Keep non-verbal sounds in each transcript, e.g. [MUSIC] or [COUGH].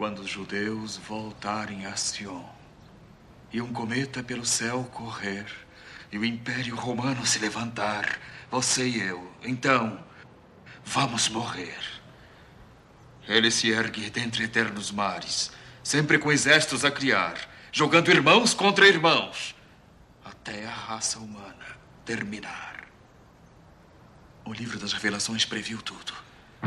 Quando os judeus voltarem a Sion e um cometa pelo céu correr e o Império Romano se levantar, você e eu, então vamos morrer. Ele se ergue dentre eternos mares, sempre com exércitos a criar, jogando irmãos contra irmãos, até a raça humana terminar. O livro das revelações previu tudo.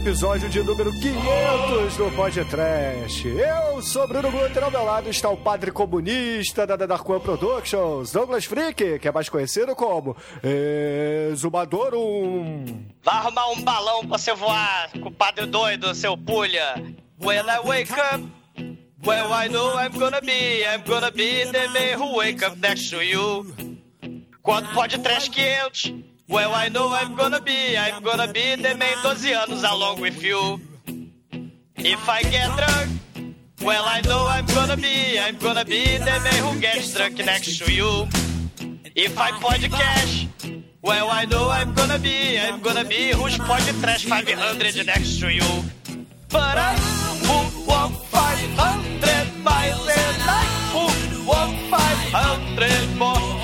Episódio de número 500 do Podcast. Eu sou Bruno Guter, ao meu lado está o padre comunista da Dark One Productions, Douglas Freak, que é mais conhecido como Exumadorum. Vai arrumar um balão pra você voar com o padre doido, seu pulha. When I wake up, well I know I'm gonna be, I'm gonna be the man who wake up next to you. Quando pode trash 500, well I know I'm gonna be, I'm gonna be the man 12 anos along with you. If I get drunk, well I know I'm gonna be, I'm gonna be the man who gets drunk next to you. If I podcast, well I know I'm gonna be, I'm gonna be who's podcast 500 next to you. But I who walk 500 miles and I who walk 500 more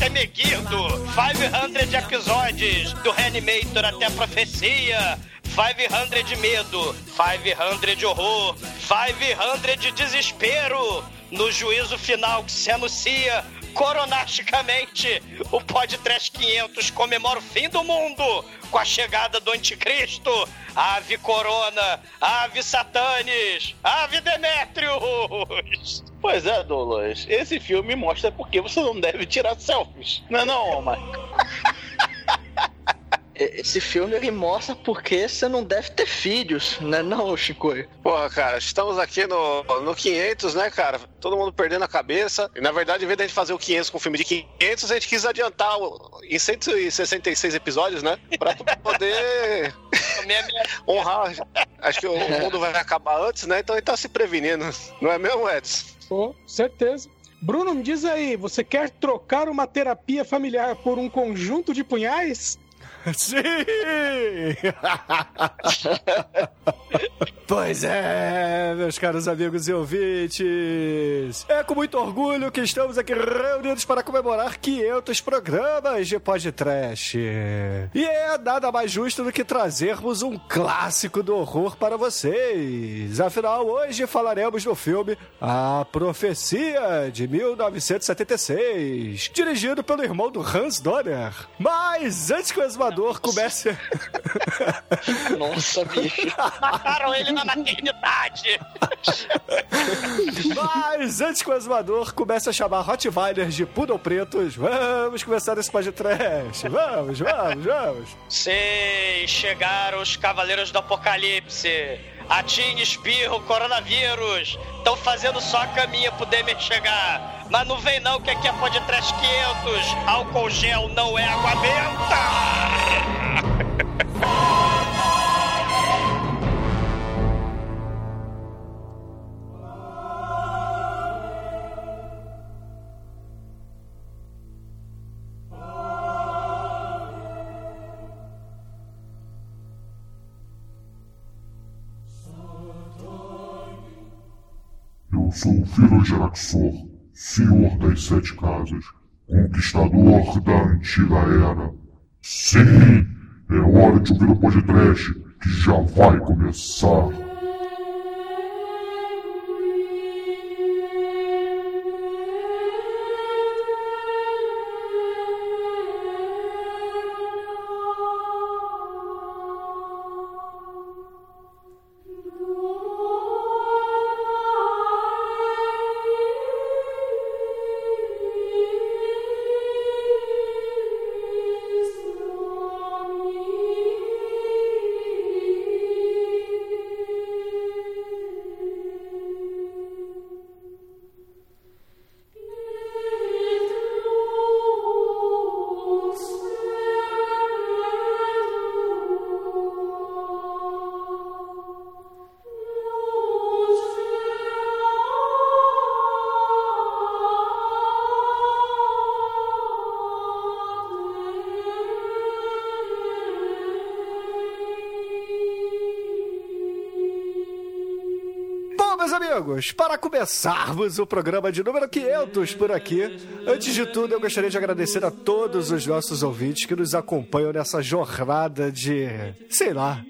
até Megiddo. 500 episódios do Reanimator até a profecia. 500 de medo, 500 de horror, 500 de desespero. No juízo final que se anuncia coronasticamente, o Podcast 500 comemora o fim do mundo com a chegada do anticristo. Ave Corona, Ave Satanes, Ave Demétrios. Pois é, Douglas. Esse filme mostra por que você não deve tirar selfies. Não é não, Marco? [LAUGHS] Esse filme ele mostra porque você não deve ter filhos, né não, Chico? Porra, cara, estamos aqui no, no 500, né, cara? Todo mundo perdendo a cabeça. E, na verdade, em vez de a gente fazer o 500 com o filme de 500, a gente quis adiantar o, em 166 episódios, né? Pra poder [LAUGHS] honrar. Acho que o mundo vai acabar antes, né? Então ele tá se prevenindo. Não é mesmo, Edson? Com certeza. Bruno, me diz aí, você quer trocar uma terapia familiar por um conjunto de punhais? [LAUGHS] Sim! pois é, meus caros amigos e ouvintes. É com muito orgulho que estamos aqui reunidos para comemorar 500 programas de podcast. E é nada mais justo do que trazermos um clássico do horror para vocês. Afinal, hoje falaremos do filme A Profecia, de 1976, dirigido pelo irmão do Hans Donner. Mas antes que o exumador comece... [LAUGHS] Nossa, bicho. Mataram ele na maternidade. Mas antes que o exumador comece a chamar Rottweilers de Poodle Pretos, vamos começar esse podcast. Vamos, vamos, vamos. Sim, chegaram os Cavaleiros do Apocalipse. Atim, espirro, coronavírus. Estão fazendo só a caminha pro Demer chegar. Mas não vem não, que aqui é podcast 500. Álcool gel não é água benta. Eu sou o filho Geraxor, senhor das sete casas, conquistador da antiga era. Sim, é hora de ouvir o podcast que já vai começar. Para começarmos o programa de número 500 por aqui, antes de tudo eu gostaria de agradecer a todos os nossos ouvintes que nos acompanham nessa jornada de, sei lá,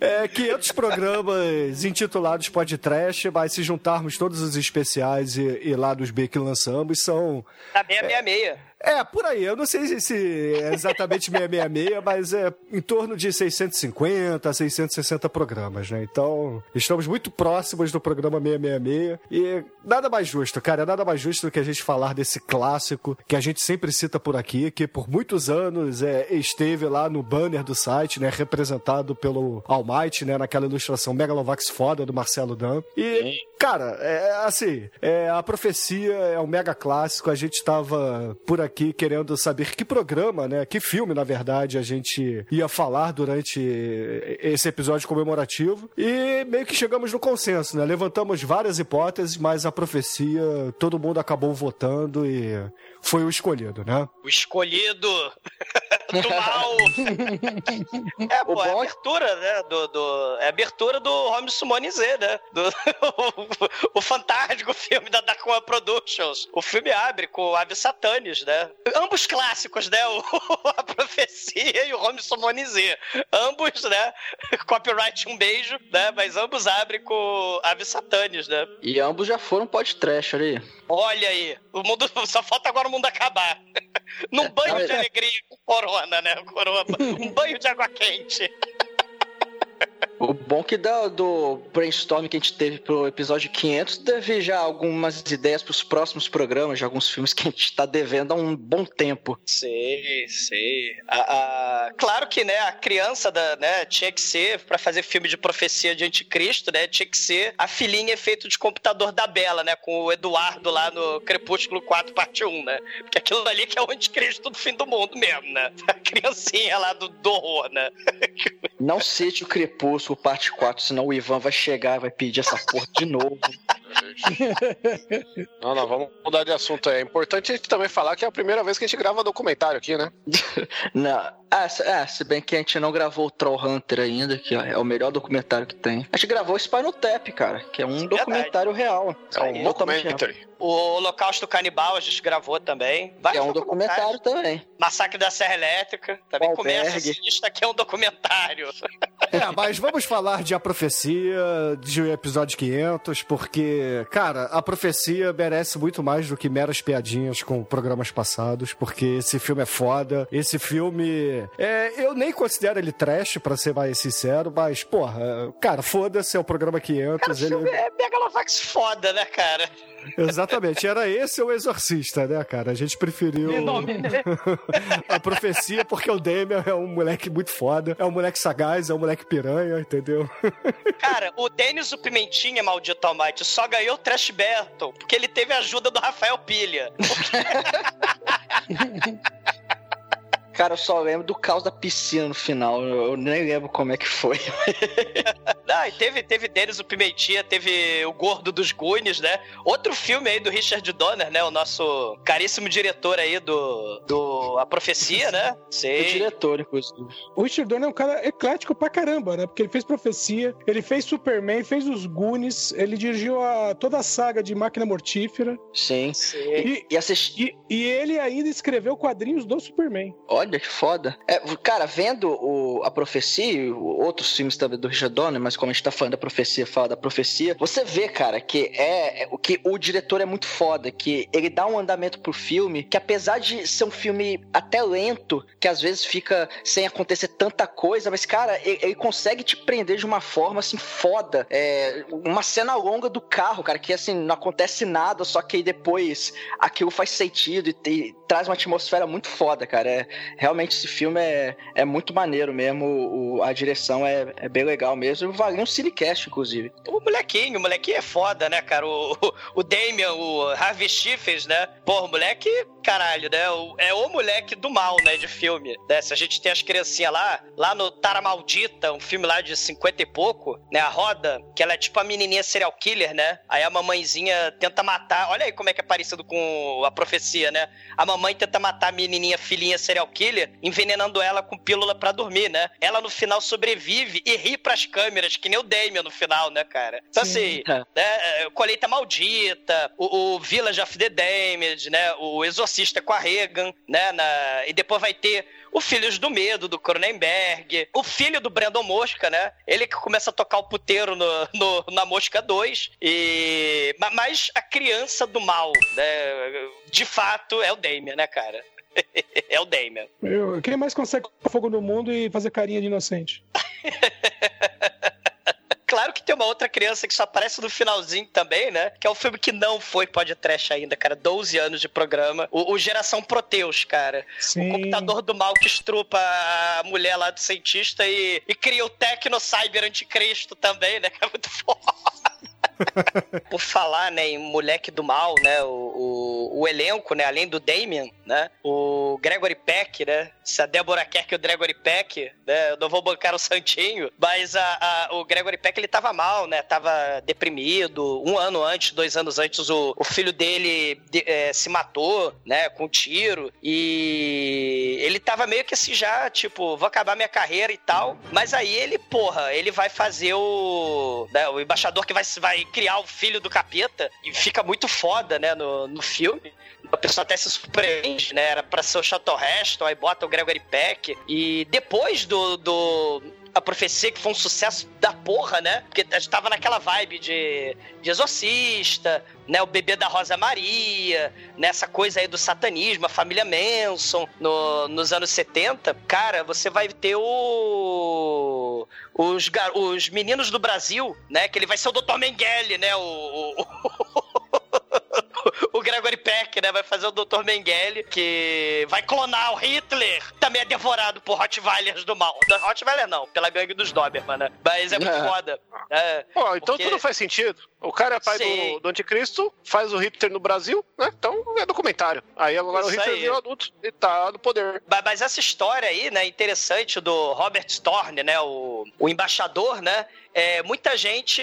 é, 500 programas intitulados Podcast, mas se juntarmos todos os especiais e, e lá dos B que lançamos, são Tá bem a meia meia. É, por aí. Eu não sei se é exatamente 666, mas é em torno de 650, 660 programas, né? Então, estamos muito próximos do programa 666 e nada mais justo, cara, nada mais justo do que a gente falar desse clássico que a gente sempre cita por aqui, que por muitos anos é, esteve lá no banner do site, né? Representado pelo Almighty, né? Naquela ilustração Megalovax foda do Marcelo Dan. E, cara, é assim, é, a profecia é um mega clássico, a gente tava por aqui querendo saber que programa, né? Que filme, na verdade, a gente ia falar durante esse episódio comemorativo. E meio que chegamos no consenso, né? Levantamos várias hipóteses, mas a profecia, todo mundo acabou votando e foi o escolhido, né? O escolhido [LAUGHS] do mal. [LAUGHS] é, pô, é a bom é- abertura, né? Do, do- é a abertura do Home Summoning Z, né? Do, o, [LAUGHS] o fantástico filme da Dakuma Productions. O filme abre com Ave Satanis, né? Ambos clássicos, né? O, a Profecia e o Home Summoning Z. Ambos, né? Copyright um beijo, né? Mas ambos abrem com Ave Satanis, né? E ambos já foram podcast ali. Olha aí, o mundo só falta agora o mundo acabar. Num banho de alegria com corona, né? Corona, um banho de água quente. O bom que da, do brainstorm que a gente teve pro episódio 500 teve já algumas ideias pros próximos programas, de alguns filmes que a gente tá devendo há um bom tempo. Sei, sei. A, a- Claro que, né, a criança da, né, tinha que ser, pra fazer filme de profecia de anticristo, né, tinha que ser a filhinha efeito de computador da Bela, né, com o Eduardo lá no Crepúsculo 4, parte 1, né? Porque aquilo ali que é o anticristo do fim do mundo mesmo, né? [LAUGHS] A criancinha lá do, do horror, né? [LAUGHS] Não cite o Crepúsculo parte 4, senão o Ivan vai chegar vai pedir essa porra de novo. [LAUGHS] Não, não, vamos mudar de assunto aí. É importante a gente também falar que é a primeira vez que a gente grava documentário aqui, né? [LAUGHS] Não. Ah, se, é, se bem que a gente não gravou o Troll Hunter ainda, que é o melhor documentário que tem. A gente gravou o Spinal Tap, cara, que é um Verdade. documentário real. É um documentary. O Holocausto Canibal a gente gravou também. Que Vários é um documentário também. Massacre da Serra Elétrica. Também O começa lista aqui é um documentário. É, mas vamos falar de A Profecia, de episódio 500, porque, cara, A Profecia merece muito mais do que meras piadinhas com programas passados, porque esse filme é foda. Esse filme, é, eu nem considero ele trash, pra ser mais sincero, mas, porra, cara, foda-se, é o programa 500. Cara, o ele... filme é Megalovax foda, né, cara? [LAUGHS] Exatamente, era esse o Exorcista, né, cara? A gente preferiu [LAUGHS] a profecia porque o Damian é um moleque muito foda, é um moleque sagaz, é um moleque piranha, entendeu? Cara, o Denis o Pimentinha, maldito Almighty, só ganhou o Trash Battle porque ele teve a ajuda do Rafael Pilha. [LAUGHS] Cara, eu só lembro do caos da piscina no final. Eu, nem lembro como é que foi. [LAUGHS] Ah, e teve, teve deles o Pimentinha, teve o Gordo dos Goonies, né? Outro filme aí do Richard Donner, né? O nosso caríssimo diretor aí do, do A Profecia, né? [LAUGHS] O Sei. diretor, inclusive. O Richard Donner é um cara eclético pra caramba, né? Porque ele fez Profecia, ele fez Superman, fez os Goonies, ele dirigiu a, toda a saga de Máquina Mortífera. Sim. E, E assisti. e, e ele ainda escreveu quadrinhos do Superman. Olha que foda. É, cara, vendo o, a profecia, e outros filmes também do Richard Donner, mas como a gente tá falando da profecia, fala da profecia, você vê, cara, que é, é o que o diretor é muito foda, que ele dá um andamento pro filme, que apesar de ser um filme até lento, que às vezes fica sem acontecer tanta coisa, mas, cara, ele, ele consegue te prender de uma forma assim foda. É, uma cena longa do carro, cara, que assim, não acontece nada, só que depois aquilo faz sentido e, te- traz uma atmosfera muito foda, cara. É, realmente esse filme é, é muito maneiro mesmo. O, a direção é, é bem legal mesmo. Valia um cinecast, inclusive. O molequinho, o molequinho é foda, né, cara? O, o, o Damian, o Harvey Schiffers, né? Porra, o moleque, caralho, né? O- é o moleque do mal, né, de filme. Né? Se a gente tem as criancinhas lá, lá no Tara Maldita, um filme lá de 50 e pouco, né? A Roda, que ela é tipo a menininha serial killer, né? Aí a mamãezinha tenta matar. Olha aí como é que é parecido com a profecia, né? A mamãe tenta matar a menininha filhinha serial killer, envenenando ela com pílula pra dormir, né? Ela no final sobrevive e ri pras câmeras, que nem o Damien no final, né, cara? Então, assim, É. né, Colheita Maldita, o, o Village of the Damned, né? O Exorcista com a Regan, né? na- e depois vai ter o Filhos do Medo, do Cronenberg, o filho do Brandon Mosca, né? Ele que começa a tocar o puteiro no, no- na Mosca 2, e... ma- mas a criança do mal, né? De fato, é o Damien, né, cara? [LAUGHS] é o Damien. Eu- quem mais consegue fogo no mundo e fazer carinha de inocente? [LAUGHS] Claro que tem uma outra criança que só aparece no finalzinho também, né? Que é o filme que não foi podcast ainda, cara. 12 anos de programa. O, o Geração Proteus, cara. Sim. O computador do mal que estrupa a mulher lá do cientista e, e cria o Tecno Cyber Anticristo também, né? [LAUGHS] É muito foda. [LAUGHS] Por falar, né, em moleque do mal, né, o, o, o elenco, né, além do Damien, né, o Gregory Peck, né, se a Débora quer que o Gregory Peck, né, eu não vou bancar o Santinho, mas a, a- o Gregory Peck, ele tava mal, né, tava deprimido, um ano antes, dois anos antes, o, o filho dele de- eh, se matou, né, com um tiro, e ele tava meio que assim já, tipo, vou acabar minha carreira e tal, mas aí ele, porra, ele vai fazer o, né, o embaixador que vai, vai criar o filho do capeta, e fica muito foda, né, no, no filme. A pessoa até se surpreende, né? Era pra ser o Charlton Heston, aí bota o Gregory Peck. E depois do, do a profecia, que foi um sucesso da porra, né? Porque a gente tava naquela vibe de, de exorcista, né? O bebê da Rosa Maria, nessa coisa aí do satanismo, a família Manson, no- nos anos 70. Cara, você vai ter o. Os, os meninos do Brasil, né? Que ele vai ser o Dr. Mengele, né? O, o- [LAUGHS] o Gregory Peck, né? Vai fazer o Dr. Mengele, que vai clonar o Hitler. Também é devorado por Rottweilers do mal. Da Rottweiler não, pela gangue dos Doberman, né? Mas é muito É. foda. É, Pô, então Porque- tudo faz sentido. O cara é pai do, do anticristo, faz o Hitler no Brasil, né? Então é documentário. Aí agora o Isso Hitler aí. virou adulto e tá no poder. Ba- Mas essa história aí, né, interessante do Robert Storm, né, o, o embaixador, né, é, muita gente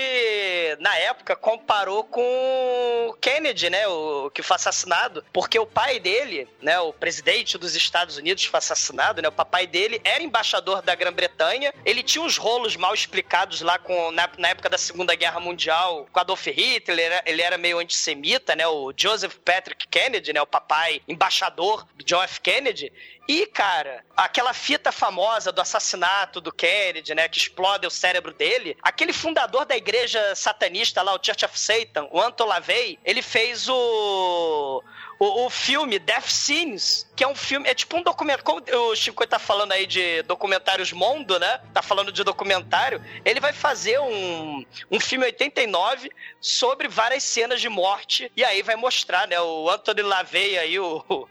na época comparou com o Kennedy, né, o que foi assassinado, porque o pai dele, né, o presidente dos Estados Unidos foi assassinado, né, o papai dele era embaixador da Grã-Bretanha, ele tinha uns rolos mal explicados lá com na, na época da Segunda Guerra Mundial com Adolf Hitler, ele era, ele era meio antissemita, né, o Joseph Patrick Kennedy, né, o papai embaixador do John F. Kennedy, e, cara, aquela fita famosa do assassinato do Kennedy, né, que explode o cérebro dele, aquele fundador da igreja satanista lá, o Church of Satan, o Anton LaVey, ele fez o... O, o filme Death Scenes, que é um filme, é tipo um documentário, como o Chico tá falando aí de documentários Mondo, né? Tá falando de documentário. Ele vai fazer um, um filme 89 sobre várias cenas de morte, e aí vai mostrar, né? O Anthony LaVey aí, o, o,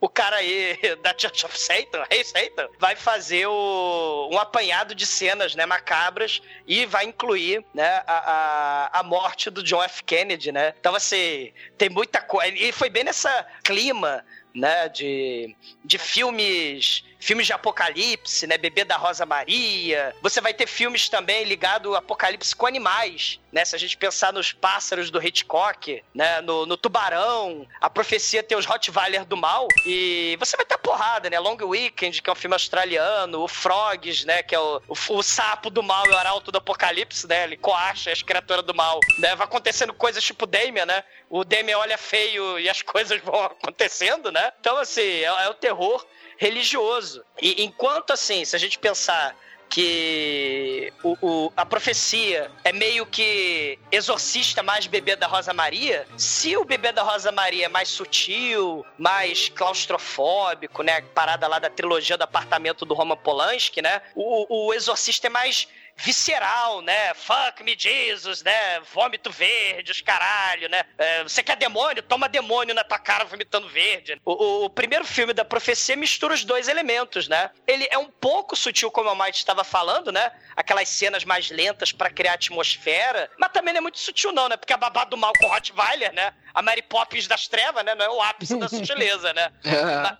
o cara aí da Church of Satan, Rei Satan, vai fazer o, um apanhado de cenas, né, macabras e vai incluir, né, a, a, a morte do John F. Kennedy, né? Então, assim, tem muita coisa. E foi bem nessa clima né? De, de filmes filmes de apocalipse, né? Bebê da Rosa Maria. Você vai ter filmes também ligados ao apocalipse com animais, né? Se a gente pensar nos pássaros do Hitchcock, né? No, no Tubarão, a profecia tem os Rottweiler do mal. E você vai ter porrada, né? Long Weekend, que é um filme australiano, o Frogs, né? Que é o, o, o sapo do mal e o arauto do apocalipse, né? Ele coacha as criaturas do mal. Né? Vai acontecendo coisas tipo Damien, né? O Damien olha feio e as [LAUGHS] coisas vão acontecendo, né? Então, assim, é, é o terror religioso. E enquanto assim, se a gente pensar que o, o, a profecia é meio que exorcista mais bebê da Rosa Maria, se o bebê da Rosa Maria é mais sutil, mais claustrofóbico, né? Parada lá da trilogia do apartamento do Roman Polanski, né? O, o exorcista é mais visceral, né? Fuck me Jesus, né? Vômito verde, os caralho, né? É, você quer demônio? Toma demônio na tua cara vomitando verde. O, o, o, primeiro filme da profecia mistura os dois elementos, né? Ele é um pouco sutil, como a Might estava falando, né? Aquelas cenas mais lentas para criar atmosfera, mas também não é muito sutil, não, né? Porque a babá do mal com Rottweiler, né? A Mary Poppins das trevas, né? Não é o ápice da [LAUGHS] sutileza, né? mas,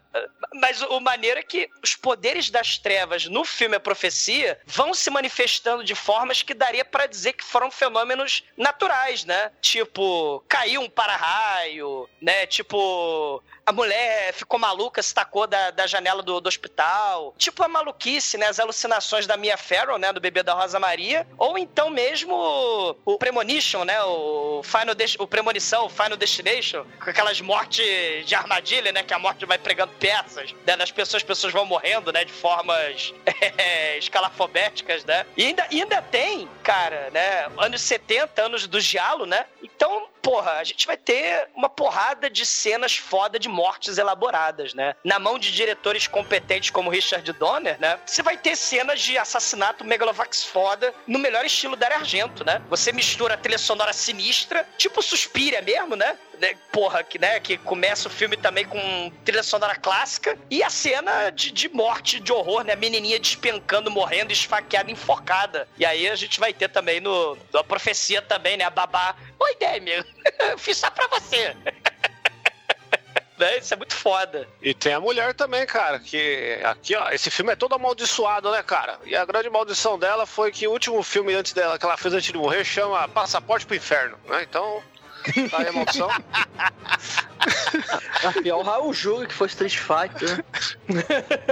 mas o maneiro é que os poderes das trevas no filme A Profecia vão se manifestando de formas que daria para dizer que foram fenômenos naturais, né? Tipo, caiu um para-raio, né? Tipo, a mulher ficou maluca, se tacou da, da janela do, do hospital. Tipo a maluquice, né? As alucinações da Mia Farrow, né? Do bebê da Rosa Maria. Ou então mesmo o Premonition, né? O Final De o Premonição, o Final Destination, com aquelas mortes de armadilha, né? Que a morte vai pregando peças né, nas pessoas, as pessoas vão morrendo, né? De formas [LAUGHS] é, escalafobéticas, né? E ainda, ainda tem, cara, né? Anos 70, anos do Giallo, né? Então, porra, a gente vai ter uma porrada de cenas foda de mortes elaboradas, né? Na mão de diretores competentes como Richard Donner, né? Você vai ter cenas de assassinato megalovax foda no melhor estilo da Argento, né? Você mistura a trilha sonora sinistra, tipo Suspira mesmo, né? Né? Porra, que, né, que começa o filme também com trilha sonora clássica e a cena de, de morte, de horror, né? A menininha despencando, morrendo, esfaqueada, enforcada. E aí a gente vai ter também no, na profecia também, né? A babá. Oi, Demi, [LAUGHS] fiz só pra você. [LAUGHS] Né? Isso é muito foda. E tem a mulher também, cara, que aqui, ó, esse filme é todo amaldiçoado, né, cara? E a grande maldição dela foi que o último filme antes dela, que ela fez antes de morrer, chama Passaporte pro Inferno, né? Então, tá aí a maldição. é [LAUGHS] o Raul Júlio que foi Street Fighter.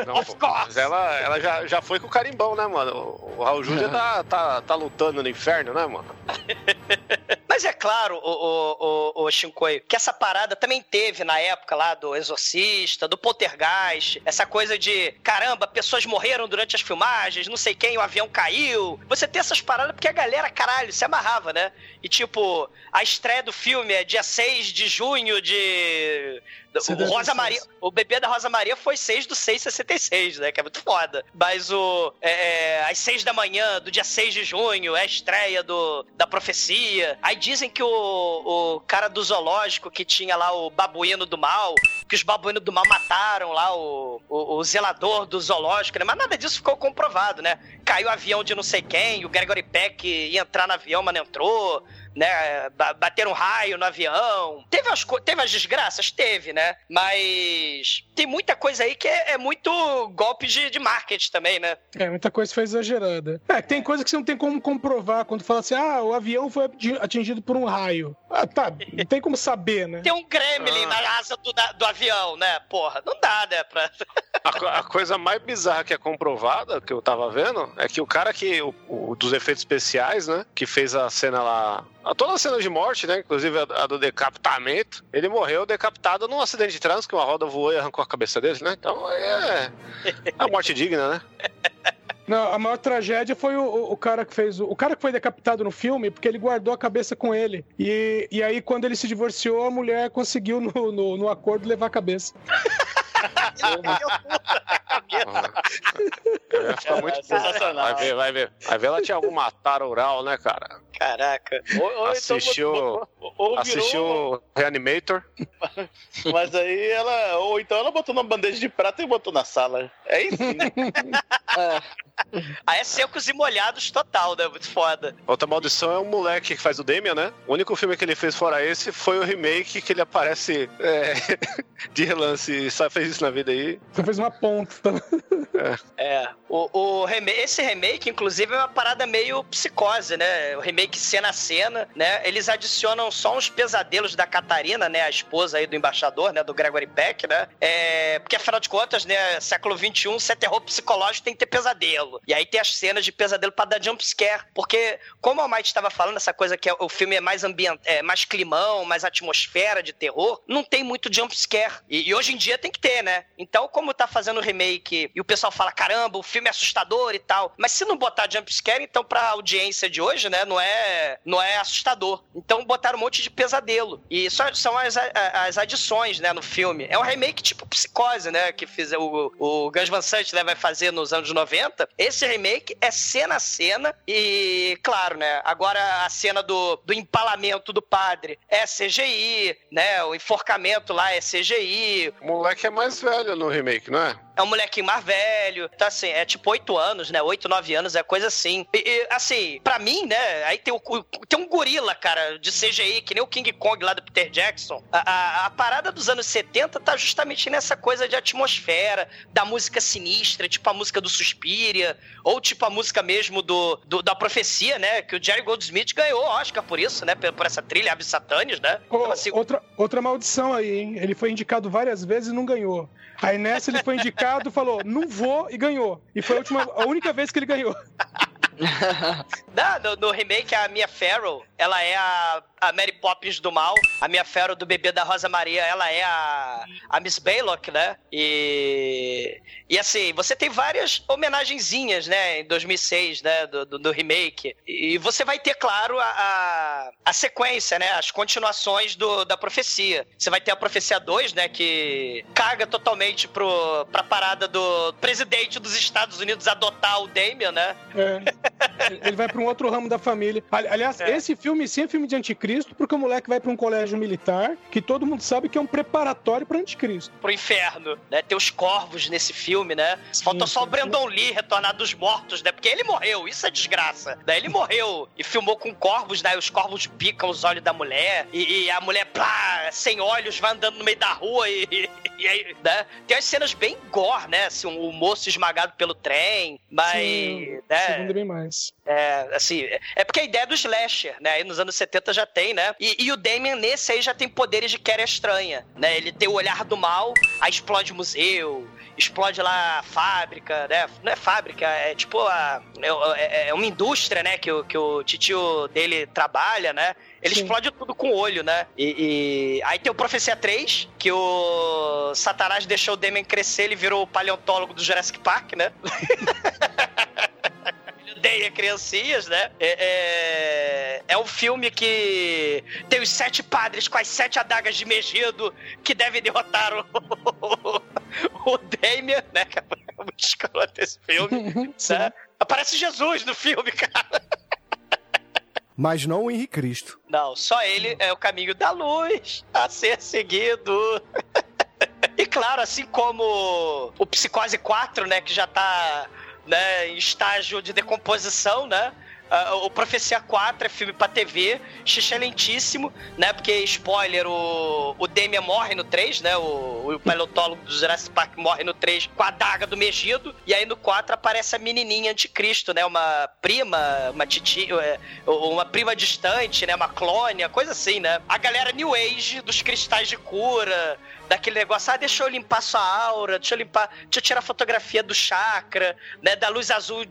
Não, pô, mas ela, ela já, já foi com o carimbão, né, mano? O Raul Júlio tá, tá, tá lutando no inferno, né, mano? [LAUGHS] Mas é claro, o, o, o, Shinkoi, que essa parada também teve na época lá do Exorcista, do Poltergeist, essa coisa de caramba, pessoas morreram durante as filmagens, não sei quem, o avião caiu. Você tem essas paradas porque a galera, caralho, se amarrava, né? E tipo, a estreia do filme é dia 6 de junho de o, Rosa Maria, o bebê da Rosa Maria foi 6 do 6 66, né? Que é muito foda. Mas o. É, é às 6 da manhã do dia 6 de junho é a estreia do, da profecia. Aí dizem que o, o cara do zoológico que tinha lá o babuíno do mal, que os babuínos do mal mataram lá o, o, o zelador do zoológico, né? Mas nada disso ficou comprovado, né? Caiu o avião de não sei quem, o Gregory Peck ia entrar no avião, mas não entrou né? Bateram um raio no avião. Teve as, teve as desgraças? Teve, né? Mas tem muita coisa aí que é, é muito golpe de, de marketing também, né? É, muita coisa foi exagerada. É, tem coisa que você não tem como comprovar quando fala assim, ah, o avião foi atingido por um raio. Ah, tá, não tem como saber, né? Tem um gremlin ah. na asa do, do avião, né? Porra, não dá, né? Pra... a, a, coisa mais bizarra que é comprovada, que eu tava vendo, é que o cara que, o, o dos efeitos especiais, né, que fez a cena lá Toda a cena de morte, né? Inclusive a, do decapitamento. Ele morreu decapitado num acidente de trânsito, que uma roda voou e arrancou a cabeça dele, né? Então é. É [LAUGHS] a morte digna, né? Não, a maior tragédia foi o, o, cara que fez. O, o cara que foi decapitado no filme, porque ele guardou a cabeça com ele. E, e aí, quando ele se divorciou, a mulher conseguiu, no, no, no acordo, levar a cabeça. [LAUGHS] Vai ficar muito sensacional. Vai ver, vai ver. Vai ver ela tinha alguma tara oral, né, cara? Caraca. Ou, ou assistiu então, ou assistiu Reanimator. Mas aí ela. Ou então ela botou na bandeja de prata e botou na sala. É isso, né? [LAUGHS] é. [LAUGHS] Aí é secos e molhados total, né? Muito foda. Outra maldição é um moleque que faz o Damian, né? O único filme que ele fez fora esse foi o remake que ele aparece é, [LAUGHS] de relance. Só fez isso na vida aí. Você fez uma ponta. É. O, o reme- esse remake, inclusive, é uma parada meio psicose, né? O remake cena a cena, né? Eles adicionam só uns pesadelos da Catarina, né? A esposa aí do embaixador, né? Do Gregory Peck, né? É, porque, afinal de contas, né? Século XXI, se é terror psicológico, tem que ter pesadelo. E aí tem as cenas de pesadelo pra dar jump scare. Porque, como a Mike estava falando, essa coisa que é- o filme é mais ambiente, é mais climão, mais atmosfera de terror, não tem muito jump scare. E, e hoje em dia tem que ter, né? Então, como tá fazendo o remake e o pessoal fala, caramba, o filme é assustador e tal. Mas se não botar jump scare, então pra audiência de hoje, né, não é, não é assustador. Então botaram um monte de pesadelo. E só são as, as adições, né, no filme. É um remake tipo Psicose, né, que fiz, o, o Gus Van Sant, né, vai fazer nos anos 90. Esse remake é cena a cena e, claro, né, agora a cena do, do empalamento do padre é CGI, né, o enforcamento lá é CGI, O moleque é mais velho no remake, não é? É um molequinho mais velho. Então, assim, é tipo oito anos, né? Oito, nove anos, é coisa assim. E, e, assim, pra mim, né? Aí tem, o, tem um gorila, cara, de CGI, que nem o King Kong lá do Peter Jackson. A, a, a parada dos anos 70 tá justamente nessa coisa de atmosfera, da música sinistra, tipo a música do Suspiria, ou tipo a música mesmo do, do- da profecia, né? Que o Jerry Goldsmith ganhou Oscar por isso, né? Por, por essa trilha, Ave Satanis, né? Ô, Então, assim, outra, outra maldição aí, hein? Ele foi indicado várias vezes e não ganhou. Aí nessa ele foi indicado, falou, não vou e ganhou. E foi a, última, a única vez que ele ganhou. [LAUGHS] Na- no, no remake, a Mia Farrow, ela é a, a Mary Poppins do mal. A Mia Farrow do Bebê da Rosa Maria, ela é a, a Miss Baylock, né? E, e assim, você tem várias homenagenzinhas, né? Em 2006, né? Do, do, do remake. E você vai ter, claro, a, a, a sequência, né? As continuações do, da profecia. Você vai ter a profecia 2, né? Que caga totalmente pro, pra parada do presidente dos Estados Unidos adotar o Damien, né? É. [LAUGHS] Ele vai pra um outro ramo da família. Ali- Aliás, É. esse filme sim é filme de anticristo, porque o moleque vai pra um colégio militar, que todo mundo sabe que é um preparatório pra anticristo. pro inferno, né? Tem os corvos nesse filme, né? Faltou só o sim. Brandon Lee retornar dos mortos, né? Porque ele morreu, isso é desgraça. Daí ele morreu e filmou com corvos, né? Os corvos picam os olhos da mulher e, e a mulher, plá, sem olhos, vai andando no meio da rua e, e, e aí, né? Tem as cenas bem gore, né? Assim, o moço esmagado pelo trem, mas, Sim, né? Segundo bem mais. É, assim, é- é porque a ideia do slasher, né? Aí nos anos 70 já tem, né? E, e o Damien nesse aí já tem poderes de Quera Estranha, né? Ele tem o olhar do mal, aí explode o museu, explode lá a fábrica, né? Não é fábrica, é tipo a, é, é- é uma indústria, né? Que o, que o titio dele trabalha, né? Ele Sim. explode tudo com o olho, né? E, e- aí tem o Profecia 3, que o Satanás deixou o Damien crescer, ele virou o paleontólogo do Jurassic Park, né? [LAUGHS] odeia criancinhas, né? É, é, é um filme que tem os sete padres com as sete adagas de Megido que devem derrotar o, [LAUGHS] o Damien, né? Que é muito escroto esse filme, [LAUGHS] né? Aparece Jesus no filme, cara. Mas não o Henrique Cristo. Não, só ele é o caminho da luz a ser seguido. [LAUGHS] E claro, assim como o Psicose 4, né, que já tá né, em estágio de decomposição, né? ah, o Profecia 4 é filme pra TV, xixi lentíssimo, né? Porque, spoiler, o, o Damien morre no 3, né? O, o paleontólogo do Jurassic Park morre no 3 com a daga do Megido. E aí no 4 aparece a menininha anticristo, né? Uma prima, uma titia, é, uma prima distante, né? Uma clônia, coisa assim, né? A galera New Age dos cristais de cura, daquele negócio, ah, deixa eu limpar sua aura, deixa eu limpar, deixa eu tirar fotografia do chakra, né, da luz azul,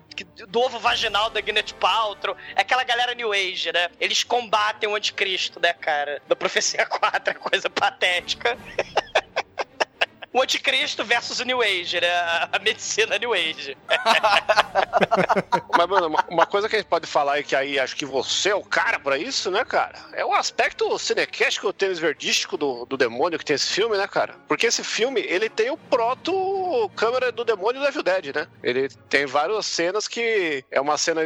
do ovo vaginal da Gwyneth Paltrow, é aquela galera New Age, né, eles combatem o anticristo, né, cara, da Profecia [LAUGHS] 4, é coisa patética. O anticristo versus o New Age, né? A medicina New Age. Mas, mano, uma, coisa que a gente pode falar e que aí acho que você é o cara pra isso, né, cara? É o aspecto cinecástico, o tênis verdístico do, do demônio que tem esse filme, né, cara? Porque esse filme, ele tem o proto câmera do demônio do Evil Dead, né? Ele tem várias cenas que é uma cena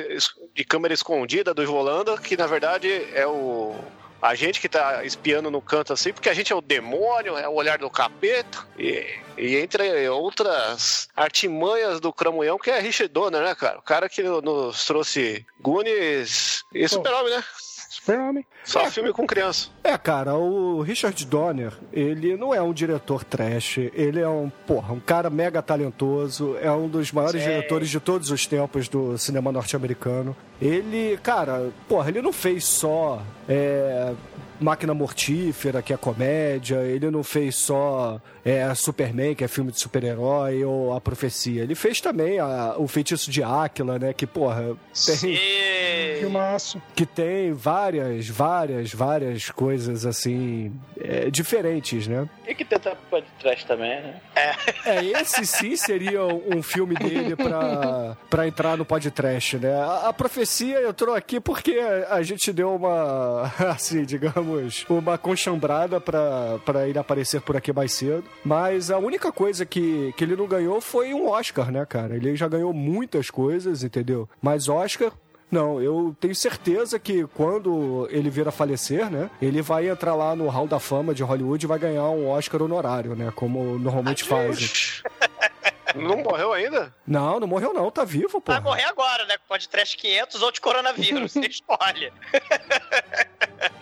de câmera escondida do Ivo Holanda, que na verdade é o a gente que tá espiando no canto assim, porque a gente é o demônio, é o olhar do capeta, e, e entre outras artimanhas do cramunhão, que é Richard Donner, né, cara? O cara que nos trouxe Goonies e Super-Homem, né? Super-Homem. Só filme com criança. É, cara, o Richard Donner, ele não é um diretor trash, ele é um, porra, um cara mega talentoso, é um dos maiores Sim. diretores de todos os tempos do cinema norte-americano. Ele, cara, porra, ele não fez só é, Máquina Mortífera, que é comédia, ele não fez só é, Superman, que é filme de super-herói, ou A Profecia. Ele fez também a- o Feitiço de Áquila, né, que, porra, tem Sim. Filmaço. que tem várias, várias, várias coisas assim é, diferentes, né? E que tenta pode trás também, né? É, esse sim seria um filme dele pra, pra entrar no podcast, né? A, a profecia entrou aqui porque a gente deu uma, [LAUGHS] assim, digamos, uma conchambrada pra, pra ele aparecer por aqui mais cedo. Mas a única coisa que, que ele não ganhou foi um Oscar, né, cara? Ele já ganhou muitas coisas, entendeu? Mas Oscar, não, eu tenho certeza que quando ele vir a falecer, né? Ele vai entrar lá no Hall da Fama de Hollywood e vai ganhar um Oscar honorário, né? Como normalmente fazem. [LAUGHS] Não morreu ainda? Não, não morreu não, tá vivo, pô. Vai morrer agora, né? Pode trash 500 ou de coronavírus, [LAUGHS] você escolhe.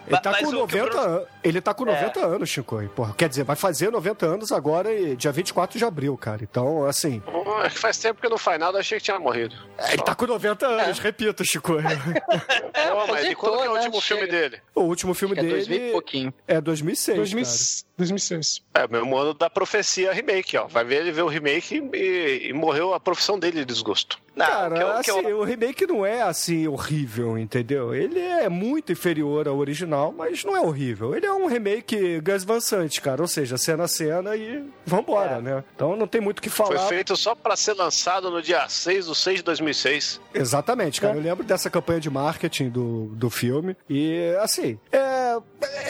Ele tá Mas com o que o 90 Bruno- anos. Ele tá com 90 anos, Chico. Porra, quer dizer, vai fazer 90 anos agora, e dia 24 de abril, cara. Então, assim, é Faz tempo que não faz nada, achei que tinha morrido. ele tá com 90 anos, repito, Chico. [LAUGHS] Pô, mas e quando que é o né? último filme Chega. dele? o último filme É 2000 e dele pouquinho. é 2006, 2000, cara. 2006. É, o mesmo ano da profecia remake, ó. Vai ver ele ver o remake e, e morreu a profissão dele de desgosto. Não, Cara, o que eu- o que assim, eu- o remake não é assim horrível, entendeu? Ele é muito inferior ao original, mas não é horrível. Ele é um remake Gus Van Sant, cara. Ou seja, cena a cena e vambora, É. né? Então não tem muito o que Foi falar. feito só pra ser lançado no dia 6 do 6 de 2006. Exatamente, cara. Eu lembro dessa campanha de marketing do, do filme. E, assim, é,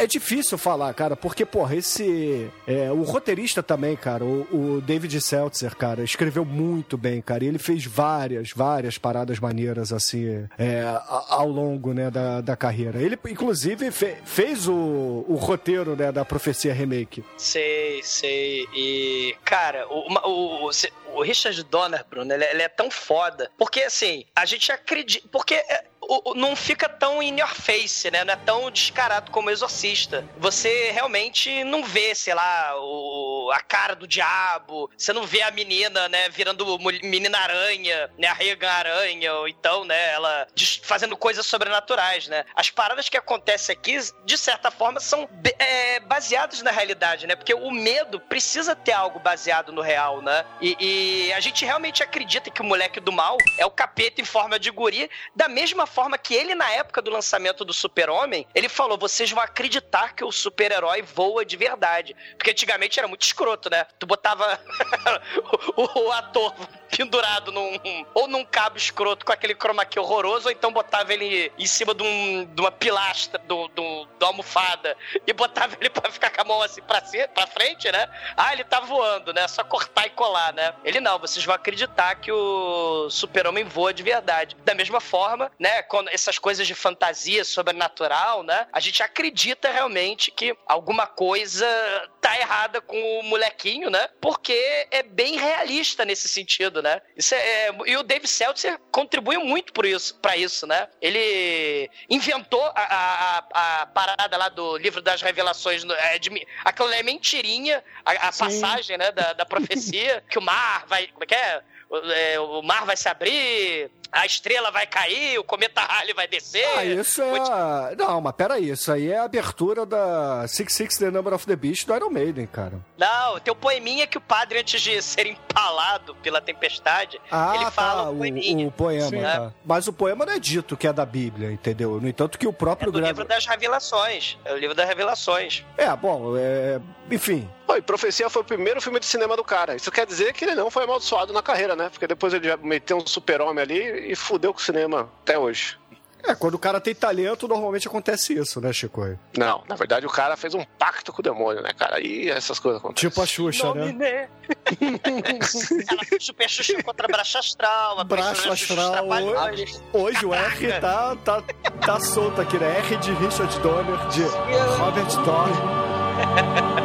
é difícil falar, cara, porque, porra, esse. é, o roteirista também, cara, o, o David Seltzer, cara, escreveu muito bem, cara. E ele fez várias, várias paradas maneiras, assim, é, ao longo, né, da, da carreira. Ele, inclusive, fe- fez o, o roteiro, né, da Profecia Remake. Sei, sei. E, cara, o, o, o, o Richard Donner, Bruno, ele, é- ele é tão foda. Porque, assim, a gente acredita. Porque é, o- não fica tão in your face, né? Não é tão descarado como o Exorcista. Você realmente não vê, sei lá, o, a cara do diabo. Você não vê a menina, né, virando menina aranha, né? A aranha, ou então, né, ela fazendo coisas sobrenaturais, né? As paradas que acontecem aqui, de certa forma, são é, baseadas na realidade, né? Porque o medo precisa ter algo baseado no real, né? E, e a gente realmente acredita que o moleque do mal é o capeta em forma de guri, da mesma forma que ele, na época do lançamento do Super-Homem, ele falou: vocês vão acreditar que o super-herói voa de verdade. Porque antigamente era muito escroto, né? Tu botava [LAUGHS] o, o ator [LAUGHS] pendurado num. ou num cabo escroto com aquele chroma key horroroso, ou então botava ele em cima de, um, de uma pilastra, do, do, da almofada, e botava ele pra ficar com a mão assim pra, pra frente, né? Ah, ele tá voando, né? Só cortar e colar, né? Ele não, vocês vão acreditar que o super-homem voa de verdade. Da mesma forma, né? Quando essas coisas de fantasia sobrenatural, né? A gente acredita realmente que alguma coisa tá errada com o molequinho, né? Porque é bem realista nesse sentido, né? Isso é, é- e o Dave Seltzer contribuiu muito por isso, para isso, né? Ele inventou a, a- a- parada lá do livro das revelações, é, de, aquilo é mentirinha, a, a passagem, né, da, da profecia, [LAUGHS] que o mar vai, como é que é? O, é, o mar vai se abrir, a estrela vai cair, o cometa Halley vai descer. Ah, isso é. a- Não, mas peraí, isso aí é a abertura da Six Six The Number of the Beast do Iron Maiden, cara. Não, tem o poeminha que o padre, antes de ser empalado pela tempestade, Ah, ele fala tá, o o, poeminha. o poema, Sim. tá. Mas o poema não é dito que é da Bíblia, entendeu? No entanto que o É próprio do gra- livro das revelações. É o livro das revelações. É, bom, é... enfim. Pô, e Profecia foi o primeiro filme de cinema do cara. Isso quer dizer que ele não foi amaldiçoado na carreira, né? Porque depois ele já meteu um super-homem ali e fudeu com o cinema até hoje. É, quando o cara tem talento, normalmente acontece isso, né, Chico? Não, na verdade o cara fez um pacto com o demônio, né, cara? E essas coisas acontecem. Tipo a Xuxa, né? Nominé. Ela fez super Xuxa contra Braço Astral. a Braço Xuxa dos Astral, Trapalhões. Hoje o R tá, tá, tá solto aqui, né? R de Richard Donner, de Robert Thorne. [LAUGHS]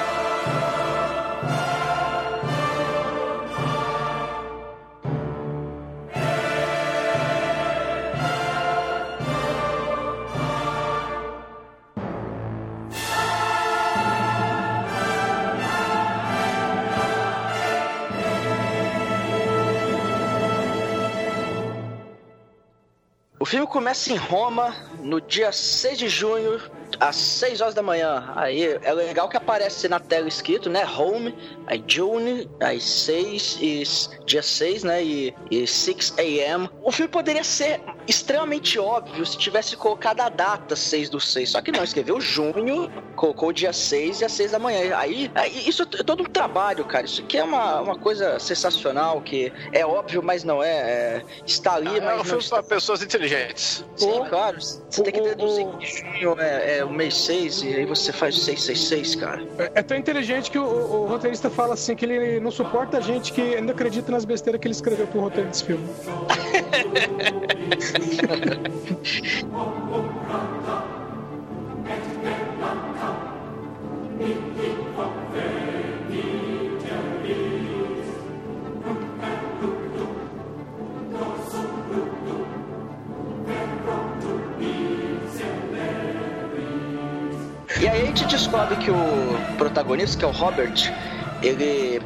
O filme começa em Roma no dia 6 de junho, às 6 horas da manhã. Aí é legal que aparece na tela escrito, né? Home, aí June, aí 6 e dia 6, né? E, e 6 a.m. O filme poderia ser extremamente óbvio se tivesse colocado a data 6 do 6. Só que não, escreveu junho, colocou o dia 6 e às 6 da manhã. Aí, aí isso é todo um trabalho, cara. Isso aqui é uma, uma coisa sensacional, que é óbvio, mas não é. é está ali, É mas um não filme está... para pessoas inteligentes. Sim, claro. Você tem que deduzir que junho é, é o mês 6 e aí você faz o 666, cara. É, é tão inteligente que o, o- o roteirista fala assim que ele não suporta gente que ainda acredita nas besteiras que ele escreveu pro roteiro desse filme. [LAUGHS] E aí a gente descobre que o protagonista, que é o Robert, ele.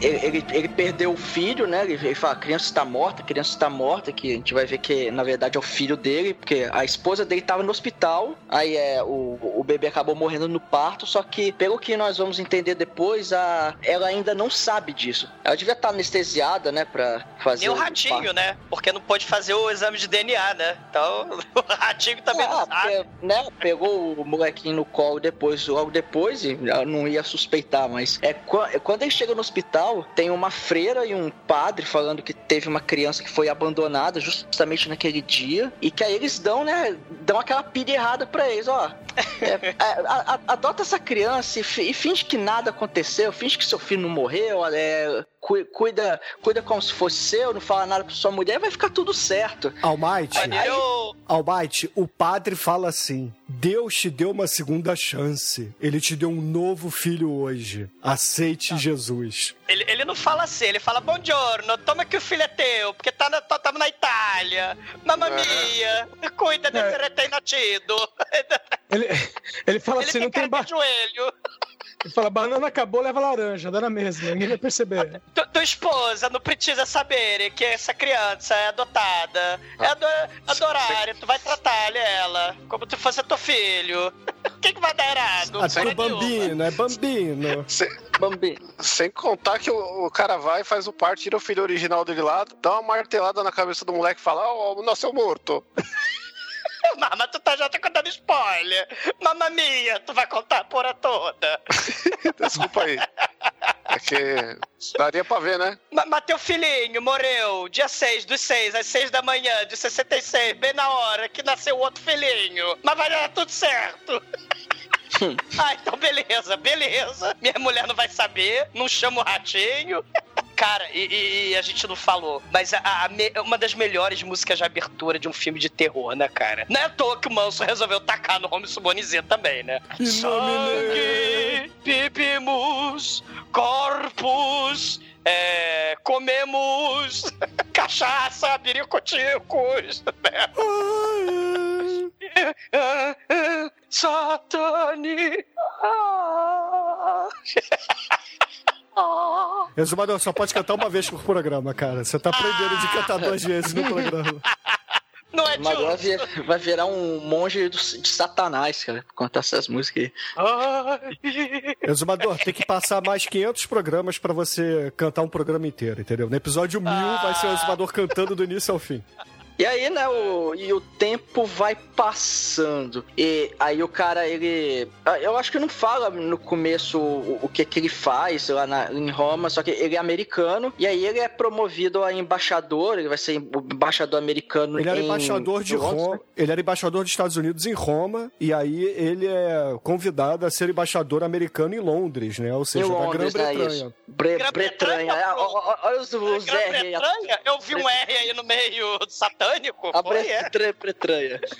Ele, ele, ele perdeu o filho, né? Ele, ele fala, a criança está morta, a criança está morta, que a gente vai ver que na verdade é o filho dele, porque a esposa dele estava no hospital, aí é, o, o bebê acabou morrendo no parto, só que pelo que nós vamos entender depois, a, ela ainda não sabe disso. Ela devia estar anestesiada, né, pra fazer Nem o ratinho, né? Porque não pôde fazer o exame de DNA, né? Então, [LAUGHS] o ratinho também não Ah, sabe. porque, né, pegou o molequinho no colo depois, logo depois, e ela não ia suspeitar, mas é é quando ele chega no hospital, tem uma freira e um padre falando que teve uma criança que foi abandonada justamente naquele dia, e que aí eles dão, né, dão aquela pilha errada pra eles, ó. é, é, a- a- adota essa criança e, fi- e finge que nada aconteceu, finge que seu filho não morreu, é, cu- cuida, cuida como se fosse seu, não fala nada pra sua mulher, vai ficar tudo certo. Almighty, Maneiro, eu- Almighty, o padre fala assim: Deus te deu uma segunda chance. Ele te deu um novo filho hoje. Aceite Jesus. ele, ele não fala assim, ele fala buongiorno, toma que o filho é teu, porque tá na, tá, tamo na Itália. Mamma mia, cuida desse É. recém-nascido. [LAUGHS] Ele, ele fala Ele assim, não tem tem cara ba... de joelho. Ele fala, banana acabou, leva laranja, dá na mesma, ninguém vai perceber. Tu- tua esposa não precisa saber que essa criança é adotada. É ado adorária, tu vai tratar ela como se fosse teu filho. [LAUGHS] O que, que vai dar errado? Ah, tudo bambino, é bambino. Sem, Bambi. sem contar que o, o cara vai, faz o parto, tira o filho original dele lá, dá uma martelada na cabeça do moleque e fala: Ó, nasceu morto. [LAUGHS] Mas, mas tu tá já tá contando spoiler. Mamma mia, tu vai contar a porra toda. [LAUGHS] Desculpa aí. É que daria pra ver, né? Ma- Mas teu filhinho morreu dia 6 dos 6, às 6 da manhã de 66, bem na hora que nasceu outro filhinho. Mas vai dar tudo certo. [LAUGHS] ah, então beleza, beleza. Minha mulher não vai saber, não chama o ratinho. Cara, e, e- a gente não falou, mas a, a me- uma das melhores músicas de abertura de um filme de terror, né, cara? Não é à toa que o Manso resolveu tacar no Home Subonizê também, né? Sangue, bebemos, corpos, é, comemos [LAUGHS] cachaça, biricoticos, né? Satani. [LAUGHS] [LAUGHS] Ah. Ah. Exumador, só pode cantar uma vez por programa, cara. Você tá aprendendo de cantar duas vezes no programa. Não é Mas vai, justo. vir- vai virar um monge do- de satanás, cara, por contar essas músicas aí. Exumador, tem que passar mais 500 programas pra você cantar um programa inteiro, entendeu? No episódio 1000 vai ser o Exumador cantando do início ao fim. E aí, né, o, e o tempo vai passando. E aí o cara, ele. Eu acho que não fala no começo o, o que que ele faz lá na- em Roma, só que ele é americano. E aí ele é promovido a embaixador, ele vai ser o embaixador americano Ele era em embaixador de Londres, Roma. Ele era embaixador dos Estados Unidos em Roma. E aí ele é convidado a ser embaixador americano em Londres, né? Ou Em seja, na Londres, né, Grã-Bretanha. Bre Grã-Bretanha, Olha os, os R aí. Grã-Bretanha? Eu vi um R aí no meio satânico. A Foi, é. Bre- Bretanha. [LAUGHS]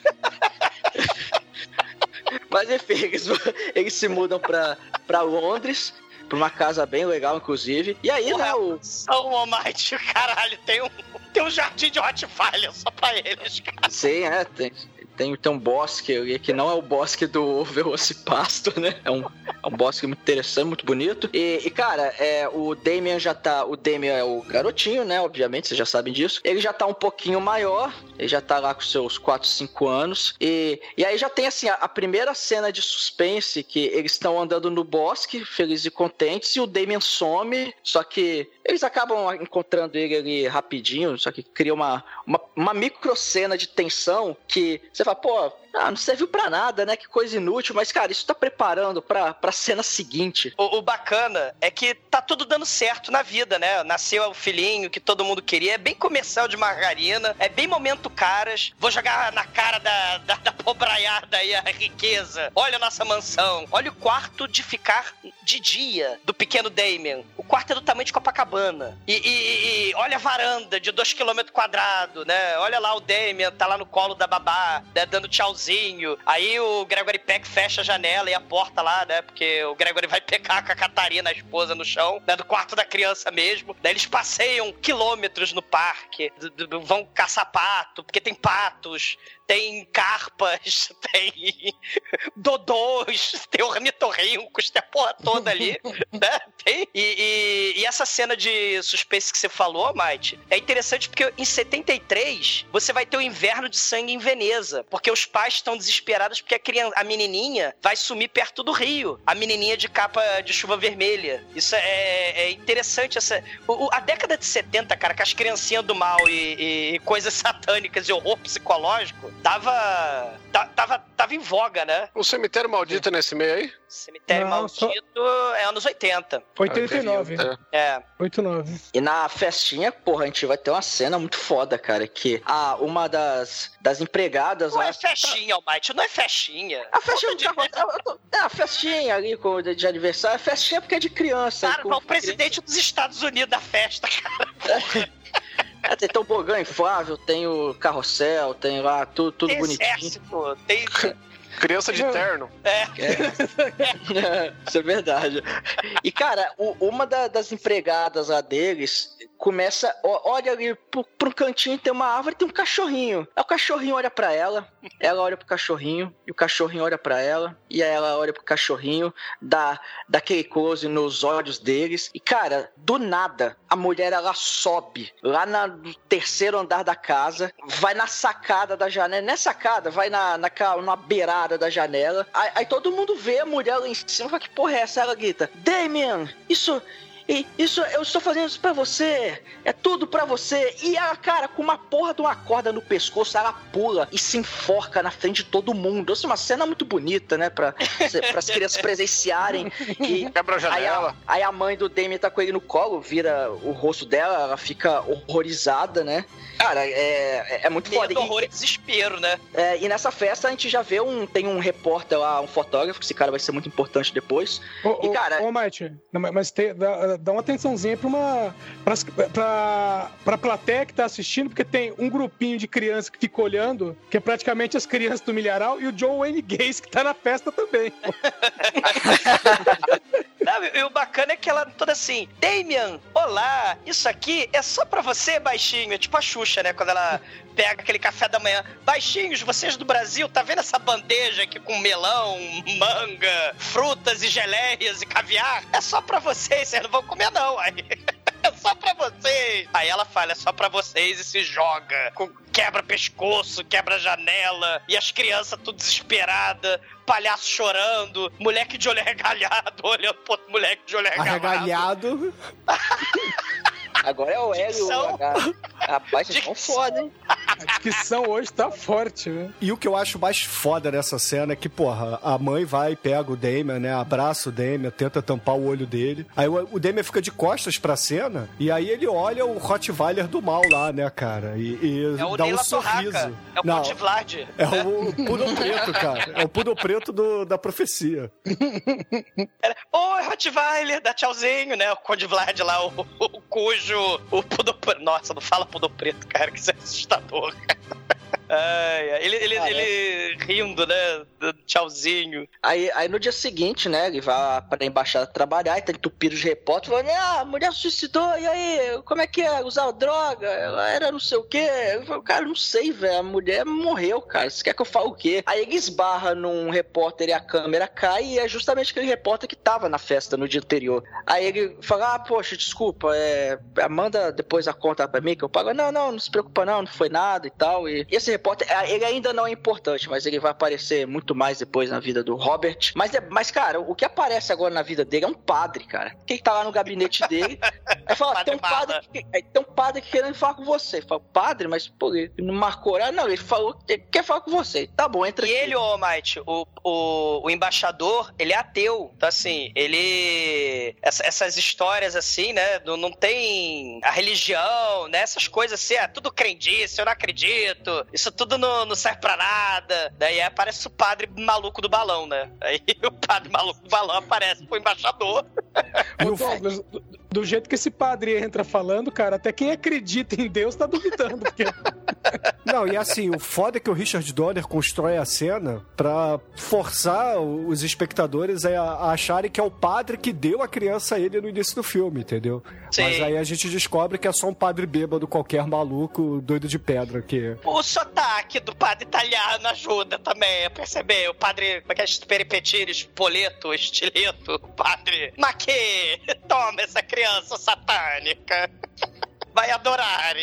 Mas enfim, eles, eles se mudam pra, pra Londres, pra uma casa bem legal, inclusive. E aí, né, o. São Almighty, [LAUGHS] caralho, tem um, tem um jardim de Rottweiler só pra eles, cara. Sim, é, tem, tem, tem um bosque que não é o bosque do Velocipasto, né? É um, é um bosque muito interessante, muito bonito. E, e, cara, é, o Damien já tá. O Damien é o garotinho, né? Obviamente, vocês já sabem disso. Ele já tá um pouquinho maior, ele já tá lá com seus 4, 5 anos. E, e aí já tem assim, a, a primeira cena de suspense que eles estão andando no bosque, felizes e contentes, e o Damien some, só que eles acabam encontrando ele ali rapidinho, só que cria uma, uma, uma micro cena de tensão que você fala, pô, ah, não serviu pra nada, né? Que coisa inútil, mas cara, isso tá preparando pra, pra cena seguinte. O, o bacana é que tá tudo dando certo na vida, né? Nasceu o filhinho que todo mundo queria. É bem comercial de margarina, é bem momento caras. Vou jogar na cara da, da, da pobraiada aí a riqueza. Olha a nossa mansão. Olha o quarto de ficar de dia do pequeno Damien. O quarto é do tamanho de Copacabana. E, e- e olha a varanda de 2 km quadrados, né? Olha lá o Damien, tá lá no colo da babá, né? Dando tchauzinho. Aí o Gregory Peck fecha a janela e a porta lá, né? Porque o Gregory vai pecar com a Catarina, a esposa, no chão, né? Do quarto da criança mesmo. Daí eles passeiam quilômetros no parque, vão caçar pato, porque tem patos, tem carpas, [LAUGHS] tem dodôs, tem ornitorrincos, tem a porra toda ali, [LAUGHS] né? Tem. E, e- e essa cena de suspense que você falou, Mike, é interessante porque em 73 você vai ter o inverno de sangue em Veneza, porque os pais estão desesperados porque a, criança, a menininha vai sumir perto do rio, a menininha de capa de chuva vermelha. Isso é, é interessante, essa... o- a década de 70, cara, com as criancinhas do mal e, e- e coisas [LAUGHS] satânicas e horror psicológico, tava, ta- tava, tava em voga, né? O cemitério maldito é nesse meio aí? Cemitério Não, só- Maldito é anos 80. 89. É. É. 89. E na festinha, porra, a gente vai ter uma cena muito foda, cara, que a, uma das, das empregadas Não lá... é festinha, Almighty, não é festinha. A festinha tô- É, a festinha ali com, de, de aniversário. A festinha porque é de criança. Cara, com- o presidente dos Estados Unidos da festa, cara. [LAUGHS] É, tem tobogã inflável, tem o carrossel, tem lá tudo, tudo bonitinho. Exército, tem... [LAUGHS] Criança de terno. É, [LAUGHS] Isso é verdade. E, cara, o- uma da- das empregadas lá deles começa. Olha ali pro, pro cantinho, tem uma árvore tem um cachorrinho. Aí o cachorrinho olha pra ela, ela olha pro cachorrinho, e o cachorrinho olha pra ela, e aí ela olha pro cachorrinho, dá, dá aquele close nos olhos deles. E, cara, do nada, a mulher ela sobe lá na- no terceiro andar da casa, vai na sacada da janela. Não é sacada, vai na, na, na beirada da janela. Aí, aí todo mundo vê a mulher lá em cima, fala que porra é essa? Ela grita: Damien, isso. E- Isso, eu estou fazendo isso pra você. É tudo pra você. E a cara, com uma porra de uma corda no pescoço, ela pula e se enforca na frente de todo mundo. Isso é uma cena muito bonita, né? Pra, as crianças presenciarem. E Quebra a Aí janela. a, aí a mãe do Damien tá com ele no colo, vira o rosto dela, ela fica horrorizada, né? Cara, é, é muito foda. medo, horror e desespero, né? é, e nessa festa a gente já vê um. Tem um repórter lá, um fotógrafo, que esse cara vai ser muito importante depois. Ô, E, ô, cara- ô Mate, não, mas- mas tem- dá, uma atençãozinha pra uma. Pras, pra, pra plateia que tá assistindo, porque tem um grupinho de crianças que fica olhando, que é praticamente as crianças do Milharal, e o John Wayne Gacy que tá na festa também. [LAUGHS] Não, e o bacana é que ela toda assim, Damian, olá, isso aqui é só pra você, baixinho. É tipo a Xuxa, né? Quando ela pega aquele café da manhã. Baixinhos, vocês do Brasil, tá vendo essa bandeja aqui com melão, manga, frutas e geleias e caviar? É só pra vocês, vocês não vão comer não. Aí É [LAUGHS] só pra vocês. Aí ela fala, é só pra vocês e se joga. Com- Quebra pescoço, quebra janela. E as crianças tudo desesperadas. Palhaço chorando. Moleque de olho [LAUGHS] arregalhado olhando pro outro moleque de olho arregalado. Arregalhado. Agora é o L e o Dicção. H. Rapaz, vocês estão foda, hein? A descrição hoje tá forte, né? E o que eu acho mais foda nessa cena é que, porra, a mãe vai e pega o Damian, né? Abraça o Damian, tenta tampar o olho dele. Aí o, o Damian fica de costas pra cena e aí ele olha o Rottweiler do mal lá, né, cara? E, e É o dá um Neila sorriso. Torraca. É o Não, Vlad. é o Pudo Preto, cara. É o Pudo Preto do- da profecia. Oi, Rottweiler, dá tchauzinho, né? O Conde Vlad lá, o, o cujo. O Pudo Preto. Nossa, não fala Pudo Preto, cara, que isso é assustador. [LAUGHS] Ai, ele, ele, Ah, é. ele rindo, né? Tchauzinho. Aí, aí no dia seguinte, né, ele vai pra embaixada trabalhar e tá entupido de repórter, falando, ah, a mulher suicidou, e aí, como é que é? Usar droga? Ela era não sei o quê. Eu falo, cara, não sei, velho, a mulher morreu, cara, você quer que eu fale o quê? Aí ele esbarra num repórter e a câmera cai e é justamente aquele repórter que tava na festa no dia anterior. Aí ele fala, ah, poxa, desculpa, é, manda depois a conta pra mim que eu pago. Não, não, não se preocupa não, não foi nada e tal. E, e esse repórter, é, ele ainda não é importante, mas ele vai aparecer muito mais depois na vida do Robert. Mas, é- mas cara, o que aparece agora na vida dele é um padre, cara. Que tá lá no gabinete dele. [LAUGHS] Aí fala, tem um padre, que, é, tem um padre querendo falar com você. Fala, padre, mas pô, ele não marcou. Ah, não, ele falou que quer falar com você. Tá bom, entra E aqui. ele, ô Might, o, o, o embaixador, ele é ateu. Então, assim, ele. essa- essas histórias, assim, né? Não, não tem a religião, né? Essas coisas assim, é tudo crendice, eu não acredito. Isso tudo não, não serve pra nada. Daí aparece o padre maluco do balão, né? Aí [LAUGHS] o padre maluco do balão aparece pro embaixador. Ô, Douglas, do, jeito que esse padre entra falando, cara, até quem acredita em Deus tá duvidando. Porque [LAUGHS] Não, e assim, o foda é que o Richard Donner constrói a cena pra forçar os espectadores a a acharem que é o padre que deu a criança a ele no início do filme, entendeu? Sim. Mas aí a gente descobre que é só um padre bêbado qualquer maluco, doido de pedra, que... O sotaque do padre italiano ajuda também a perceber. O padre, como é que é? Peripetires, Poleto, Estileto, o padre. Maquê, toma essa criança satânica. [LAUGHS] Vai adorar.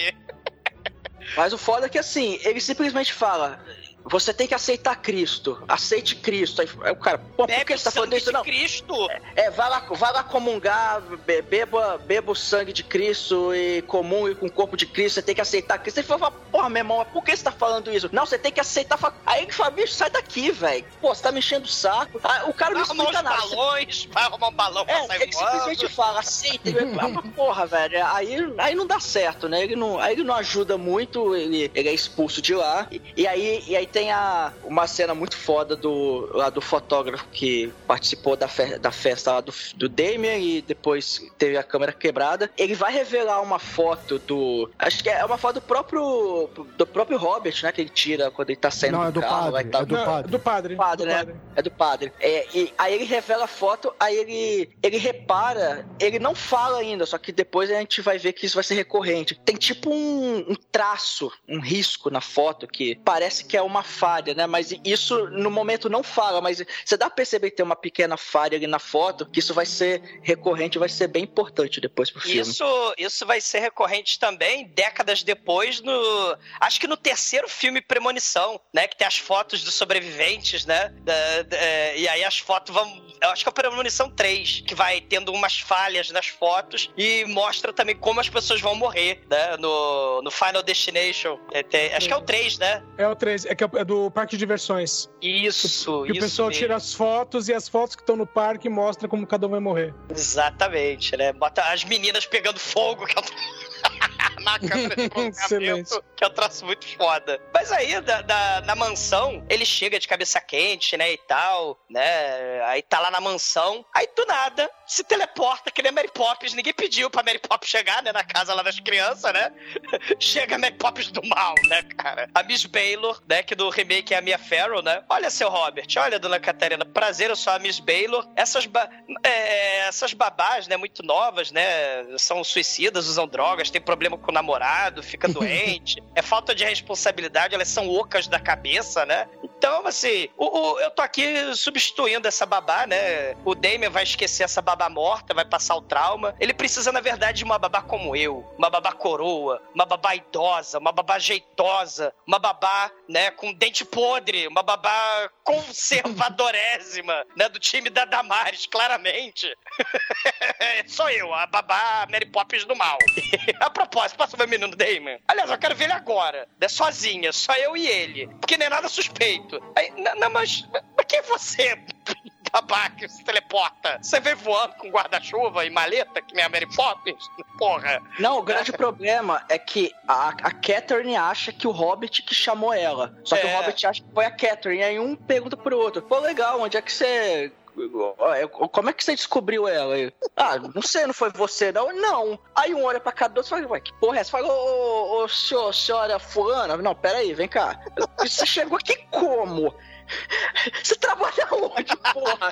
Mas o foda é que assim, ele simplesmente fala. Você tem que aceitar Cristo. Aceite Cristo. Aí aí o cara, pô, por Bebe que o você tá falando isso? Não. Cristo. É, vai lá, vai lá comungar, be- beba, beba o sangue de Cristo e comungue com o corpo de Cristo, você tem que aceitar Cristo. Ele fala, porra, meu irmão, por que você tá falando isso? Não, você tem que aceitar. Aí ele fala, bicho, sai daqui, velho. Pô, você tá me enchendo o saco. Ah, o cara não explica nada. Balões, vai arrumar um balão pra É, ele voando. simplesmente fala, aceita. Ah, mas porra, velho, aí, aí não dá certo, né? Ele não, aí ele não ajuda muito, ele, ele é expulso de lá. E, e aí, e aí tem a, uma cena muito foda do, lá do fotógrafo que participou da, fe- da festa lá do, do Damien e depois teve a câmera quebrada. Ele vai revelar uma foto do. Acho que é uma foto do próprio. do próprio Robert, né? Que ele tira quando ele tá saindo Não, é do carro. padre, tá- é do Não, padre. do padre. padre, do né? padre. É do padre. É, e aí ele revela a foto, aí ele, ele repara, ele não fala ainda, só que depois a gente vai ver que isso vai ser recorrente. Tem tipo um, um traço, um risco na foto que parece que é uma falha, né? Mas isso no momento não fala, mas você dá pra perceber que tem uma pequena falha ali na foto, que isso vai ser recorrente, vai ser bem importante depois pro filme. Isso, isso vai ser recorrente também décadas depois no. Acho que no terceiro filme Premonição, né? Que tem as fotos dos sobreviventes, né? da- da- é, e aí as fotos vão. Eu acho que é o Premonição 3, que vai tendo umas falhas nas fotos e mostra também como as pessoas vão morrer, né? No, no Final Destination. É, tem- acho que é o 3, né? É o 3, é, que é é do parque de diversões. Isso, Que o isso. pessoal mesmo. tira as fotos e as fotos que estão no parque mostram como cada um vai morrer. Exatamente, né? Bota as meninas pegando fogo, que é. [LAUGHS] na câmera de [LAUGHS] prolongamento, que é um troço muito foda. Mas aí, da, da- na mansão, ele chega de cabeça quente, né, e tal, né? Aí tá lá na mansão, aí do nada se teleporta, que nem a Mary Poppins. Ninguém pediu pra Mary Poppins chegar, né, na casa lá das crianças, né? [LAUGHS] Chega a Mary Poppins do mal, né, cara? A Miss Baylor, né, que do remake é a Mia Farrow, né? Olha, seu Robert, olha, dona Catarina, prazer, eu sou a Miss Baylor. Essas, ba- é, essas babás, né, muito novas, né, são suicidas, usam drogas, tem problema com o namorado, fica [LAUGHS] doente, é falta de responsabilidade, elas são ocas da cabeça, né? Então, assim, o, o- eu tô aqui substituindo essa babá, né? O Damien vai esquecer essa babá morta, vai passar o trauma. Ele precisa, na verdade, de uma babá como eu. Uma babá coroa, uma babá idosa, uma babá jeitosa, uma babá, né, com dente podre, uma babá conservadorésima, [LAUGHS] né, do time da Damares, claramente. [LAUGHS] Sou eu, a babá Mary Poppins do mal. [LAUGHS] a propósito, posso ver o menino Damon? Aliás, eu quero ver ele agora. É sozinha, só eu e ele. Porque não é nada suspeito. Aí, não, não, mas, mas quem é você? [LAUGHS] Que se teleporta. Você vem voando com guarda-chuva e maleta, que nem a Mary Poppins? [LAUGHS] Porra. Não, o grande problema é que a, a Catherine acha que o Hobbit que chamou ela. Só que É. o Hobbit acha que foi a Catherine. Aí um pergunta pro outro: pô, legal, onde é que você. Como é que você descobriu ela? Aí, Ah, não sei, não foi você, não? Não. Aí um olha pra cada outro e fala, ué, que porra é essa? Fala, ô, ô, ô, senhor, senhora fulana? Não, peraí, vem cá. Você chegou aqui como? [LAUGHS] Você trabalha onde, porra?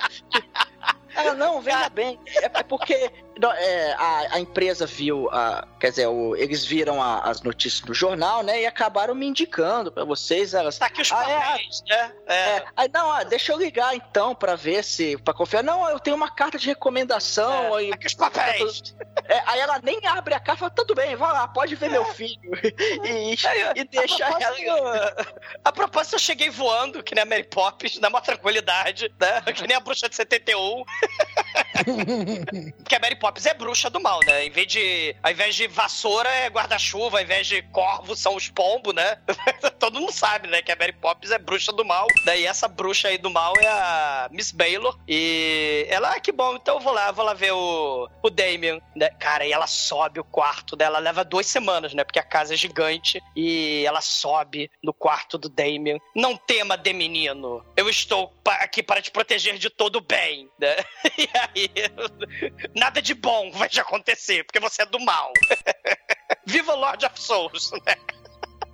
Ela, não, veja bem. É, é porque não, é, a, a empresa viu, a, quer dizer, o- eles viram a- as notícias no jornal, né? E acabaram me indicando pra vocês. Elas, Tá aqui os Ah, é? papéis, né? É. é, aí, não, ah, deixa eu ligar então pra ver se, pra confiar. Não, eu tenho uma carta de recomendação. Aí, Tá aqui os papéis. é, aí ela nem abre a carta e fala, tudo bem, vai lá, pode ver meu filho. [LAUGHS] E, e deixa a ela. propósito, a propósito, eu cheguei voando, que nem a Mary Poppins, na maior tranquilidade, né? Que nem a bruxa de 71. Porque [LAUGHS] a Mary Poppins é bruxa do mal, né? Em vez de, ao invés de vassoura, é guarda-chuva, ao invés de corvo, são os pombos, né? [LAUGHS] Todo mundo sabe, né? Que a Mary Poppins é bruxa do mal. Daí essa bruxa aí do mal é a Miss Baylor. E ela, ah, que bom, então eu vou lá, vou lá ver o, o Damien, né? Cara, e ela sobe o quarto dela, leva duas semanas, né? Porque a casa é gigante. E ela sobe no quarto do Damien. Não tema, de menino. Eu estou aqui para te proteger de todo o bem, [LAUGHS] né? [LAUGHS] E aí, nada de bom vai te acontecer, porque você é do mal. [LAUGHS] Viva Lord of Souls, né?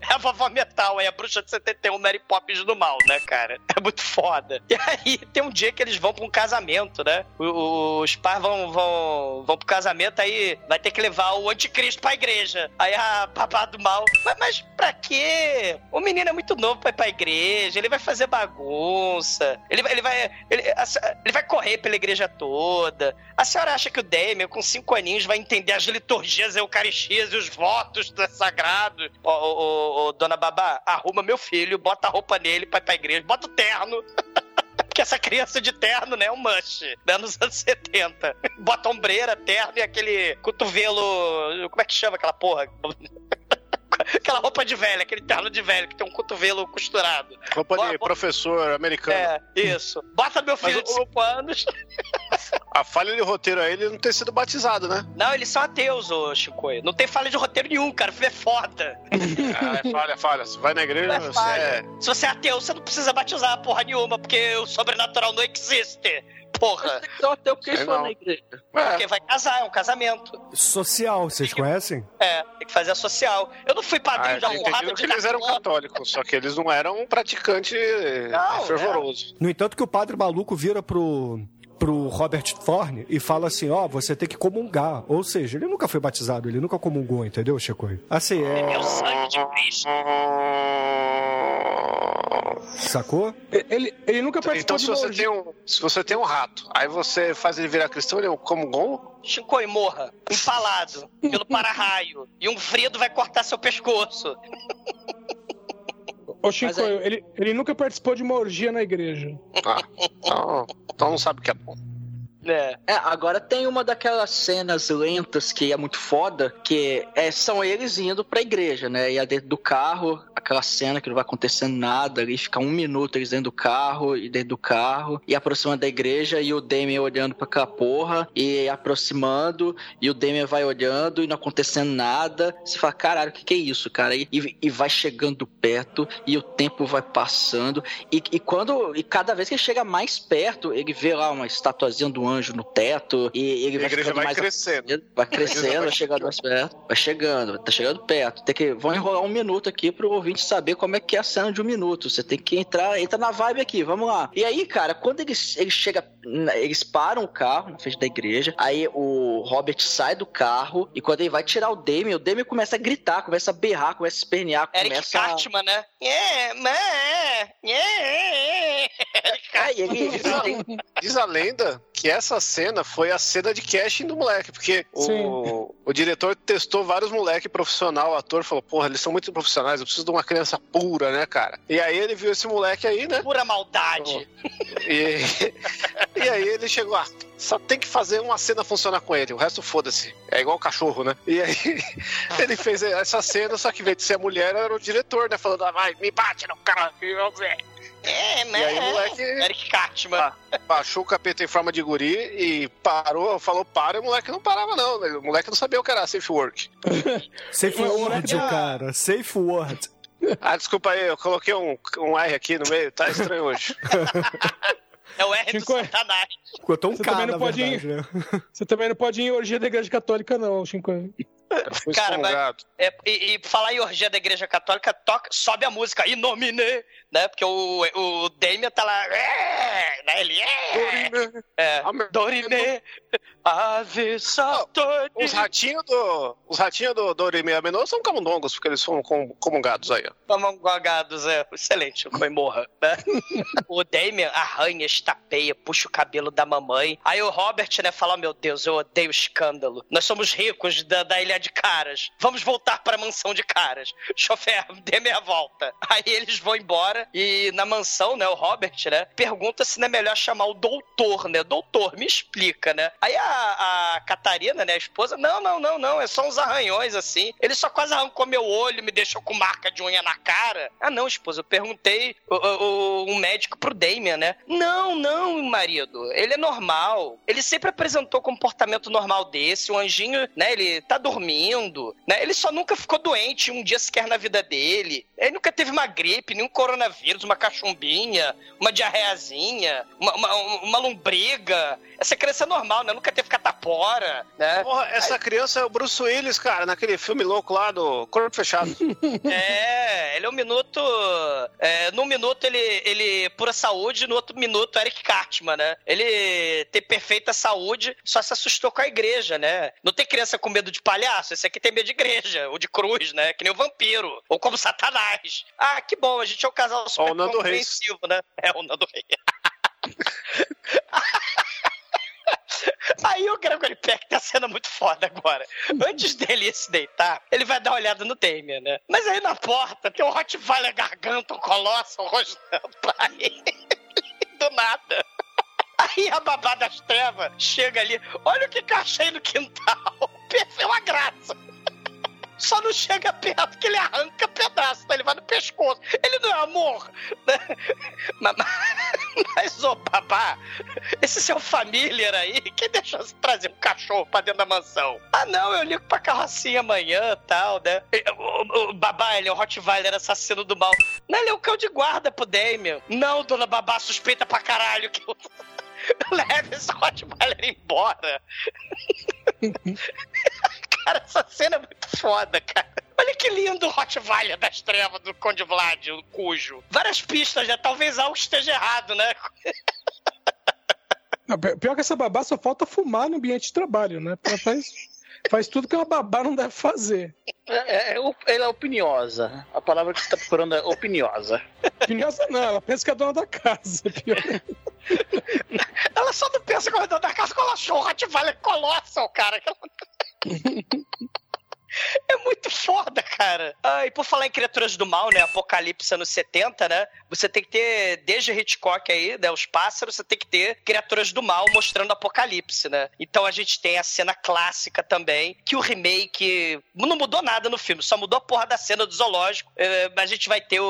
É [LAUGHS] a vovó metal, é a bruxa de 71 Mary Poppins do mal, né, cara? [LAUGHS] É muito foda. E aí tem um dia que eles vão pra um casamento, né? Os pais vão, vão, vão pro casamento, aí vai ter que levar o anticristo pra igreja. Aí a babá do mal, mas, mas pra quê? O menino é muito novo pra ir pra igreja, ele vai fazer bagunça, ele vai, ele vai, ele, ele vai correr pela igreja toda. A senhora acha que o Damien, com cinco aninhos, vai entender as liturgias, eucaristias e os votos sagrados? Ô, ô, dona Babá, arruma meu filho, bota a roupa nele pra ir pra igreja, bota o terno. [LAUGHS] Porque essa criança de terno, né, é um must, né, nos anos [LAUGHS] 70. Bota ombreira, terno e aquele cotovelo... Como é que chama aquela porra? Aquela roupa de velho, aquele terno de velho que tem um cotovelo costurado. Roupa de bora. professor americano. É, isso. Bota meu filho Mas de o- 5 anos. A falha de roteiro aí, ele não ter sido batizado, né? Não, eles são ateus, ô Chicoio. Não tem falha de roteiro nenhum, cara. O filme é foda. Ah, é falha, falha. Você vai na igreja, é você é... Se você é ateu, você não precisa batizar porra nenhuma, porque o sobrenatural não existe. Porra. Só até o que Sei eles foram não. na igreja. Porque vai casar, é um casamento. Social, vocês conhecem? É, tem que fazer a social. Eu não fui Ah, padrinho tinha porrada entendido de que eles eram católicos, só que eles não eram um praticante Não, fervoroso. No entanto, que o padre maluco vira pro, pro Robert Thorne e fala assim: ó, você tem que comungar. Ou seja, ele nunca foi batizado, ele nunca comungou, entendeu, Chico? Assim, é. É o sangue de Cristo. Sacou? Ele, ele nunca participou Então, se você, tem um, se você tem um rato, aí você faz ele virar cristão, ele é um como gol? Chicoio morra, empalado, pelo para-raio. E um fredo vai cortar seu pescoço. [LAUGHS] Ô, Chico, aí- ele, ele nunca participou de uma orgia na igreja. Ah, então, então não sabe o que é bom. É. É, agora tem uma daquelas cenas lentas que é muito foda, que é, são eles indo pra igreja, né? E é dentro do carro, aquela cena que não vai acontecendo nada, ali fica um minuto eles dentro do carro, e dentro do carro, e aproximando da igreja, e o Damien olhando pra aquela porra, e aproximando, e o Damien vai olhando, e não acontecendo nada. Você fala, caralho, o que, que é isso, cara? E, e- vai chegando perto, e o tempo vai passando, e, e quando. E cada vez que ele chega mais perto, ele vê lá uma estatuazinha do anjo no teto, e ele a vai ficando vai mais crescendo. Vai [LAUGHS] crescendo, vai chegando mais perto. Vai chegando, tá chegando perto. Tem que. Vão enrolar um minuto aqui pro ouvinte saber como é que é a cena de um minuto. Você tem que entrar, entra na vibe aqui, vamos lá. E aí, cara, quando ele, ele chega na- eles param o carro na frente da igreja. Aí o Robert sai do carro e quando ele vai tirar o Damien, o Damien começa a gritar, começa a berrar, começa a espernear, Eric começa a... Cartman, né? É, é, é. Eric [LAUGHS] Aí ele, Diz a, diz a lenda que essa cena foi a cena de casting do moleque, porque o, o diretor testou vários moleques profissional, o ator falou, porra, eles são muito profissionais, eu preciso de uma criança pura, né, cara? E aí ele viu esse moleque aí, né? Pura maldade. E, [LAUGHS] e aí ele chegou, ah, só tem que fazer uma cena funcionar com ele, o resto foda-se. É igual o cachorro, né? E aí [LAUGHS] ele fez essa cena, só que em vez de ser a mulher, era o diretor, né? Falando, ah, vai, me bate no cara, que eu ver. É, né? E aí o moleque Eric Cartman. baixou o capeta em forma de guri e parou, falou para, e o moleque não parava, não. né? O moleque não sabia o que era safe work. [LAUGHS] Safe word, cara. Safe word. Ah, desculpa aí, eu coloquei um, um R aqui no meio, tá estranho hoje. [LAUGHS] É o R do Chico, é- Satanás. Ficou tão Você caro, também na não pode verdade, né? [LAUGHS] Você também não pode ir em orgia da igreja católica, não, Chico. Foi Cara, mas-. É, e, e falar em orgia da igreja católica, toca, sobe a música, Inomine, né? Porque o, o Damien tá lá, é, né? Ele é, é, Dorime, Ave Satori. Os ratinhos do. Os ratinhos do Dorime Amenô são camundongos, porque eles são com- comungados aí, ó. Mamangagados, é excelente, foi morra, né? [LAUGHS] o Damien arranha, estapeia, puxa o cabelo da mamãe. Aí o Robert, né, fala: Meu Deus, eu odeio escândalo. Nós somos ricos da, da ilha de caras. Vamos voltar pra mansão de caras. [LAUGHS] Chofer, dê meia volta. Aí eles vão embora e na mansão, né, o Robert, né, pergunta se não é melhor chamar o doutor, né? Doutor, me explica, né? Aí a, a Catarina, né, a esposa, não, não, não, não, é só uns arranhões assim. Ele só quase arrancou meu olho, me deixou com marca de unha na cara. Ah, não, esposa, eu perguntei o, o- um médico pro Damien, né? Não, não, marido, ele é normal. Ele sempre apresentou comportamento normal desse. O anjinho, né, ele tá dormindo, né? Ele só nunca ficou doente um dia sequer na vida dele. Ele nunca teve uma gripe, nenhum coronavírus, uma cachumbinha, uma diarreazinha, uma, uma, uma lombriga. Essa criança é normal, né? Nunca teve catapora, né? Porra, essa criança é o Bruce Willis, cara, naquele filme louco lá do Corpo Fechado. [LAUGHS] É, ele é um minuto. É, num minuto ele, ele pura saúde, no outro minuto Eric Cartman, né? Ele tem perfeita saúde, só se assustou com a igreja, né? Não tem criança com medo de palhaço, esse aqui tem medo de igreja, ou de cruz, né? Que nem o vampiro, ou como Satanás. Ah, que bom, a gente é um casal super Ou o Nando Reis. compreensivo, né? É o Nando Reis. [LAUGHS] Aí o Gregory Peck tá sendo muito foda agora. Antes dele ir se deitar, ele vai dar uma olhada no Damien, né? Mas aí na porta tem um Rottweiler garganta, um colosso rosnando [LAUGHS] pra ele. Do nada. Aí a babá das trevas chega ali, olha o que que eu achei no quintal. É uma graça. Só não chega perto que ele arranca pedaço, né? ele vai no pescoço. Ele não é amor. né? Mas, mas, ô babá, esse seu familiar aí, quem deixou você trazer um cachorro pra dentro da mansão? Ah, não, eu ligo pra carrocinha amanhã tal, né? O, o babá, ele é o Rottweiler assassino do mal. Não, ele é o cão de guarda pro Damien. Não, dona babá, suspeita pra caralho que eu... [LAUGHS] Leve esse Rottweiler embora. [LAUGHS] cara, essa cena é muito foda, cara. Olha que lindo o Rottweiler das trevas do Conde Vlad, o cujo. Várias pistas, já talvez algo esteja errado, né? Não, pi- pior que essa babá só falta fumar no ambiente de trabalho, né? Ela faz, faz tudo que uma babá não deve fazer. É, é, op- ela é opiniosa. A palavra que você tá procurando é opiniosa. Opiniosa não, ela pensa que é dona da casa. Pior. Ela só não pensa como é dona da casa quando ela achou o Rottweiler colossal, cara. [LAUGHS] [LAUGHS] É muito foda, cara. Ah, e por falar em criaturas do mal, né? Apocalipse anos 70, né? Você tem que ter, desde Hitchcock aí, né? Os pássaros, você tem que ter criaturas do mal mostrando Apocalipse, né? Então a gente tem a cena clássica também, que o remake não mudou nada no filme, só mudou a porra da cena do zoológico. mas a gente vai ter o,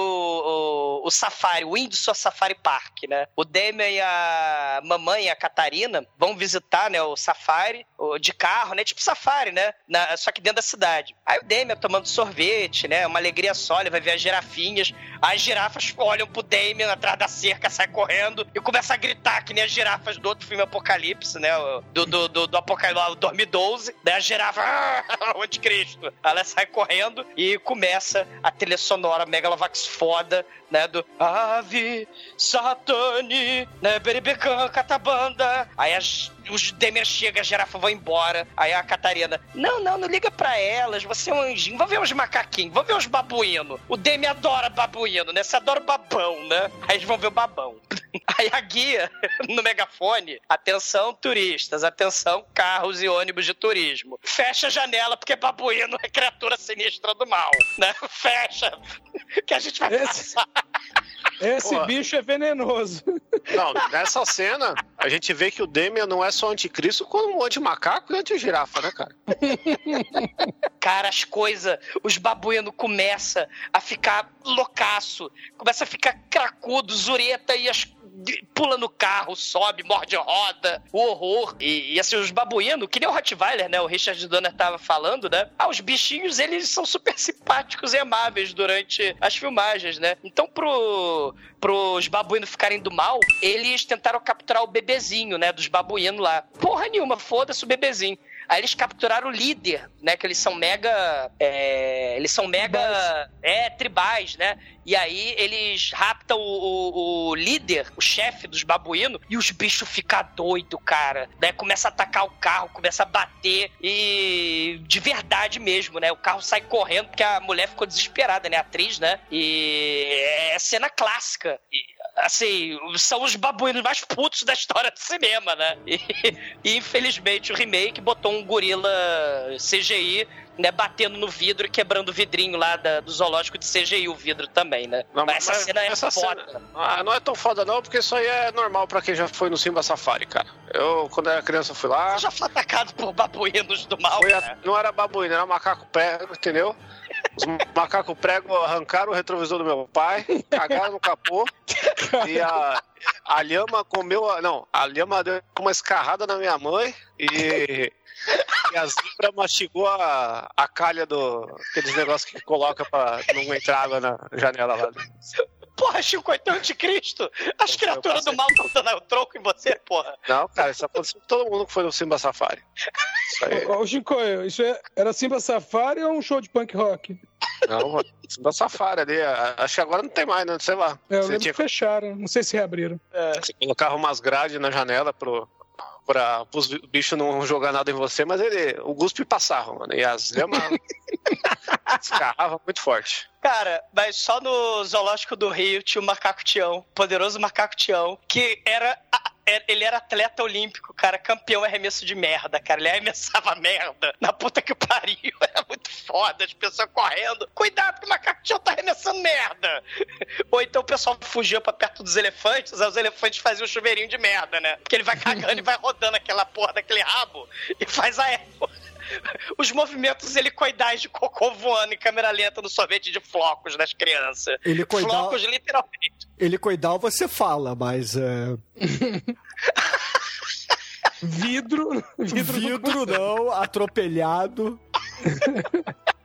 o, o Safari, o Windsor Safari Park, né? O Damian e a mamãe, a Catarina, vão visitar, né? O Safari, de carro, né? Tipo Safari, né? Na- só que dentro da cidade. Aí o Damian tomando sorvete né? Uma alegria só, ele vai ver as girafinhas. As girafas olham pro Damien atrás da cerca, sai correndo e começa a gritar que nem as girafas do outro filme Apocalipse, né? Do, do, do, do Apocalipse, 2012. Daí a girafa, ah, anticristo. Ela sai correndo e começa a trilha sonora Megalovax foda, né? Do Ave Satani, né? Beribecan, Catabanda. Aí as, os Demer chegam, a girafa vai embora. Aí a Catarina, não, não, não liga pra elas, você é um anjinho. Vamos ver uns macaquinhos, vamos ver uns babuínos. O Demi adora babuíno, né? Você adora babão, né? Aí eles vão ver o babão. [LAUGHS] Aí a guia, [LAUGHS] no megafone, atenção turistas, atenção carros e ônibus de turismo. Fecha a janela, porque babuíno é criatura sinistra do mal, né? [LAUGHS] Fecha, que a gente vai Esse- passar. Esse Pô. bicho é venenoso. Não, nessa cena, a gente vê que o Demian não é só anticristo, como anti-macaco e anti-girafa, né, cara? Cara, as coisas, os babuínos começam a ficar loucaço, começa a ficar cracudo, zureta e as pula no carro, sobe, morde roda, o horror. E, e, assim, os babuínos, que nem o Rottweiler, né? O Richard Donner tava falando, né? Ah, os bichinhos, eles são super simpáticos e amáveis durante as filmagens, né? Então, pro, pros babuínos ficarem do mal, eles tentaram capturar o bebezinho, né? Dos babuínos lá. Porra nenhuma, foda-se o bebezinho. Aí eles capturaram o líder, né? Que eles são mega. é, eles são mega. É, tribais, né? E aí eles raptam o, o- o líder, o chefe dos babuínos, e os bichos ficam doidos, cara. Né? Começa a atacar o carro, começa a bater. E. De verdade mesmo, né? O carro sai correndo, porque a mulher ficou desesperada, né? A atriz, né? E é cena clássica. E, assim, são os babuínos mais putos da história do cinema, né? E, e, infelizmente o remake botou um gorila CGI, né, batendo no vidro e quebrando o vidrinho lá da- do zoológico de CGI, o vidro também, né? Não, mas essa mas cena é essa foda. cena- Ah, não é tão foda não, porque isso aí é normal pra quem já foi no Simba Safari, cara. Eu, quando era criança, fui lá. Você já foi atacado por babuínos do mal, a- não era babuíno, era macaco prego, entendeu? Os macacos prego arrancaram o retrovisor do meu pai, cagaram no capô e a, a lhama comeu. a- Não, a lhama deu uma escarrada na minha mãe e. E a zebra mastigou a, a calha do. aqueles negócios que coloca pra não entrar água na janela lá. Porra, Chico, então anticristo! As Eu criaturas do mal estão dando o troco em você, porra. Não, cara, isso aconteceu com todo mundo que foi no Simba Safari. Isso aí. Ô, ô, Chicoio, isso é- era Simba Safari ou um show de punk rock? Não, Simba Safari ali. Acho que agora não tem mais, né? Sei lá. É, eu Você tinha que fecharam, não sei se reabriram. Você colocava umas grades na janela pro, pra, pros bichos não jogar nada em você, mas ele, o guspe passava, mano. E as lhamas [LAUGHS] escarrava muito forte. Cara, mas só no Zoológico do Rio tinha o Macaco Tião, poderoso Macaco Tião, que era. a- era- Ele era atleta olímpico, cara, campeão arremesso de merda, cara. Ele arremessava [LAUGHS] merda na puta que pariu. [LAUGHS] Era muito foda, as pessoas correndo. Cuidado que o macaco tá arremessando merda. [LAUGHS] Ou então o pessoal fugia pra perto dos elefantes, aí os elefantes faziam um chuveirinho de merda, né? Porque ele vai cagando e vai rodando aquela porra daquele rabo e faz a erva os movimentos helicoidais de cocô voando em câmera lenta no sorvete de flocos das crianças. Helicoidal, Flocos, literalmente. Helicoidal você fala, mas é, Vidro, [LAUGHS] vidro, vidro não, atropelhado. [LAUGHS]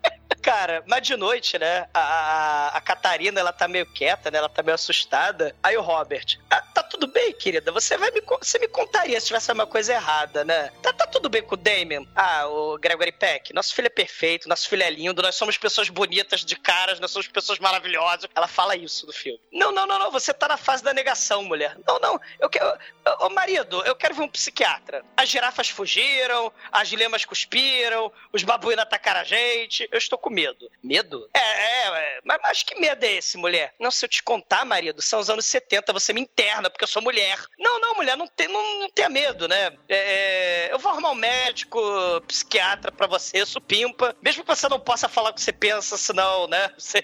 Cara, mas de noite, né? A, a, a Catarina, ela tá meio quieta, né? Ela tá meio assustada. Aí o Robert, ah, tá tudo bem, querida? Você vai me, você me contaria se tivesse uma coisa errada, né? Tá, tá tudo bem com o Damien? Ah, o Gregory Peck, nosso filho é perfeito, nosso filho é lindo, nós somos pessoas bonitas de caras, nós somos pessoas maravilhosas. Ela fala isso no filme. Não, não, não, não, você tá na fase da negação, mulher. Não, não, eu quero. Ô, marido, eu quero ver um psiquiatra. As girafas fugiram, as lemas cuspiram, os babuínos atacaram a gente. Eu estou com medo. Medo? É, é, é. Mas, mas que medo é esse, mulher? Não, se eu te contar, marido, são os anos 70, você me interna porque eu sou mulher. Não, não, mulher, não, tem, não, não tenha medo, né? É, eu vou arrumar um médico, psiquiatra pra você, supimpa. Mesmo que você não possa falar o que você pensa, senão, né? [LAUGHS] Você...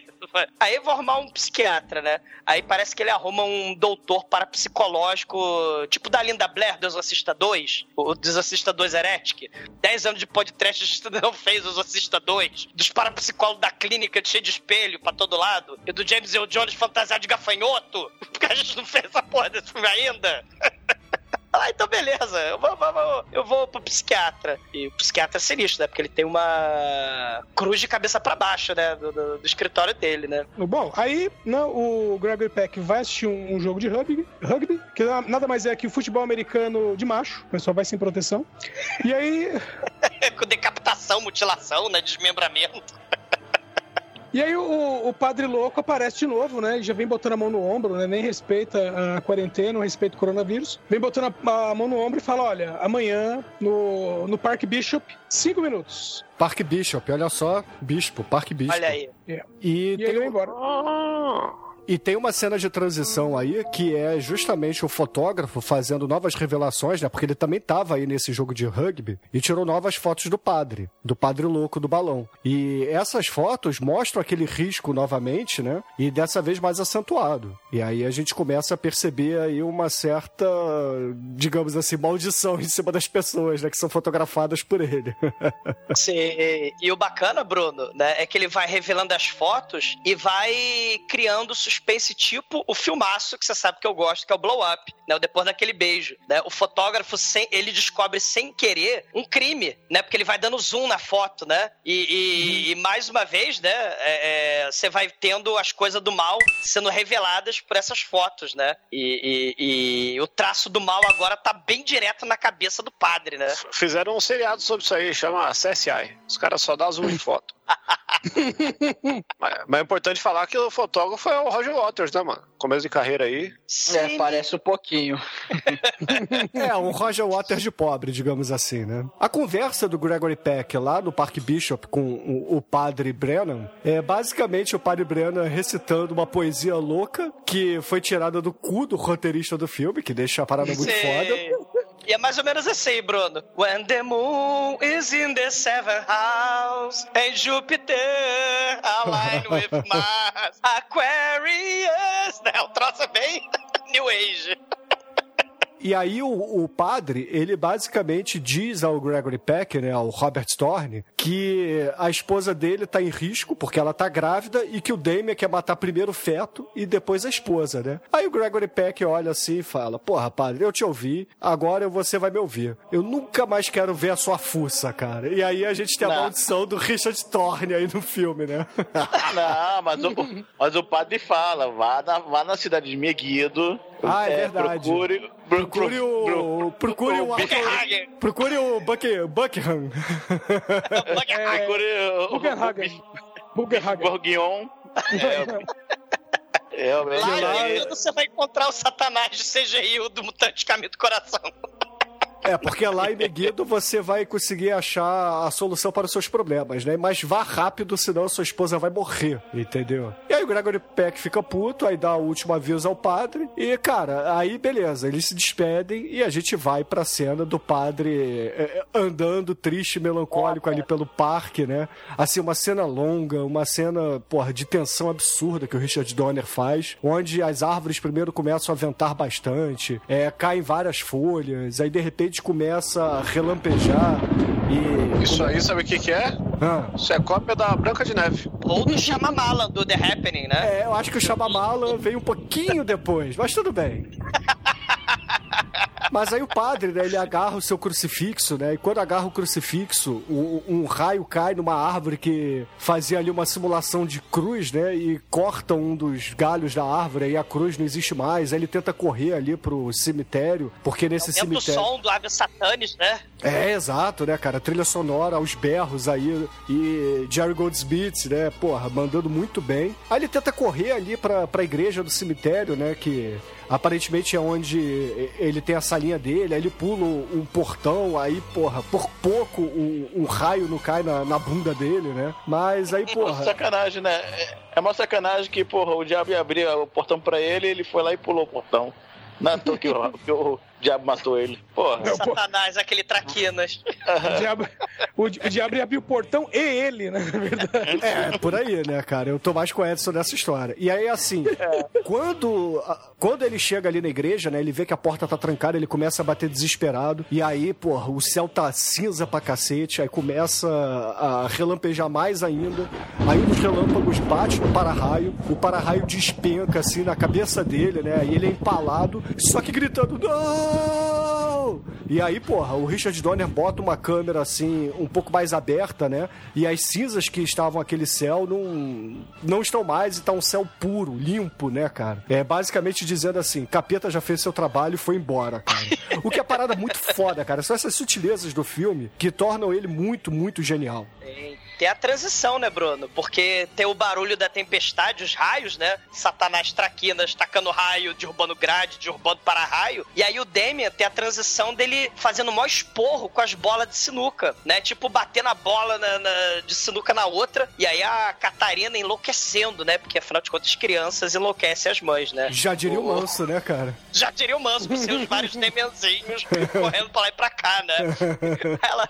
Aí eu vou arrumar um psiquiatra, né? Aí parece que ele arruma um doutor parapsicológico, tipo da Linda Blair, do Exorcista 2, o Exorcista 2 Heretic. 10 anos de podcast, [LAUGHS] não fez o Exorcista 2, dos parapsicólogos da clínica cheio de espelho pra todo lado, e do James Earl Jones fantasiado de gafanhoto, [LAUGHS] porque a gente não fez essa porra desse filme ainda. [LAUGHS] ah, então beleza, eu vou, vou- vou- eu vou pro psiquiatra. E o psiquiatra é sinistro, né? Porque ele tem uma cruz de cabeça pra baixo, né? Do, do- do escritório dele, né? Bom, aí né, o Gregory Peck vai assistir um, um jogo de rugby, rugby, que na- nada mais é que o futebol americano de macho, o pessoal vai sem proteção. E aí, [LAUGHS] Com decapitação, mutilação, né? Desmembramento. e aí o, o padre louco aparece de novo, né? E já vem botando a mão no ombro, né? Nem respeita a quarentena, não respeita o coronavírus. Vem botando a, a mão no ombro e fala: olha, amanhã no, no Parque Bishop, cinco minutos. Parque Bishop, olha só, Bispo, Parque Bishop. Olha aí. E, E tem, ele vai embora. E tem uma cena de transição aí que é justamente o fotógrafo fazendo novas revelações, né? Porque ele também tava aí nesse jogo de rugby e tirou novas fotos do padre, do padre louco do balão. E essas fotos mostram aquele risco novamente, né? E dessa vez mais acentuado. E aí a gente começa a perceber aí uma certa, digamos assim, maldição em cima das pessoas, né? Que são fotografadas por ele. [LAUGHS] Sim, e o bacana, Bruno, né, é que ele vai revelando as fotos e vai criando suspense tipo o filmaço que você sabe que eu gosto, que é o Blow Up, né, o depois daquele beijo, né? O fotógrafo, sem, ele descobre sem querer um crime, né? Porque ele vai dando zoom na foto, né? E, e- e mais uma vez, né, é, é, você vai tendo as coisas do mal sendo reveladas por essas fotos, né? E, e- e o traço do mal agora tá bem direto na cabeça do padre, né? Fizeram um seriado sobre isso aí, chama CSI. Os caras só dão zoom em foto. [LAUGHS] mas, mas é importante falar que o fotógrafo é o Roger Waters, né, mano? Começo de carreira aí. É, parece um pouquinho. [LAUGHS] É, um Roger Waters de pobre, digamos assim, né? A conversa do Gregory Peck lá no Parque Bishop com o, o padre Brennan é basicamente o padre Brennan recitando uma poesia louca que foi tirada do cu do roteirista do filme, que deixa a parada muito Sim. foda. E é mais ou menos assim, Bruno. When the moon is in the seventh house and Jupiter aligned with [LAUGHS] Mars, Aquarius, né? O troço é bem [LAUGHS] New Age. E aí o, o padre, ele basicamente diz ao Gregory Peck, né, ao Robert Storni, que a esposa dele tá em risco porque ela tá grávida e que o Damien quer matar primeiro o feto e depois a esposa, né? Aí o Gregory Peck olha assim e fala: Porra, padre, eu te ouvi, agora você vai me ouvir. Eu nunca mais quero ver a sua fuça, cara. E aí a gente tem a Não. maldição do Richard Storni aí no filme, né? [LAUGHS] Não, mas o, mas o padre fala, vá na, vá na cidade de Megiddo. Ah, é verdade. Procure, Procure o. Procure o. Buckenhagen. Procure o Buck, Buckingham. procure o. Bourguignon. É, é, Lá é, é, Megiddo você vai encontrar o satanás de CGI do Mutante Caminho do Coração. É, porque lá em Megiddo você vai conseguir achar a solução para os seus problemas, né? Mas vá rápido, senão sua esposa vai morrer, entendeu? E aí o Gregory Peck fica puto, aí dá o último aviso ao padre, e cara, aí beleza, eles se despedem e a gente vai pra cena do padre é, andando triste, melancólico ali pelo parque, né? Assim, uma cena longa, uma cena, porra, de tensão absurda que o Richard Donner faz, onde as árvores primeiro começam a ventar bastante, é, caem várias folhas, aí de repente começa a relampejar e. Isso aí, sabe o que, que é? Ah. Isso é cópia da Branca de Neve. Ou do Shyamalan, do The Happening, né? É, eu acho que o Shyamalan veio um pouquinho depois, mas tudo bem. [LAUGHS] Mas aí o padre, né, ele agarra o seu crucifixo, né? E quando agarra o crucifixo, um, um raio cai numa árvore que fazia ali uma simulação de cruz, né? E corta um dos galhos da árvore, aí a cruz não existe mais. Aí ele tenta correr ali pro cemitério, porque nesse Dentro do cemitério. som do Ave Satanis, né? É, exato, né, cara? Trilha sonora, aos berros aí. E Jerry Goldsmith, né? Porra, mandando muito bem. Aí ele tenta correr ali pra, pra igreja do cemitério, né? Que aparentemente é onde ele tem a salinha dele. Aí ele pula um portão, aí, porra, por pouco um raio não cai na, na bunda dele, né? Mas aí, [LAUGHS] Uma porra. sacanagem, né? É- É uma sacanagem que, porra, o diabo ia abrir o portão pra ele ele foi lá e pulou o portão. Não é toa que o, que o diabo matou ele. Porra. Satanás, aquele traquinas. O diabo, o, o diabo ia abrir o portão e ele, né? Na verdade. É, por aí, né, cara? Eu tô mais com o Edson nessa história. E aí, assim, quando, a- quando ele chega ali na igreja, né, ele vê que a porta tá trancada, ele começa a bater desesperado. E aí, porra, o céu tá cinza pra cacete, aí começa a relampejar mais ainda. Aí um dos relâmpagos bate no para-raio, o para-raio despenca, assim, na cabeça dele, né? Aí ele é empalado, só que gritando, não! Não! E aí, porra, o Richard Donner bota uma câmera assim, um pouco mais aberta, né? E as cinzas que estavam aquele céu não, não estão mais e tá um céu puro, limpo, né, cara? É basicamente dizendo assim: capeta já fez seu trabalho e foi embora, cara. [LAUGHS] o que é parada muito foda, cara. São essas sutilezas do filme que tornam ele muito, muito genial. Tem, tem a transição, né, Bruno? Porque tem o barulho da tempestade, os raios, né? Satanás traquinas tacando raio, derrubando grade, derrubando para-raio. E aí o Damien tem a transição dele fazendo o maior esporro com as bolas de sinuca, né? Tipo, batendo a bola na, na- de sinuca na outra. E aí a Catarina enlouquecendo, né? Porque afinal de contas, crianças enlouquecem as mães, né? Já diria o manso, né, cara? Já diria o Manso com seus vários Damianzinhos [LAUGHS] correndo pra lá e pra cá, né? [LAUGHS] Ela.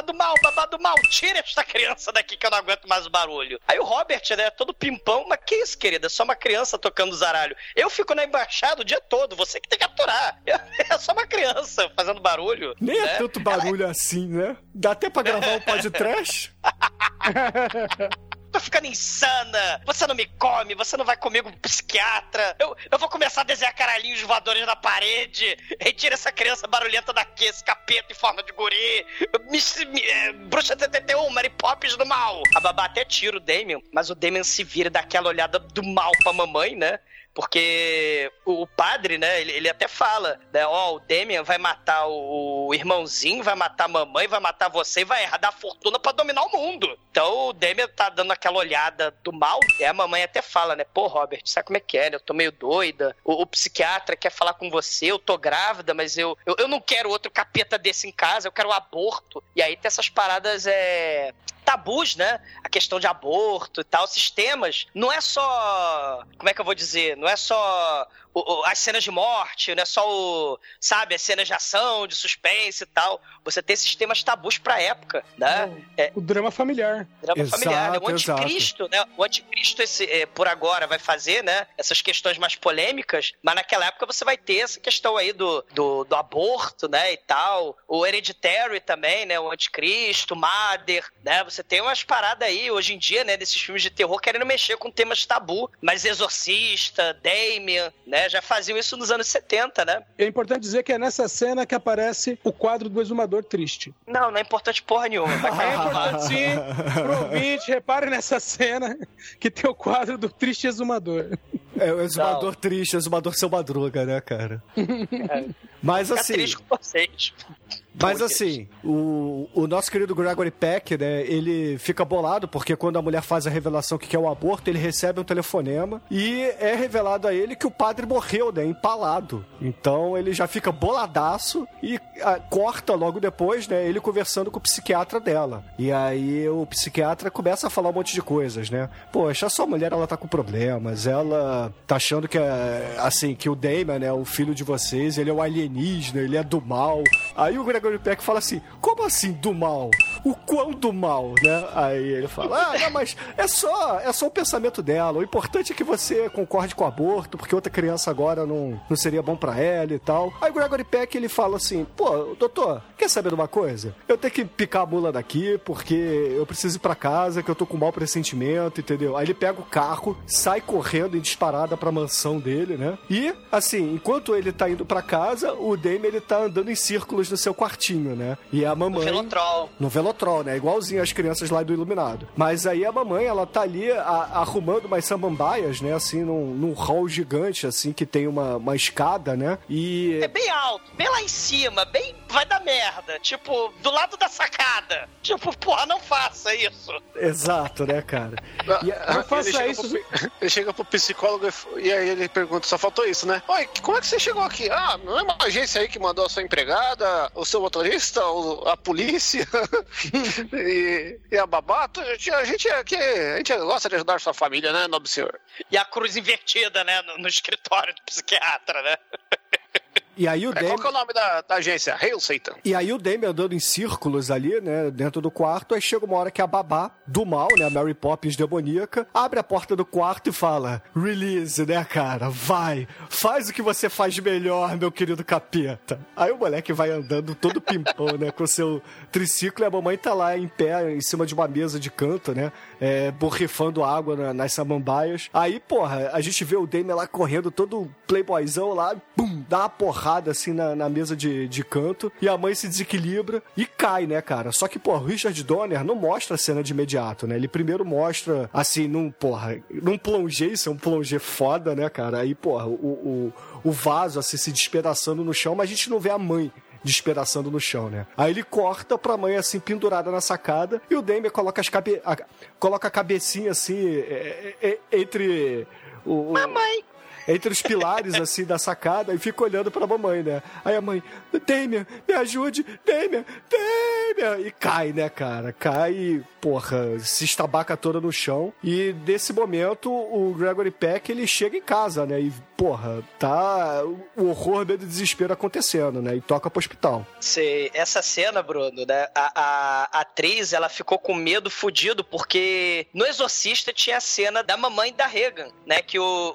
Babado mal, babado mal, tira esta criança daqui que eu não aguento mais o barulho. Aí o Robert, né, todo pimpão, mas que isso, querida? É só uma criança tocando zaralho. Eu fico na embaixada o dia todo, você que tem que aturar. [LAUGHS] É só uma criança fazendo barulho. Nem né? é tanto barulho assim, né? Dá até pra gravar um podcast? [LAUGHS] Tô ficando insana! Você não me come, você não vai comigo psiquiatra. Eu, eu vou começar a desenhar caralhinhos voadores na parede. Retira essa criança barulhenta daqui, esse capeta em forma de guri. Me, me, é, bruxa 71, Mary Poppins do mal. A babá até tira o Damien, mas o Damien se vira e dá aquela olhada do mal pra mamãe, né? Porque o padre, né, ele, ele até fala, né, ó, o Damien vai matar o, o irmãozinho, vai matar a mamãe, vai matar você e vai dar a fortuna pra dominar o mundo. Então o Damien tá dando aquela olhada do mal, e a mamãe até fala, né, pô, Robert, sabe como é que é, né? Eu tô meio doida, o, o psiquiatra quer falar com você, eu tô grávida, mas eu, eu, eu não quero outro capeta desse em casa, eu quero um aborto. E aí tem essas paradas, é tabus, né? A questão de aborto e tal, sistemas. Não é só. Como é que eu vou dizer? Não é só o- o- as cenas de morte, não é só o. Sabe, as cenas de ação, de suspense e tal. Você tem sistemas tabus pra época, né? É, O drama familiar. drama Exato, familiar, né? O exato. anticristo, né? O anticristo, esse, é, por agora, vai fazer, né? Essas questões mais polêmicas, mas naquela época você vai ter essa questão aí do, do, do aborto, né? E tal. O Hereditary também, né? O anticristo, Mother, né? Você tem umas paradas aí, hoje em dia, né? Desses filmes de terror querendo mexer com temas tabu. Mas Exorcista, Damien, né? Já faziam isso nos anos 70, né? É importante dizer que é nessa cena que aparece o quadro do exumador triste. Não, não é importante porra nenhuma. Vai [LAUGHS] É importante sim, pro ouvinte, repare nessa cena que tem o quadro do triste exumador. É o exumador triste, o exumador seu madruga, né, cara? Mas Ficar assim. triste com vocês. Mas assim, o, o nosso querido Gregory Peck, né, ele fica bolado porque quando a mulher faz a revelação que quer o aborto, ele recebe um telefonema e é revelado a ele que o padre morreu, né, empalado. Então ele já fica boladaço e ah, corta logo depois, né, ele conversando com o psiquiatra dela. E aí o psiquiatra começa a falar um monte de coisas, né? Poxa, a sua mulher, ela tá com problemas, ela tá achando que, é, assim, que o Damon, né, o filho de vocês, ele é o alienígena, ele é do mal. Aí o Gregory Peck fala assim: como assim do mal? O quão do mal, né? Aí ele fala: ah, não, mas é só, é só o pensamento dela. O importante é que você concorde com o aborto, porque outra criança agora não, não seria bom pra ela e tal. Aí o Gregory Peck ele fala assim: pô, doutor, quer saber de uma coisa? Eu tenho que picar a mula daqui porque eu preciso ir pra casa, que eu tô com mau pressentimento, entendeu? Aí ele pega o carro, sai correndo em disparada pra mansão dele, né? E, assim, enquanto ele tá indo pra casa, o Damon ele tá andando em círculos no seu quartinho, né? E a mamãe. Velotrol. No Velotrol, né? Igualzinho as crianças lá do Iluminado. Mas aí a mamãe, ela tá ali a- arrumando umas samambaias, né? Assim, num, num hall gigante, assim, que tem uma, uma escada, né? E. É bem alto, bem lá em cima, bem. Vai dar merda. Tipo, do lado da sacada. Tipo, porra, não faça isso. Exato, né, cara? E a- Não faça ele chega isso. Pro, [LAUGHS] ele chega pro psicólogo e e aí ele pergunta, só faltou isso, né? Oi, como é que você chegou aqui? Ah, não é uma agência aí que mandou a sua empregada, o seu motorista, a polícia [LAUGHS] e, e a babá? A gente, aqui, a gente gosta de ajudar sua família, né, nobre senhor? E a cruz invertida, né? No, no escritório do psiquiatra, né? [LAUGHS] E aí o É, qual Damon. que é o nome da, da agência? Hail Satan. E aí o Damon andando em círculos ali, né, dentro do quarto, aí chega uma hora que a babá do mal, né, a Mary Poppins demoníaca, abre a porta do quarto e fala: "Release, né, cara? Vai, faz o que você faz melhor, meu querido capeta". Aí o moleque vai andando todo [LAUGHS] pimpão, né, com seu triciclo e a mamãe tá lá em pé em cima de uma mesa de canto, né, é, borrifando água na- nas samambaias. Aí, porra, a gente vê o Damon lá correndo todo playboyzão lá, bum, dá uma porrada porrada assim na, na mesa de, de canto e a mãe se desequilibra e cai, né, cara? Só que, pô, Richard Donner não mostra a cena de imediato, né? Ele primeiro mostra, assim, num, porra, num plongé, isso é um plongé foda, né, cara? Aí, porra, o, o, o vaso, assim, se despedaçando no chão, mas a gente não vê a mãe despedaçando no chão, né? Aí ele corta pra mãe assim, pendurada na sacada, e o Damian coloca as cabe... a... coloca a cabecinha assim, é, é, é, entre o- Mamãe! Entre os pilares, assim, da sacada e fica olhando pra mamãe, né? Aí a mãe, Damian, me ajude, Damian, Damian! E cai, né, cara? Cai e, porra, se estabaca toda no chão. E nesse momento, o Gregory Peck, ele chega em casa, né? E, porra, tá o horror medo e desespero acontecendo, né? E toca pro hospital. Cê- essa cena, Bruno, né? A, a- a atriz, ela ficou com medo fudido, porque no Exorcista tinha a cena da mamãe da Regan, né? Que o,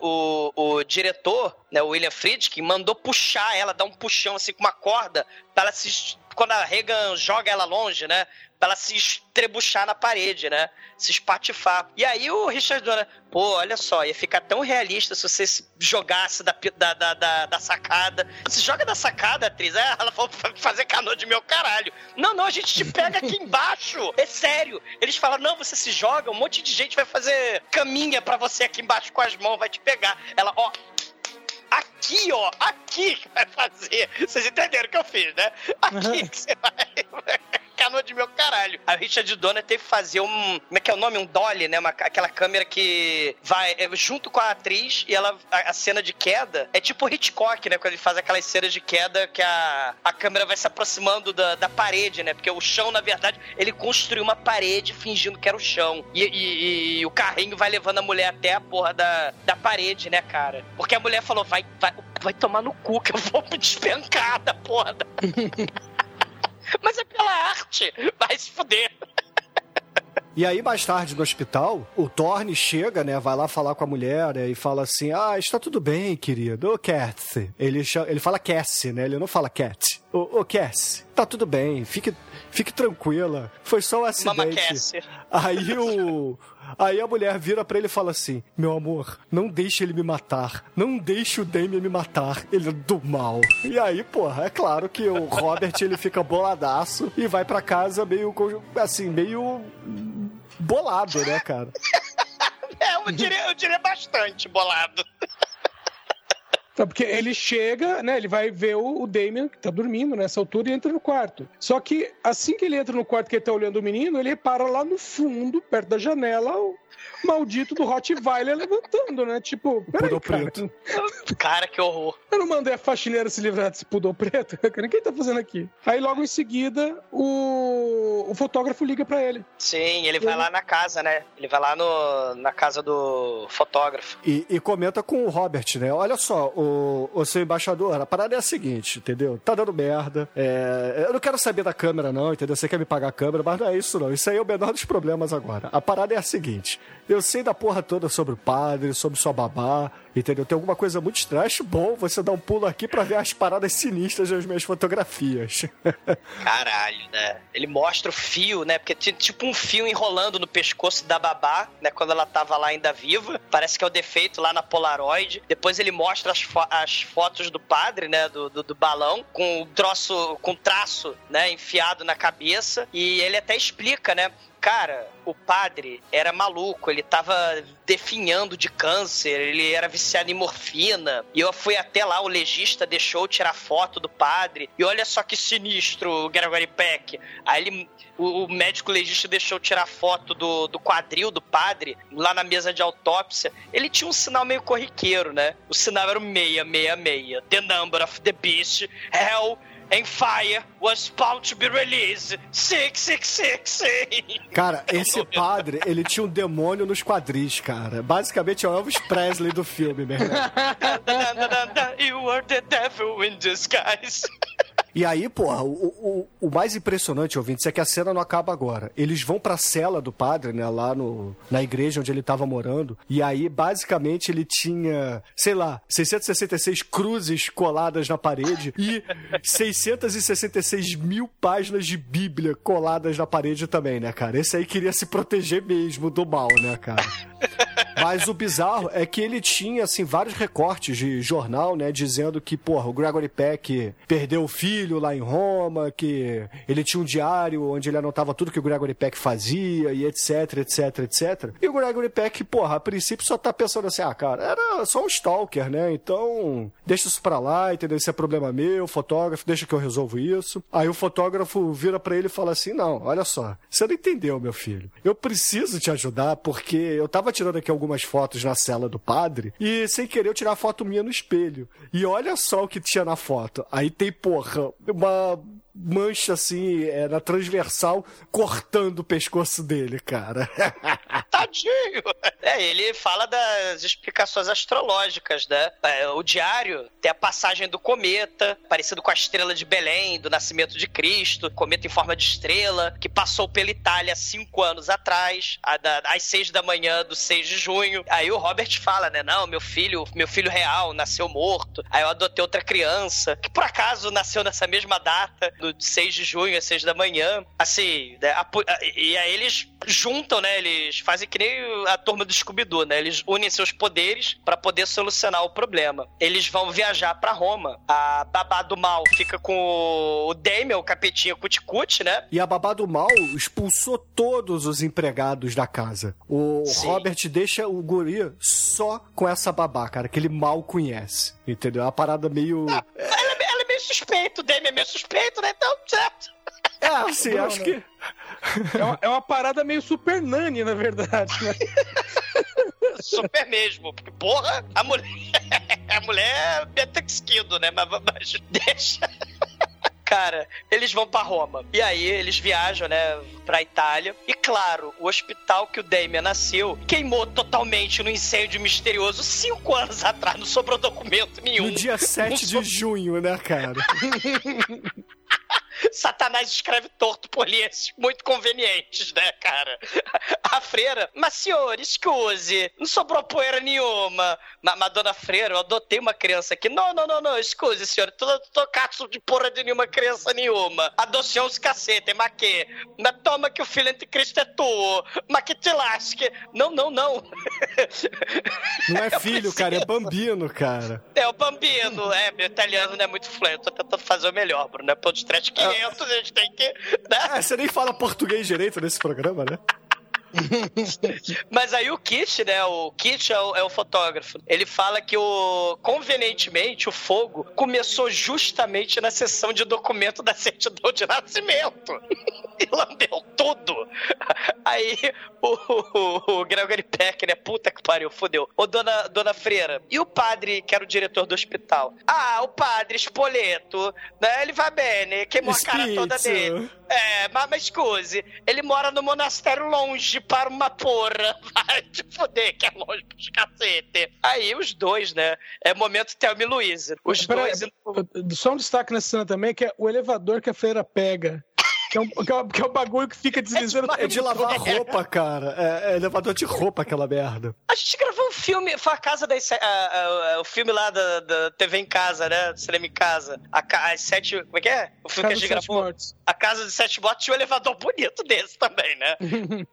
o, o diretor, né, o William Friedkin, mandou puxar ela, dar um puxão assim com uma corda, pra ela se. Quando a Regan joga ela longe, né? Pra ela se estrebuchar na parede, né? Se espatifar. E aí o Richard Donner, pô, olha só, ia ficar tão realista se você se jogasse da, da, da, da, da sacada. Se joga da sacada, atriz. É, ela falou "Fa- fazer canoa de meu caralho. Não, não, a gente te pega aqui [LAUGHS] embaixo. É sério. Eles falam, não, você se joga, um monte de gente vai fazer caminha pra você aqui embaixo com as mãos, vai te pegar. Ela, ó. Aqui, ó, aqui que vai fazer. Vocês entenderam o que eu fiz, né? Aqui que você vai. [LAUGHS] Canoa de meu caralho. A Richard Donner teve que fazer um. Como é que é o nome? Um dolly, né? Uma, aquela câmera que vai é, junto com a atriz e ela. A, a cena de queda é tipo Hitchcock, né? Quando ele faz aquelas cenas de queda que a, a câmera vai se aproximando da, da parede, né? Porque o chão, na verdade, ele construiu uma parede fingindo que era o chão. E, e- e o carrinho vai levando a mulher até a porra da, da parede, né, cara? Porque a mulher falou: vai, vai, vai tomar no cu, que eu vou me despencar da porra da [LAUGHS] mas é pela arte. Vai se fuder. E aí, mais tarde, no hospital, o Thorne chega, né? Vai lá falar com a mulher né, e fala assim: Ah, está tudo bem, querido. Ô, Cassie. Ele, cha- ele fala Cassie, né? Ele não fala Cat. Ô, ô Cassie, tá tudo bem. Fique, fique tranquila. Foi só um Mama acidente. Cassie. Aí o. Aí a mulher vira pra ele e fala assim: Meu amor, não deixe ele me matar. Não deixe o Damien me matar. Ele é do mal. E aí, porra, é claro que o Robert ele fica boladaço e vai pra casa meio. assim, meio. bolado, né, cara? [LAUGHS] É, eu diria, eu diria bastante bolado. Então, porque ele chega, né? Ele vai ver o, Damien, que tá dormindo nessa altura, e entra no quarto. Só que assim que ele entra no quarto que ele tá olhando o menino, ele repara lá no fundo, perto da janela, maldito do Rottweiler levantando, né? Tipo, peraí, Pudor cara. preto. [LAUGHS] Cara, que horror. Eu não mandei a faxineira se livrar desse pudor preto. [LAUGHS] Cara, quem tá fazendo aqui? Aí logo em seguida, o, o fotógrafo liga pra ele. Sim, ele vai lá na casa, né? Ele vai lá no, na casa do fotógrafo. E, e comenta com o Robert, né? Olha só, o, o seu embaixador, a parada é a seguinte, entendeu? Tá dando merda. é, eu não quero saber da câmera, não, entendeu? Você quer me pagar a câmera, mas não é isso, não. Isso aí é o menor dos problemas agora. A parada é a seguinte: eu sei da porra toda sobre o padre, sobre sua babá, entendeu? Tem alguma coisa muito estranha. Acho bom você dar um pulo aqui pra ver as paradas sinistras das minhas fotografias. [LAUGHS] Caralho, né? Ele mostra o fio, né? Porque tinha tipo um fio enrolando no pescoço da babá, né? Quando ela tava lá ainda viva. Parece que é o defeito lá na Polaroid. Depois ele mostra as, fo- as fotos do padre, né? Do, do, do balão, com o troço, com traço, né? Enfiado na cabeça. E ele até explica, né? Cara, o padre era maluco, ele tava definhando de câncer, ele era viciado em morfina. E eu fui até lá, o legista deixou tirar foto do padre. E olha só que sinistro o Gregory Peck. Aí ele, o, o médico legista deixou tirar foto do, do quadril do padre, lá na mesa de autópsia. Ele tinha um sinal meio corriqueiro, né? O sinal era o 666. The number of the beast, hell and fire was about to be released. 666. Cara, esse padre, ele tinha um demônio nos quadris, cara. Basicamente é o Elvis Presley do filme, meu irmão. [LAUGHS] you are the devil in disguise. [LAUGHS] E aí, porra, o, o, o mais impressionante, ouvintes, é que a cena não acaba agora. Eles vão pra cela do padre, né, lá no, na igreja onde ele tava morando, e aí, basicamente, ele tinha, sei lá, 666 cruzes coladas na parede e 666 mil páginas de Bíblia coladas na parede também, né, cara? Esse aí queria se proteger mesmo do mal, né, cara? Mas o bizarro é que ele tinha, assim, vários recortes de jornal, né? Dizendo que, porra, o Gregory Peck perdeu o filho lá em Roma, que ele tinha um diário onde ele anotava tudo que o Gregory Peck fazia e etc, etc, etc. E o Gregory Peck, porra, a princípio só tá pensando assim, ah, cara, era só um stalker, né? Então, deixa isso pra lá, entendeu? Isso é problema meu, fotógrafo, deixa que eu resolvo isso. Aí o fotógrafo vira pra ele e fala assim, não, olha só, você não entendeu, meu filho. Eu preciso te ajudar porque eu tava tirando aqui algumas fotos na cela do padre e sem querer eu tirar a foto minha no espelho. E olha só o que tinha na foto. Aí tem, porra, uma mancha assim, é, na transversal, cortando o pescoço dele, cara. [LAUGHS] Tadinho! É, ele fala das explicações astrológicas, né? É, o diário tem a passagem do cometa, parecido com a estrela de Belém, do nascimento de Cristo, cometa em forma de estrela, que passou pela Itália cinco anos atrás, às seis da manhã do 6 de junho. Aí o Robert fala, né? Não, meu filho, meu filho real nasceu morto. Aí eu adotei outra criança, que por acaso nasceu nessa mesma data, do 6 de junho às 6 da manhã. Assim, né, a, e aí eles juntam, né? Eles fazem que nem a turma do Scooby-Doo, né? Eles unem seus poderes para poder solucionar o problema. Eles vão viajar para Roma. A babá do mal fica com o Damien, o capetinha cuticute, né? E a babá do mal expulsou todos os empregados da casa. O Sim. Robert deixa o guri só com essa babá, cara, que ele mal conhece. Entendeu? É uma parada meio. Ah, ela, é ela, é meio suspeito, o Damien é meio suspeito, né? Então, certo. É, sim, acho que. É uma, é uma, parada meio super nani, na verdade, né? [LAUGHS] super mesmo. Porque, porra, a mulher. [LAUGHS] A mulher é betexquido, né? Mas, mas deixa. Cara, eles vão para Roma. E aí eles viajam, né, pra Itália. E claro, o hospital que o Damien nasceu queimou totalmente no incêndio misterioso cinco anos atrás. Não sobrou documento nenhum. No dia 7 de junho, né, cara? [LAUGHS] Satanás escreve torto por linhas muito convenientes, né, cara? A freira, mas senhor, excuse, não sobrou poeira nenhuma. Mas, mas dona freira, eu adotei uma criança aqui. Não, não, não, não, excuse, senhor, tô, tô cato de porra de nenhuma criança nenhuma. Adoção os cacete, mas que? Mas toma que o filho anticristo é tu, mas que te lasque. Não, não, não. [LAUGHS] Não é filho, cara, é bambino, cara. É o bambino, é, meu italiano não é muito fluente, tô tentando fazer o melhor, Bruno, é de trash que 500, a gente tem que. Né? É, você nem fala português direito nesse programa, né? [LAUGHS] Mas aí o Kit, né? O Kit é o, é o, fotógrafo. Ele fala que o convenientemente o fogo começou justamente na sessão de documento da certidão de nascimento. [LAUGHS] e lambeu tudo. [LAUGHS] Aí o, o, o Gregory Peck, né? Puta que pariu, fodeu. Ô, dona, dona Freira, e o padre, que era o diretor do hospital? Ah, o padre Espoleto, né? Ele vai bem, né? Queimou a cara toda dele. É, mas, mas excuse, ele mora no monastério longe para uma porra. [LAUGHS] Vai te fuder, que é longe pros cacete. Aí os dois, né? É momento Thelma e Luiz. Os Pera dois. Aí, só um destaque nessa cena também, que é o elevador que a freira pega. Que é, um, que, é um, que é um bagulho que fica deslizando. É de, é de lavar roupa, cara. É, é, elevador de roupa aquela merda. A gente gravou um filme, foi a casa das. A, a, a, o filme lá da, da, TV em casa, né? Do cinema em casa. A, as sete. Como é que é? O filme casa que a gente gravou. Mortos. A Casa de Sete Mortos tinha um elevador bonito desse também, né? [LAUGHS]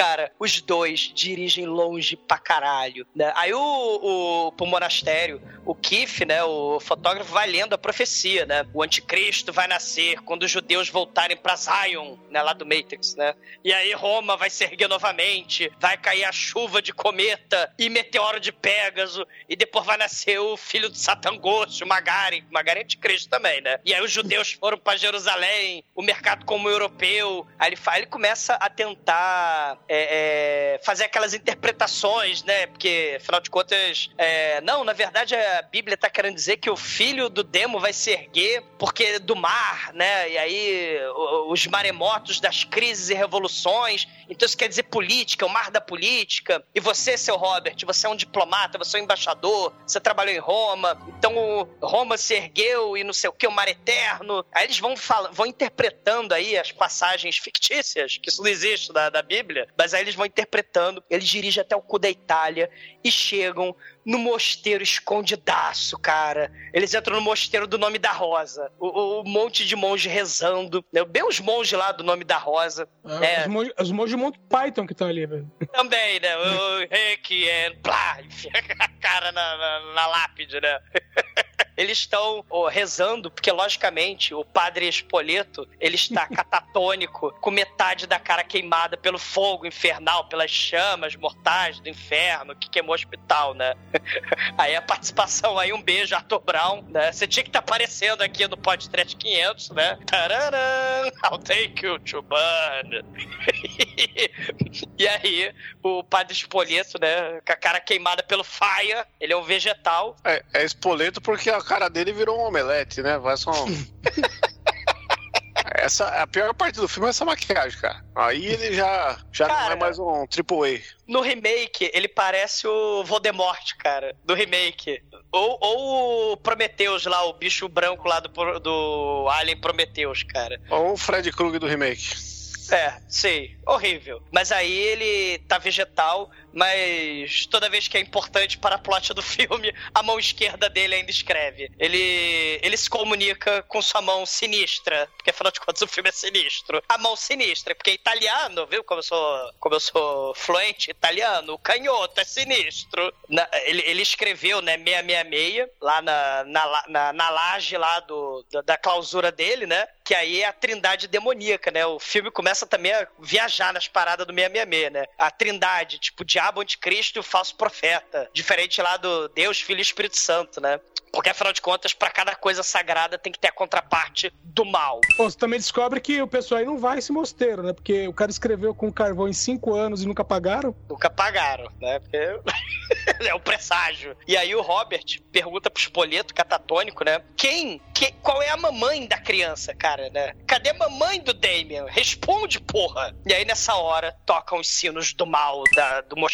cara, os dois dirigem longe pra caralho, né? Aí o, o pro monastério, o Kif, né, o fotógrafo vai lendo a profecia, né? O anticristo vai nascer quando os judeus voltarem pra Zion, né, lá do Matrix, né? E aí Roma vai se erguer novamente, vai cair a chuva de cometa e meteoro de Pégaso, e depois vai nascer o filho do Satangosto, o Magari, Magari é anticristo também, né? E aí os judeus foram para Jerusalém, o mercado como europeu, aí ele, ele começa a tentar é, é, fazer aquelas interpretações, né? Porque, afinal de contas, é, não, na verdade a Bíblia está querendo dizer que o filho do demo vai se erguer porque do mar, né? E aí os maremotos das crises e revoluções. Então isso quer dizer política, o mar da política. E você, seu Robert, você é um diplomata, você é um embaixador, você trabalhou em Roma. Então Roma se ergueu e não sei o que, o mar eterno. Aí eles vão, falando, vão interpretando aí as passagens fictícias, que isso não existe da, da Bíblia, mas aí eles vão interpretando. Eles dirigem até o cu da Itália e chegam no mosteiro escondidaço, cara. Eles entram no mosteiro do nome da Rosa. O, o- o monte de monge rezando. Né? Bem os monges lá do nome da Rosa. É. Os monges de Monty Python que estão ali, velho. Também, né? O Requiem, plá, enfia a cara na, na, na lápide, né? [LAUGHS] Eles estão ó, rezando, porque logicamente o padre Espoleto ele está [LAUGHS] catatônico, com metade da cara queimada pelo fogo infernal, pelas chamas mortais do inferno que queimou o hospital, né? [LAUGHS] Aí a participação aí, um beijo, Arthur Brown, né? Você tinha que estar aparecendo aqui no Podcast 500, né? Tararam, I'll take you to burn. [LAUGHS] E aí, o padre Espoleto, né, com a cara queimada pelo faia, ele é um vegetal. É, é espoleto porque a cara dele virou um omelete, né? Vai só. um- [LAUGHS] Essa, a pior parte do filme é essa maquiagem, cara. Aí ele já, já não Cara. é mais um triple No remake, ele parece o Voldemort, cara, do remake. Ou, ou o Prometheus lá, o bicho branco lá do, do Alien Prometheus, cara. A. Ou o Fred Krueger do remake. É, sei. Horrível. Mas aí ele tá vegetal, mas toda vez que é importante para a plot do [LAUGHS] filme, a mão esquerda dele ainda escreve. Ele, ele se comunica com sua mão sinistra, porque afinal de contas o filme é sinistro. A mão sinistra, porque é italiano, viu? Como eu sou, como eu sou fluente italiano, o canhoto é sinistro. Na- ele, ele escreveu, né, 666, lá na, na, na, na laje lá do, da, da clausura dele, né? Que aí é a trindade demoníaca, né? O filme começa também a viajar nas paradas do 666, né? A trindade, tipo, o diabo, anticristo e o falso profeta. Diferente lá do Deus, Filho e Espírito Santo, né? Porque, afinal de contas, pra cada coisa sagrada tem que ter a contraparte do mal. Pô, você também descobre que o pessoal aí não vai esse mosteiro, né? Porque o cara escreveu com carvão em cinco anos e nunca pagaram. Nunca pagaram, né? Porque [LAUGHS] é o presságio. E aí o Robert pergunta pro Espoleto, catatônico, né? Quem? Que, qual é a mamãe da criança, cara, né? Cadê a mamãe do Damien? Responde, porra! E aí nessa hora tocam os sinos do mal da- do mosteiro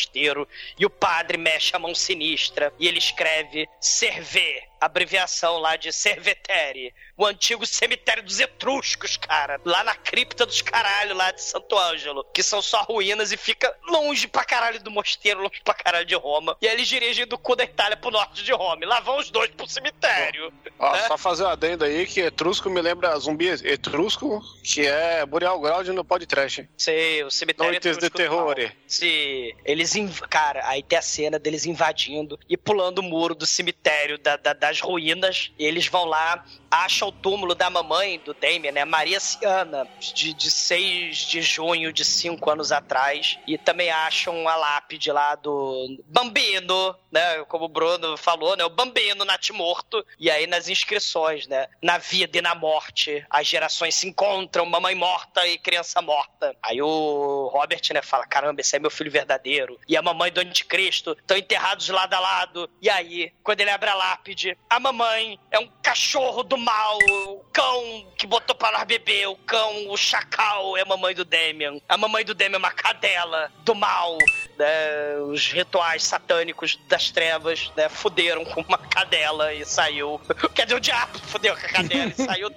e o padre mexe a mão sinistra e ele escreve Server. Abreviação lá de Servetere, o antigo cemitério dos Etruscos, cara, lá na cripta dos caralho lá de Santo Ângelo, que são só ruínas e fica longe pra caralho do mosteiro, longe pra caralho de Roma. E aí eles dirigem do cu da Itália pro norte de Roma. E lá vão os dois pro cemitério. Ó, É? Só fazer um adendo aí que etrusco me lembra zumbi etrusco, que é Boreal Ground no podcast. Sei, o cemitério Noites de terror. Se eles inv... cara, aí tem a cena deles invadindo e pulando o muro do cemitério da- da- das ruínas. Eles vão lá, acham o túmulo da mamãe do Damien, né? Maria Ciana, de, de 6 de junho de 5 anos atrás. E também acham a lápide lá do Bambino, né? Como o Bruno falou, né? O Bambino natimorto. E aí nas inscrições, né? Na vida e na morte, as gerações se encontram, mamãe morta e criança morta. Aí o Robert, né, fala: caramba, esse é meu filho verdadeiro. E a mamãe do anticristo estão enterrados lado a lado. E aí, quando ele abre a lápide, a mamãe é um cachorro do mal, o cão que botou para nós beber, o cão, o chacal é a mamãe do Damien. A mamãe do Damien é uma cadela do mal. Né? Os rituais satânicos das trevas, né, fuderam com uma cadela e saiu. [LAUGHS] Quer dizer, o diabo fudeu com a cadela e saiu o [LAUGHS]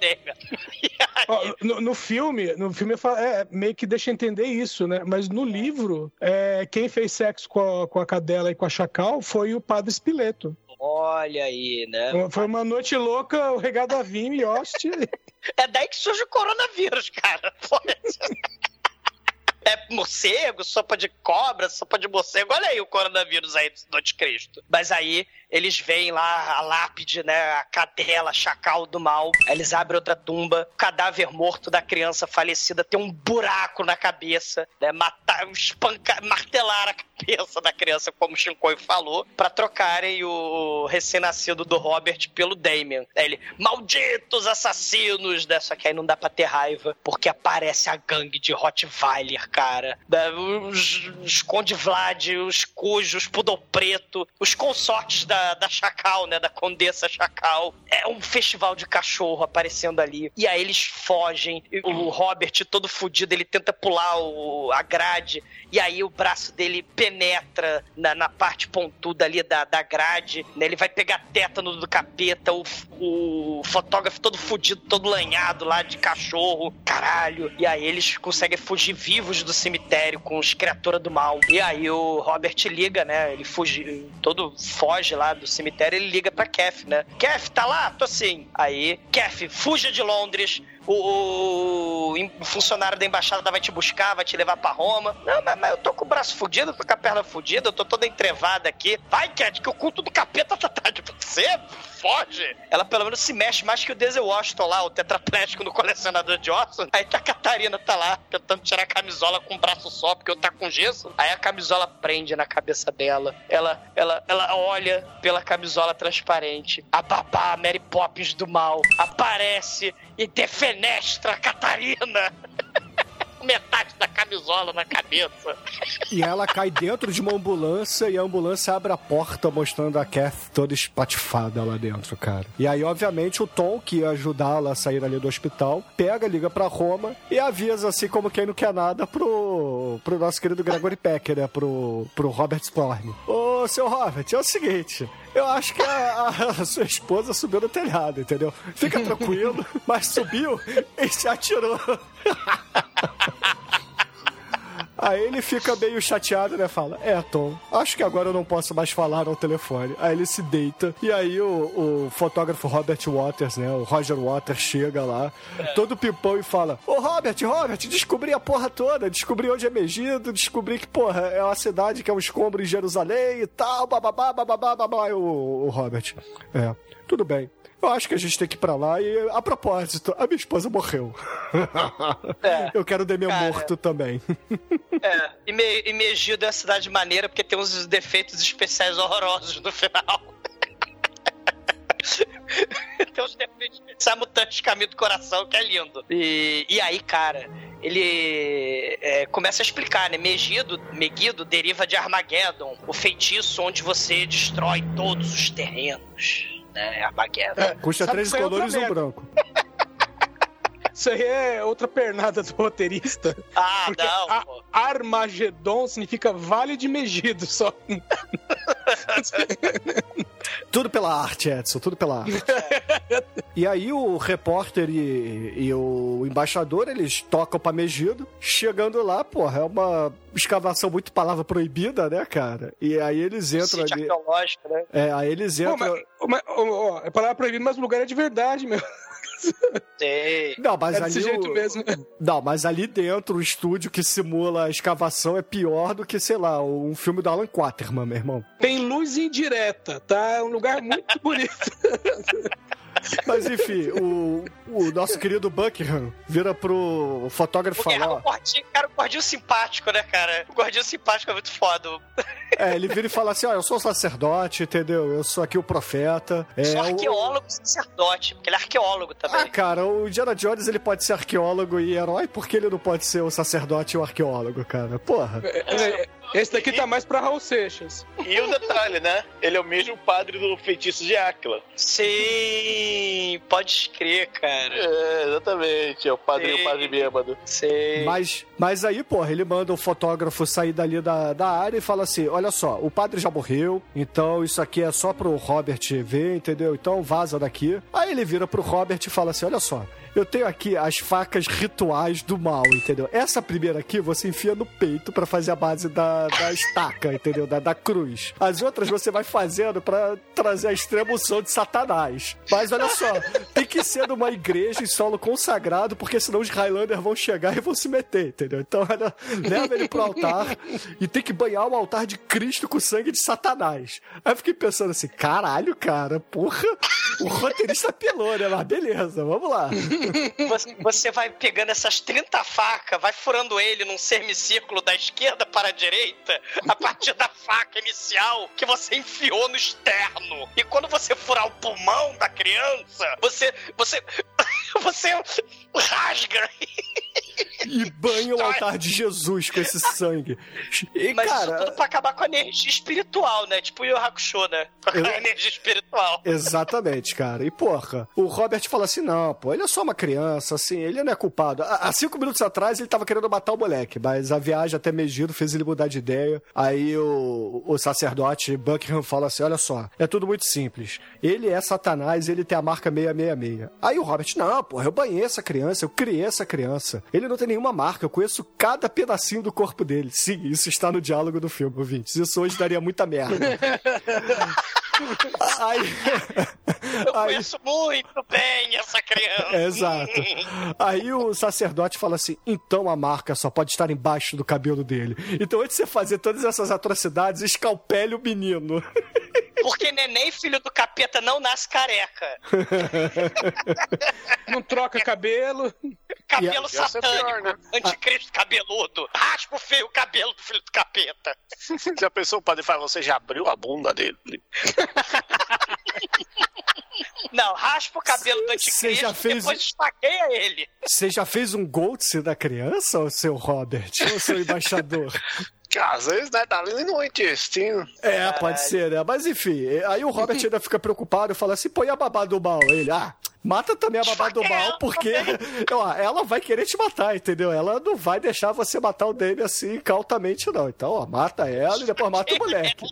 Ó, no, no filme, no filme fala- é, meio que deixa entender isso, né? Mas no livro, é, quem fez sexo com a, com a cadela e com a chacal foi o padre Spileto. Olha aí, né? Foi uma noite louca, o regado a vinho e hoste. É daí que surge o coronavírus, cara. É morcego, sopa de cobra, sopa de morcego. Olha aí o coronavírus aí do anticristo. Mas aí eles veem lá a lápide, né? A cadela, chacal do mal. Eles abrem outra tumba. O cadáver morto da criança falecida tem um buraco na cabeça, né? Matar, espancar, martelar a cabeça da criança, como o Shinkoi falou, pra trocarem o recém-nascido do Robert pelo Damien. Aí ele, malditos assassinos, né? Só que aí não dá pra ter raiva, porque aparece a gangue de Rottweiler, cara. Da- Os, os Conde Vlad, os Cujos, Pudor Preto, os consortes da, da Chacal, né? Da Condessa Chacal. É um festival de cachorro aparecendo ali. E aí eles fogem. O Robert, todo fudido, ele tenta pular o- a grade. E aí o braço dele penetra na, na parte pontuda ali da, da grade. né? Ele vai pegar tétano do capeta. O, o, fotógrafo todo fudido, todo lanhado lá de cachorro, caralho. E aí eles conseguem fugir vivos do cemitério com os criaturas do mal. E aí o Robert liga, né? Ele fuge, todo foge lá do cemitério, ele liga pra Kef, né? Kef, tá lá? Tô sim. Aí, Kef, fuja de Londres, o, o- funcionário da embaixada vai te buscar, vai te levar pra Roma. Não, mas, mas eu tô com o braço fudido, tô com a perna fudida, eu tô toda entrevada aqui. Vai, Cat, que o culto do capeta tá atrás de você. Foge! Ela pelo menos se mexe mais que o Denzel Washington lá, o tetraplégico no colecionador de ossos. Aí que a Catarina tá lá, tentando tirar a camisola com um braço só, porque eu tá com gesso. Aí a camisola prende na cabeça dela. Ela, ela, ela olha pela camisola transparente. A babá Mary Poppins do mal aparece e defenestra a Catarina. [LAUGHS] Metade da camisola na cabeça. E ela cai dentro de uma ambulância e a ambulância abre a porta mostrando a Kath toda espatifada lá dentro, cara. E aí, obviamente, o Tom, que ia ajudá-la a sair ali do hospital, pega, liga pra Roma e avisa, assim como quem não quer nada, pro, pro nosso querido Gregory Pecker, né? Pro, pro Robert Sporn. Ô, seu Robert, é o seguinte. Eu acho que a, a- sua esposa subiu no telhado, entendeu? Fica tranquilo, mas subiu e se atirou. [LAUGHS] Aí ele fica meio chateado, né? Fala, é, Tom, acho que agora eu não posso mais falar ao telefone. Aí ele se deita. E aí o, o fotógrafo Robert Waters, né? O Roger Waters chega lá, todo pipão e fala: Ô Robert, Robert, descobri a porra toda, descobri onde é Megido, descobri que, porra, é uma cidade que é um escombro em Jerusalém e tal, bababá, bababá, babá. O, o Robert, é, tudo bem. Eu acho que a gente tem que ir pra lá e, a propósito, a minha esposa morreu. [LAUGHS] É. Eu quero Demian Cara. morto também. [LAUGHS] É, e, Me, e Megido é uma cidade maneira porque tem uns defeitos especiais horrorosos no final. [LAUGHS] tem uns defeitos especiais mutantes caminho do coração que é lindo. E, e aí, cara, ele é, começa a explicar, né? Megido, Megido deriva de Armageddon, o feitiço onde você destrói todos os terrenos. Né, Armageddon. Custa Sabe três é colores e um branco. [LAUGHS] Isso aí é outra pernada do roteirista. Ah, [LAUGHS] Porque não, a- pô. Armagedon significa Vale de Megido só. [LAUGHS] Tudo pela arte, Edson, tudo pela arte. [LAUGHS] e aí o repórter e, e o embaixador, eles tocam pra Megido. Chegando lá, porra, é uma escavação muito palavra proibida, né, cara? E aí eles entram Sítio ali... né? É, aí eles Pô, entram... mas, mas, ó, ó, é palavra proibida, mas o lugar é de verdade, meu. Sei. Não, mas É ali o- mesmo. Não, mas ali dentro, o estúdio que simula a escavação é pior do que, sei lá, um filme do Alan Quaterman, meu irmão. Tem luz indireta, tá? É um lugar muito bonito. [LAUGHS] Mas enfim, o, o nosso querido Buckingham vira pro fotógrafo Porque falar. o gordinho, cara, o gordinho simpático, né, cara? O gordinho simpático é muito foda. É, ele vira e fala assim: ó, eu sou sacerdote, entendeu? Eu sou aqui o profeta. É, Sou o- arqueólogo e sacerdote, porque ele é arqueólogo Ah, também. cara, o Indiana Jones ele pode ser arqueólogo e herói, porque ele não pode ser o sacerdote e o arqueólogo, cara? Porra. É, Esse daqui tá mais pra Raul Seixas. E o detalhe, né? Ele é o mesmo padre do feitiço de Áquila. Sim, pode crer, cara. É, exatamente. É o padre, Sim. o padre bêbado. Sei. Mas, mas aí, porra, ele manda o fotógrafo sair dali da, da área e fala assim: olha só, o padre já morreu, então isso aqui é só pro Robert ver, entendeu? Então vaza daqui. Aí ele vira pro Robert e fala assim: olha só. Eu tenho aqui as facas rituais do mal, entendeu? Essa primeira aqui você enfia no peito pra fazer a base da, da estaca, entendeu? Da, da cruz. As outras você vai fazendo pra trazer a extrema unção de Satanás. Mas olha só, tem que ser numa igreja em solo consagrado, porque senão os Highlanders vão chegar e vão se meter, entendeu? Então, olha, leva ele pro altar e tem que banhar o altar de Cristo com o sangue de Satanás. Aí eu fiquei pensando assim, caralho, cara, porra, o roteirista pelou, né? Mas beleza, vamos lá. Você, vai pegando essas 30 facas, vai furando ele num semicírculo da esquerda para a direita, a partir da faca inicial que você enfiou no externo. E quando você furar o pulmão da criança, você. Você. [LAUGHS] Você rasga. E banha o altar de Jesus com esse sangue. E, Mas isso cara, tudo pra acabar com a energia espiritual, né? Tipo o Yu Hakusho, né? [LAUGHS] Com a Eu- energia espiritual. Exatamente, cara. E porra, o Robert fala assim: não, pô, ele é só uma criança, assim, ele não é culpado. Há há cinco minutos atrás ele tava querendo matar o moleque, mas a viagem até Megido fez ele mudar de ideia. Aí o, o sacerdote Buckingham fala assim: olha só, é tudo muito simples. Ele é Satanás, ele tem a marca 666. Aí o Robert, não, porra, eu banhei essa criança, eu criei essa criança. Ele não tem nenhuma marca, eu conheço cada pedacinho do corpo dele. Sim, isso está no diálogo do filme, ouvintes. Isso hoje daria muita merda. [LAUGHS] Aí, Eu aí- conheço muito bem essa criança. Exato. Aí o sacerdote fala assim: então a marca só pode estar embaixo do cabelo dele. Então, antes de você fazer todas essas atrocidades, escalpele o menino. Porque neném, filho do capeta, não nasce careca. Não troca cabelo. Cabelo ser satânico. pior, né? Anticristo cabeludo. Raspa o feio o cabelo do filho do capeta. Já pensou o padre fala, você já abriu a bunda dele? [LAUGHS] Não, raspa o cabelo do Você anticristo já fez- depois esfaqueia ele. Você já fez um Goltz da criança, ô seu Robert? Ô seu [LAUGHS] embaixador? Que às vezes, né, tá ali no intestino. É, pode ser, né? Mas enfim, aí o Robert ainda fica preocupado e fala assim: põe a babá do mal. Ele, ah. Mata também a babá do mal, porque [LAUGHS] ó, ela vai querer te matar, entendeu? Ela não vai deixar você matar o Dave assim cautamente, não. Então, ó, mata ela e depois mata o moleque.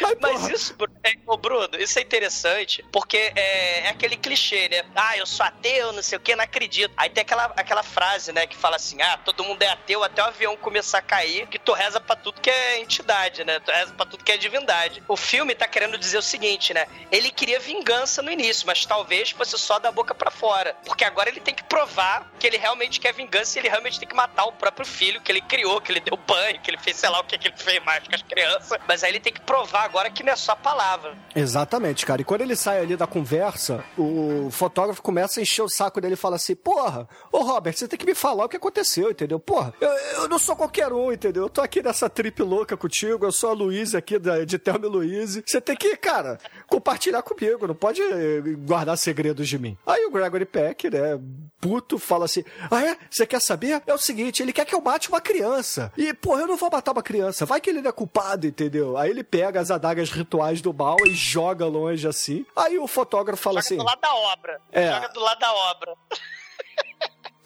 Mas, Mas isso, é, ô Bruno, isso é interessante, porque é, é aquele clichê, né? Ah, eu sou ateu, não sei o que, não acredito. Aí tem aquela, aquela frase, né, que fala assim: ah, todo mundo é ateu até o avião começar a cair, que tu reza pra tudo que é entidade, né? Tu reza pra tudo que é divindade. O filme tá querendo dizer o seguinte, né? Ele queria vingança no início, mas talvez fosse só da boca pra fora. Porque agora ele tem que provar que ele realmente quer vingança e ele realmente tem que matar o próprio filho que ele criou, que ele deu banho, que ele fez sei lá o que, que ele fez mais com as crianças. Mas aí ele tem que provar agora que não é só palavra. Exatamente, cara. E quando ele sai ali da conversa, o fotógrafo começa a encher o saco dele e fala assim: Porra, ô Robert, você tem que me falar o que aconteceu, entendeu? Porra, eu, eu não sou qualquer um, entendeu? Eu tô aqui nessa trip louca contigo, eu sou a Luísa aqui da, de Thelma e Luísa. Você tem que, cara, compartilhar comigo, não pode eh, guardar segredos de mim. Aí o Gregory Peck, né, puto, fala assim: Ah, é? Você quer saber? É o seguinte, ele quer que eu mate uma criança. E, porra, eu não vou matar uma criança. Vai que ele não é culpado, entendeu? Aí ele pega as adagas rituais do mal e joga longe assim. Aí o fotógrafo fala Joga assim. do lado da obra. É. Joga do lado da obra. [LAUGHS]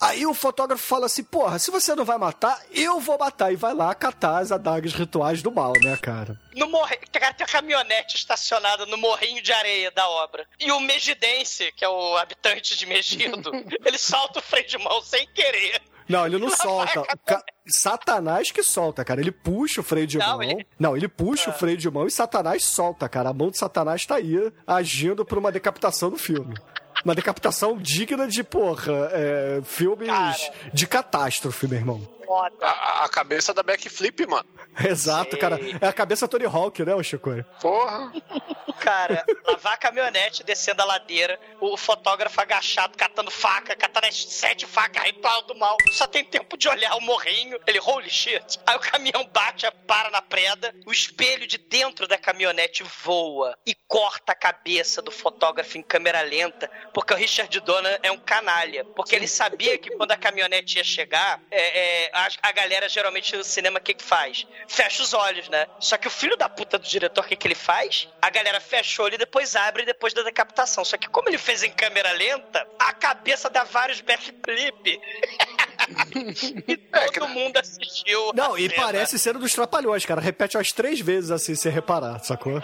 Aí o fotógrafo fala assim: Porra, se você não vai matar, eu vou matar. E vai lá catar as adagas rituais do mal, né, cara? No morre... Cara, tem a caminhonete estacionada no morrinho de areia da obra. E o Megidense, que é o habitante de Megido, [LAUGHS] ele solta o freio de mão sem querer. Não, ele não solta. ca- Satanás que solta, cara. Ele puxa o freio de Não, mão. ele- Não, ele puxa o freio de mão e Satanás solta, cara. A mão de Satanás tá aí agindo por uma decapitação no filme. Uma decapitação digna de, porra, é, filmes Cara. de catástrofe, meu irmão. Foda. A, a cabeça da backflip, mano. [LAUGHS] Exato, Sei. cara. É a cabeça Tony Hawk, né, o Chico? Porra. Cara, lavar a caminhonete descendo a ladeira, o fotógrafo agachado catando faca, catando as sete facas ritual do mal. Só tem tempo de olhar o morrinho, ele, holy shit. Aí o caminhão bate, para na preda, o espelho de dentro da caminhonete voa e corta a cabeça do fotógrafo em câmera lenta, porque o Richard Donner é um canalha. Porque ele sabia que quando a caminhonete ia chegar, é, é, a, a galera geralmente no cinema o que, que faz? Fecha os olhos, né? Só que o filho da puta do diretor, o que, que ele faz? A galera fecha o olho e depois abre depois da decapitação. Só que como ele fez em câmera lenta, a cabeça dá vários backflip. [LAUGHS] e todo mundo assistiu. a Não, e cena. parece ser um dos trapalhões, cara. Repete umas três vezes assim, sem reparar, sacou?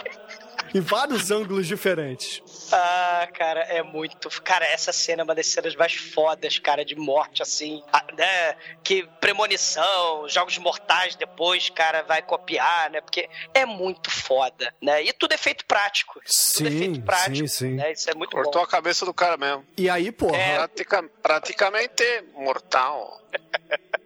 Em vários ângulos diferentes. Ah, cara, é muito. Cara, essa cena é uma das cenas mais fodas, cara, de morte, assim. Ah, né? Que premonição, jogos mortais depois, cara, vai copiar, né? Porque é muito foda, né? E tudo é feito prático. tudo é Sim, feito prático. sim, sim. Né? Isso é muito Cortou bom. a cabeça do cara mesmo. E aí, porra, É. Pratica- praticamente mortal.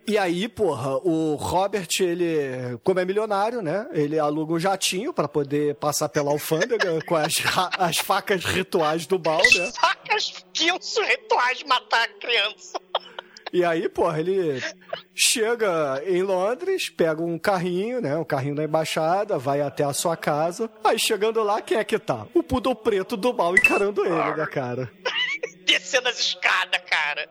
E aí, porra, o Robert, ele, como é milionário, né? Ele aluga um jatinho pra poder passar pela alfândega [LAUGHS] com as, as facas rituais do mal, né? [LAUGHS] Facas que os rituais de matar a criança. E aí, porra, ele chega em Londres, pega um carrinho, né? Um carrinho da embaixada, vai até a sua casa. Aí chegando lá, quem é que tá? O pudor preto do mal encarando ele, né, cara? [LAUGHS] Descendo as escadas, cara.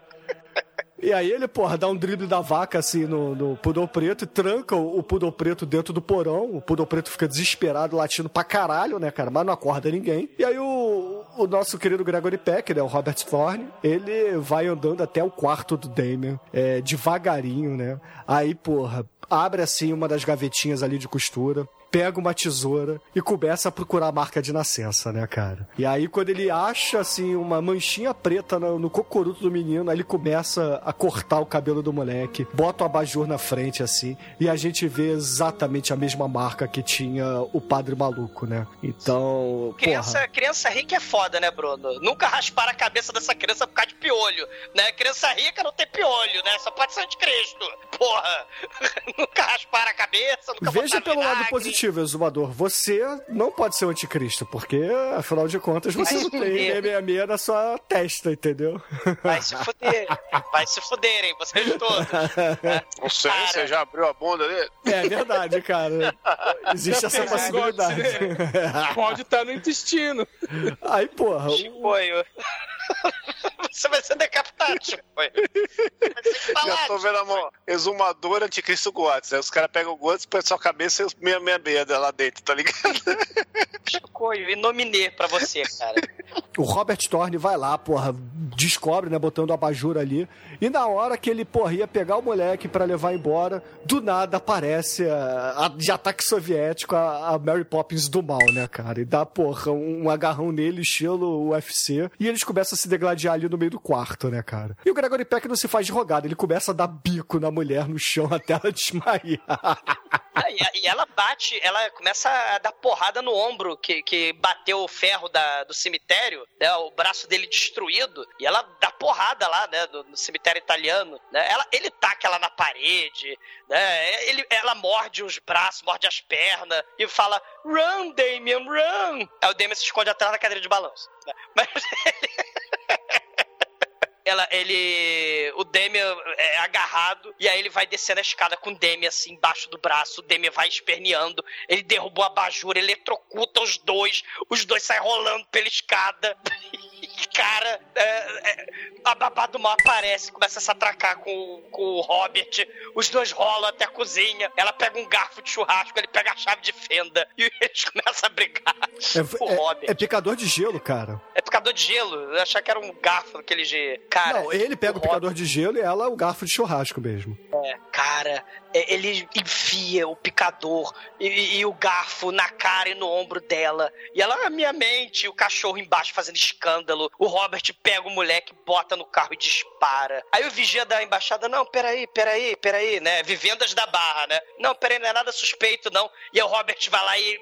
E aí ele, porra, dá um drible da vaca assim no, no Pudor Preto e tranca o, o Pudor Preto dentro do porão. O Pudor Preto fica desesperado, latindo pra caralho, né, cara? Mas não acorda ninguém. E aí o, o nosso querido Gregory Peck, né, o Robert Thorne, ele vai andando até o quarto do Damien, é, devagarinho, né? Aí, porra, abre assim uma das gavetinhas ali de costura, pega uma tesoura e começa a procurar a marca de nascença, né, cara? E aí, quando ele acha, assim, uma manchinha preta no, no cocoruto do menino, aí ele começa a cortar o cabelo do moleque, bota o abajur na frente, assim, e a gente vê exatamente a mesma marca que tinha o padre maluco, né? Então. Criança, porra. criança rica é foda, né, Bruno? Nunca raspar a cabeça dessa criança por causa de piolho, né? Criança rica não tem piolho, né? Só pode ser anticristo. Porra! [LAUGHS] nunca raspar a cabeça, nunca Veja pelo lado vinagre. Positivo, Exumador. Você não pode ser o anticristo, porque, afinal de contas, você Vai não tem. 666 na sua testa, entendeu? Vai se fuder. Vai se fuderem, vocês todos. Não sei, você já abriu a bunda dele? É verdade, cara. Existe Já essa possibilidade. [LAUGHS] Pode estar no intestino. Aí, porra, o-. [LAUGHS] Você vai ser decapitado, Chicoio. Vai ser Já tô vendo a mão. Exumador anticristo Gottes. Aí os caras pegam o Gottes, põem sua cabeça e os 666 lá dentro, tá ligado? [LAUGHS] Chicoio, e nominê pra você, cara. o Robert Thorne vai lá, porra, descobre, né, botando a abajur ali. E na hora que ele, porra, ia pegar o moleque pra levar embora, do nada aparece a, a- de ataque soviético a, a Mary Poppins do mal, né, cara? E dá, porra, um, agarrão nele, estilo UFC. E eles começam a se degladiar ali no meio do quarto, né, cara? E o Gregory Peck não se faz de rogado, ele começa a dar bico na mulher no chão até ela desmaiar. [LAUGHS] E, ela bate, ela começa a dar porrada no ombro que, que bateu o ferro da- do cemitério, né? O braço dele destruído. E ela dá porrada lá, né? do- no cemitério italiano. Né? Ela, ele taca ela na parede, né? Ele, ela morde os braços, morde as pernas e fala: Run, Damien, run! Aí o Damien se esconde atrás da cadeira de balanço. né? [LAUGHS] Mas ela, ele. O Demian é agarrado e aí ele vai descendo a escada com o Demian assim embaixo do braço. O Demian vai esperneando. Ele derrubou a abajur, eletrocuta os dois. Os dois saem rolando pela escada. [LAUGHS] Cara, é, é, a babá do mal aparece, começa a se atracar com, com o Robert. Os dois rolam até a cozinha. Ela pega um garfo de churrasco, ele pega a chave de fenda [LAUGHS] e eles começam a brigar. o É, Robert. é, é picador de gelo, cara. É picador de gelo. Eu achava que era um garfo aquele de. Cara. não, ele pega o, picador de gelo e ela o garfo de churrasco mesmo. É, cara, é, ele enfia o picador e, e o garfo na cara e no ombro dela. E ela, "Ah, minha mente, o cachorro embaixo fazendo escândalo. O Robert pega o moleque, bota no carro e dispara. Aí o vigia da embaixada, não, peraí, peraí, peraí, né? Vivendas da Barra, né? Não, peraí, não é nada suspeito, não. E o Robert vai lá e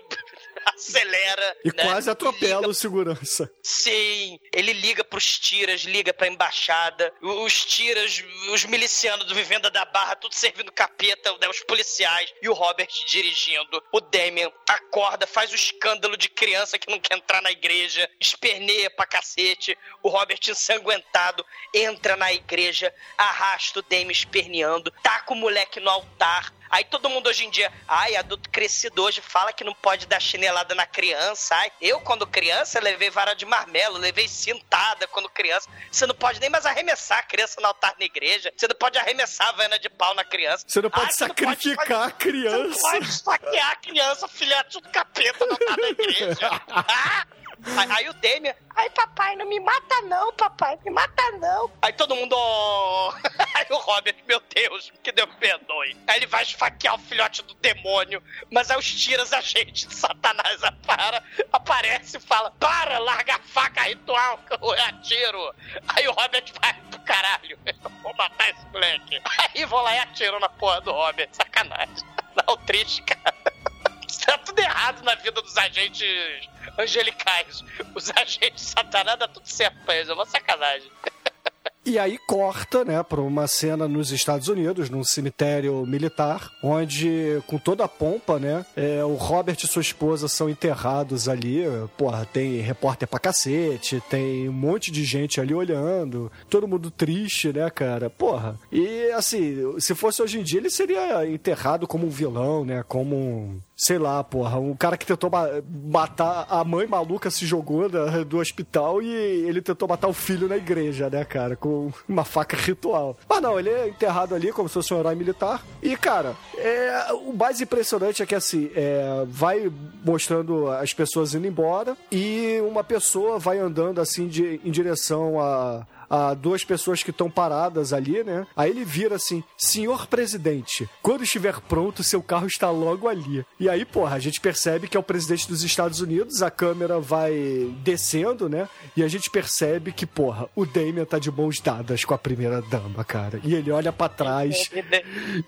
[LAUGHS] acelera. E né? quase atropela o segurança. Sim, ele liga pros tiras, liga pra embaixada. Os tiras, os milicianos do Vivenda da Barra, tudo servindo capeta, né, os policiais. E o Robert dirigindo. O Damien acorda, faz o escândalo de criança que não quer entrar na igreja, esperneia pra cacete. O Robert ensanguentado entra na igreja, arrasta o Damien esperneando, taca o moleque no altar. Aí todo mundo hoje em dia, ai, adulto crescido hoje fala que não pode dar chinelada na criança. Ai, eu quando criança levei vara de marmelo, levei cintada quando criança. Você não pode nem mais arremessar a criança no altar na igreja. Você não pode arremessar a vana de pau na criança. Você não pode Ai, você não sacrificar a Você criança. não pode esfaquear a criança, filhote do capeta no altar da igreja. [LAUGHS] Ah! Aí, aí o Demian, ai papai, não me mata não, papai, me mata não. Aí todo mundo, "Oh." [LAUGHS] aí o Robert, meu Deus, que Deus perdoe. Aí ele vai esfaquear o filhote do demônio, mas aí os tiras a gente de [LAUGHS] Satanás para, aparece e fala, para, larga a faca ritual que eu atiro. Aí o Robert vai pro caralho, [LAUGHS] eu vou matar esse moleque. Aí vão lá e atiram na porra do Robert, sacanagem. Não, triste, cara. Tá tudo errado na vida dos agentes angelicais. Os agentes Satanás dá tudo certo pra eles. É uma sacanagem. E aí corta, né, pra uma cena nos Estados Unidos, num cemitério militar, onde, com toda a pompa, né, é, o Robert e sua esposa são enterrados ali. Porra, tem repórter pra cacete, tem um monte de gente ali olhando, todo mundo triste, né, cara? Porra. E, assim, se fosse hoje em dia, ele seria enterrado como um vilão, né, como um sei lá, porra, um cara que tentou ma- matar a mãe maluca se jogou da- do hospital e ele tentou matar o filho na igreja, né, cara, com uma faca ritual. Mas não, ele é enterrado ali como se fosse um herói militar. E, cara, é, o mais impressionante é que, assim, é, vai mostrando as pessoas indo embora e uma pessoa vai andando, assim, de, em direção a a duas pessoas que estão paradas ali, né? Aí ele vira assim: Senhor presidente, quando estiver pronto, seu carro está logo ali. E aí, porra, a gente percebe que é o presidente dos Estados Unidos, a câmera vai descendo, né? E a gente percebe que, porra, o Damien tá de mãos dadas com a primeira dama, cara. E ele olha pra trás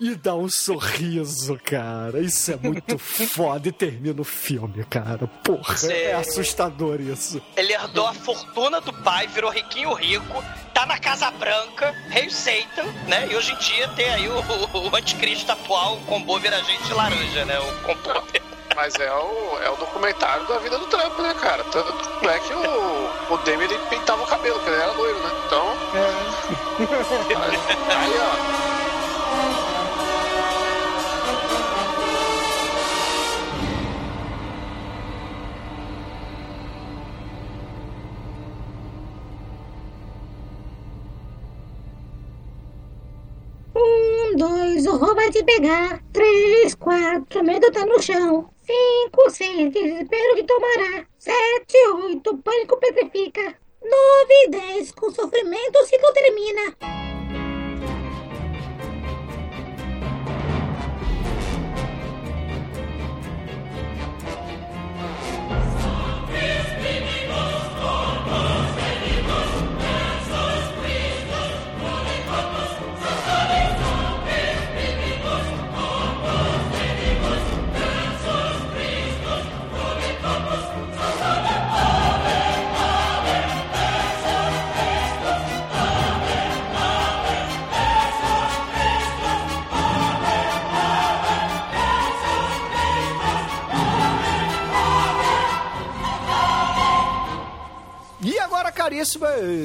e dá um sorriso, cara. Isso é muito [LAUGHS] foda e termina o filme, cara. Porra, Sim. é assustador isso. Ele herdou a fortuna do pai, virou riquinho rico, tá na Casa Branca, rei Satan, né? E hoje em dia tem aí o, o, o anticristo atual, o combo vira gente laranja, né? O combo. Mas é o, é o documentário da vida do Trump, né, cara? Tanto é que o, o Demi ele pintava o cabelo, porque ele era loiro, né? Então. [LAUGHS] Aí, aí, ó. Um, dois, o roubo vai te pegar. Três, quatro, medo tá no chão. Cinco, seis, desespero que tomará. Sete, oito, pânico petrifica. Nove, dez, com sofrimento o ciclo termina. Caríssimo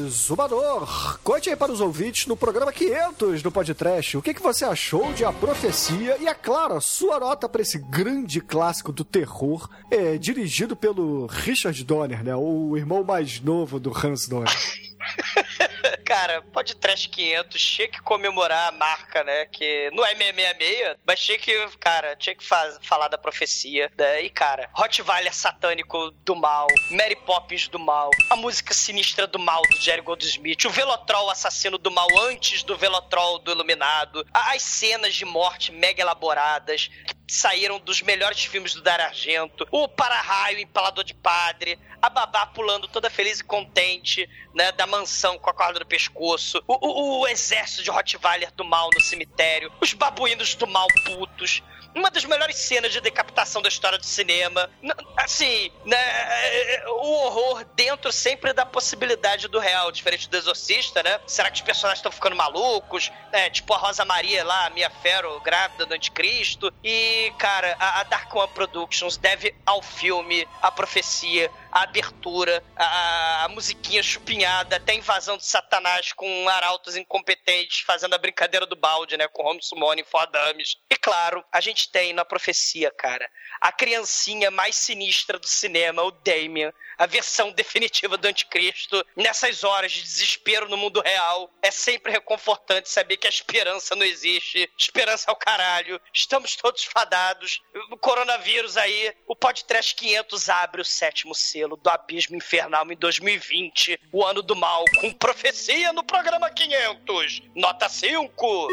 Zumador, conte aí para os ouvintes no programa 500 do Podcast o que, que você achou de A Profecia e, é claro, a sua nota para esse grande clássico do terror, é, dirigido pelo Richard Donner, né, o irmão mais novo do Hans Donner. [LAUGHS] [LAUGHS] Cara, pode trash 500, tinha que comemorar a marca, né? Que não é 666, mas tinha que, cara, tinha que faz- falar da profecia. Né? E, cara, Rottweiler satânico do mal, Mary Poppins do mal, a música sinistra do mal do Jerry Goldsmith, o Velotrol assassino do mal antes do Velotrol do Iluminado, as cenas de morte mega elaboradas que saíram dos melhores filmes do Dario Argento, o para-raio empalador de padre, a babá pulando toda feliz e contente, né, da mansão com a corda no pescoço, o, o- o exército de Rottweiler do mal no cemitério, os babuínos do mal putos, uma das melhores cenas de decapitação da história do cinema. Assim, né, o horror dentro sempre da possibilidade do real, diferente do Exorcista, né? Será que os personagens estão ficando malucos? É, tipo a Rosa Maria lá, a Mia Ferro, grávida do Anticristo. E, cara, a, a Dark One Productions deve ao filme a profecia, a abertura, a, a musiquinha chupinhada, até a invasão de Satanás com arautos incompetentes fazendo a brincadeira do balde, né? Com Home Summoning for Dummies. E claro, a gente tem na profecia, cara, a criancinha mais sinistra do cinema, o Damien, a versão definitiva do anticristo. Nessas horas de desespero no mundo real, é sempre reconfortante saber que a esperança não existe. Esperança é o caralho. Estamos todos fadados. O coronavírus aí, o podcast 500 abre o sétimo selo do abismo infernal em 2020, o ano do mal, com profecia no programa 500. Nota 5.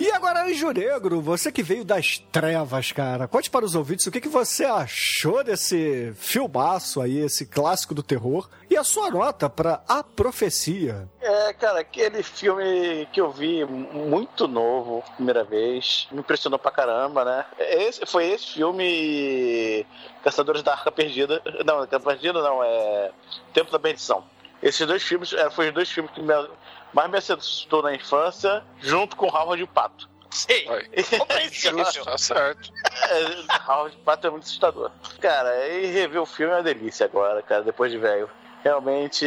E agora, Anjo Negro, você que veio das trevas, cara, conte para os ouvintes o que, que você achou desse filmaço aí, esse clássico do terror, e a sua nota para A Profecia. É, cara, aquele filme que eu vi muito novo, primeira vez, me impressionou pra caramba, né? Esse, foi esse filme Caçadores da Arca Perdida. Não, Arca Perdida não, é Tempo da Bendição. Esses dois filmes é, foram os dois filmes que me- mais me assustou na infância, junto com Howard e o Pato. Sim, [LAUGHS] compreensível. Tá certo. É, o Pato é muito assustador. Cara, e rever o filme é uma delícia agora, cara, depois de velho. Realmente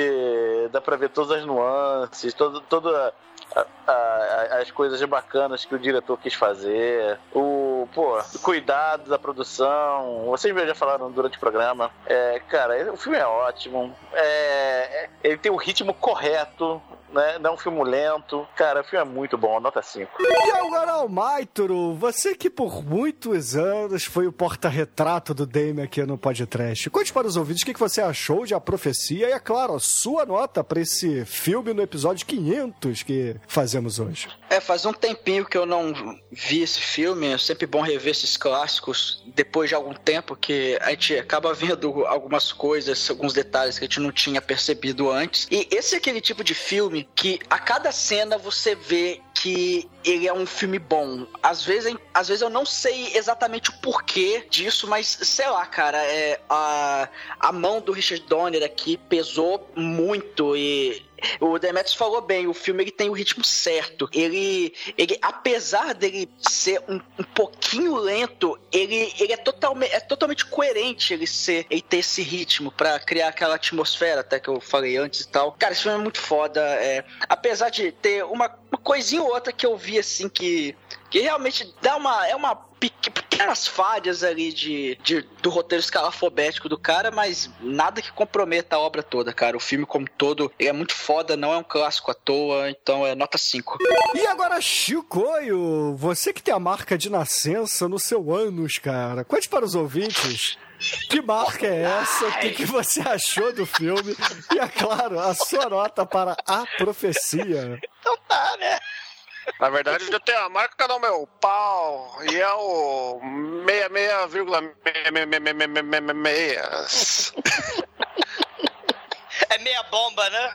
dá pra ver todas as nuances, todo, toda a, a- as coisas bacanas que o diretor quis fazer, o, pô, o cuidado da produção. Vocês já falaram durante o programa. É, cara, o filme é ótimo. É, é- ele tem o ritmo correto, né? Não é um filme lento. Cara, o filme é muito bom, nota 5. E agora, Almaitro, você que por muitos anos foi o porta-retrato do Dame aqui no podcast. Conte para os ouvintes o que que você achou de A Profecia e, é claro, a sua nota para esse filme no episódio 500 que fazemos hoje. É, faz um tempinho que eu não vi esse filme. É sempre bom rever esses clássicos depois de algum tempo que a gente acaba vendo algumas coisas, alguns detalhes que a gente não tinha percebido antes. E esse é aquele tipo de filme que a cada cena você vê que ele é um filme bom. Às vezes, às vezes eu não sei exatamente o porquê disso, mas sei lá, cara, é, a, a mão do Richard Donner aqui pesou muito e o Demetrius falou bem, o filme ele tem o ritmo certo. Ele, ele apesar dele ser um, um pouquinho lento, ele, ele é, totalmente, é totalmente coerente ele ser ele ter esse ritmo pra criar aquela atmosfera, até que eu falei antes e tal. Cara, esse filme é muito foda. É, apesar de ter uma, uma coisinha ou outra que eu vi assim que que realmente dá uma é uma pequ- pequenas falhas ali de, de do roteiro escalafobético do cara, mas nada que comprometa a obra toda, cara. O filme como todo ele é muito foda, não é um clássico à toa, então é nota 5. E agora, Chicoio, você que tem a marca de nascença no seu ânus, cara. Conte para os ouvintes. Que marca é essa? O que, que você achou do filme? E, é claro, a sua nota para A Profecia. Então tá, né? Na verdade, eu tenho a marca no meu pau e é o 66,6. É meia bomba, né?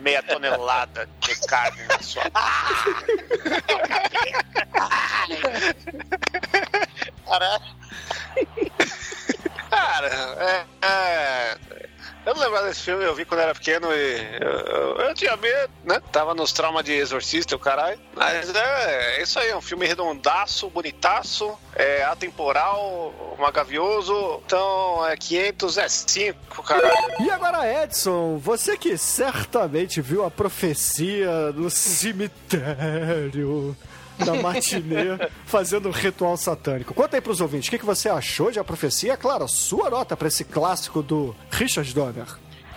Meia tonelada de carne na sua Caralho. Cara, é, é, Eu não lembro desse filme, eu vi quando era pequeno e eu, eu- eu tinha medo, né? Tava nos traumas de exorcista, o caralho. Mas é, é isso aí, é um filme redondaço, bonitaço, é atemporal, magavioso. Então é 500, é 5, caralho. E agora, Edson, você que certamente viu a profecia no cemitério da matinê fazendo um ritual satânico. Conta aí pros ouvintes, o que, que você achou de A Profecia? É claro, a sua nota pra esse clássico do Richard Donner.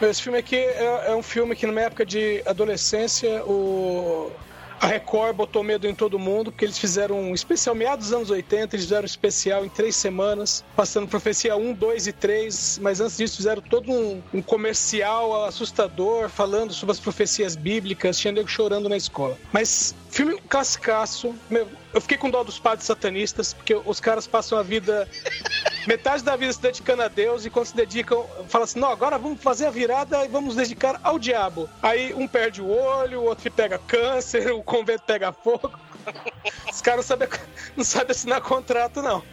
Esse filme aqui é, é um filme que, numa época de adolescência, o. A Record botou medo em todo mundo, porque eles fizeram um especial, meados dos anos 80, eles fizeram um especial em três semanas, passando profecia 1, 2 e 3, mas antes disso fizeram todo um, um comercial assustador, falando sobre as profecias bíblicas, tinha nego chorando na escola. Mas, filme classicaço, meu, eu fiquei com dó dos padres satanistas, porque os caras passam a vida metade da vida se dedicando a Deus e quando se dedicam, fala assim: não, agora vamos fazer a virada e vamos dedicar ao diabo. Aí um perde o olho, o outro pega câncer, o convento pega fogo. Os caras não sabem, não sabem assinar contrato, não.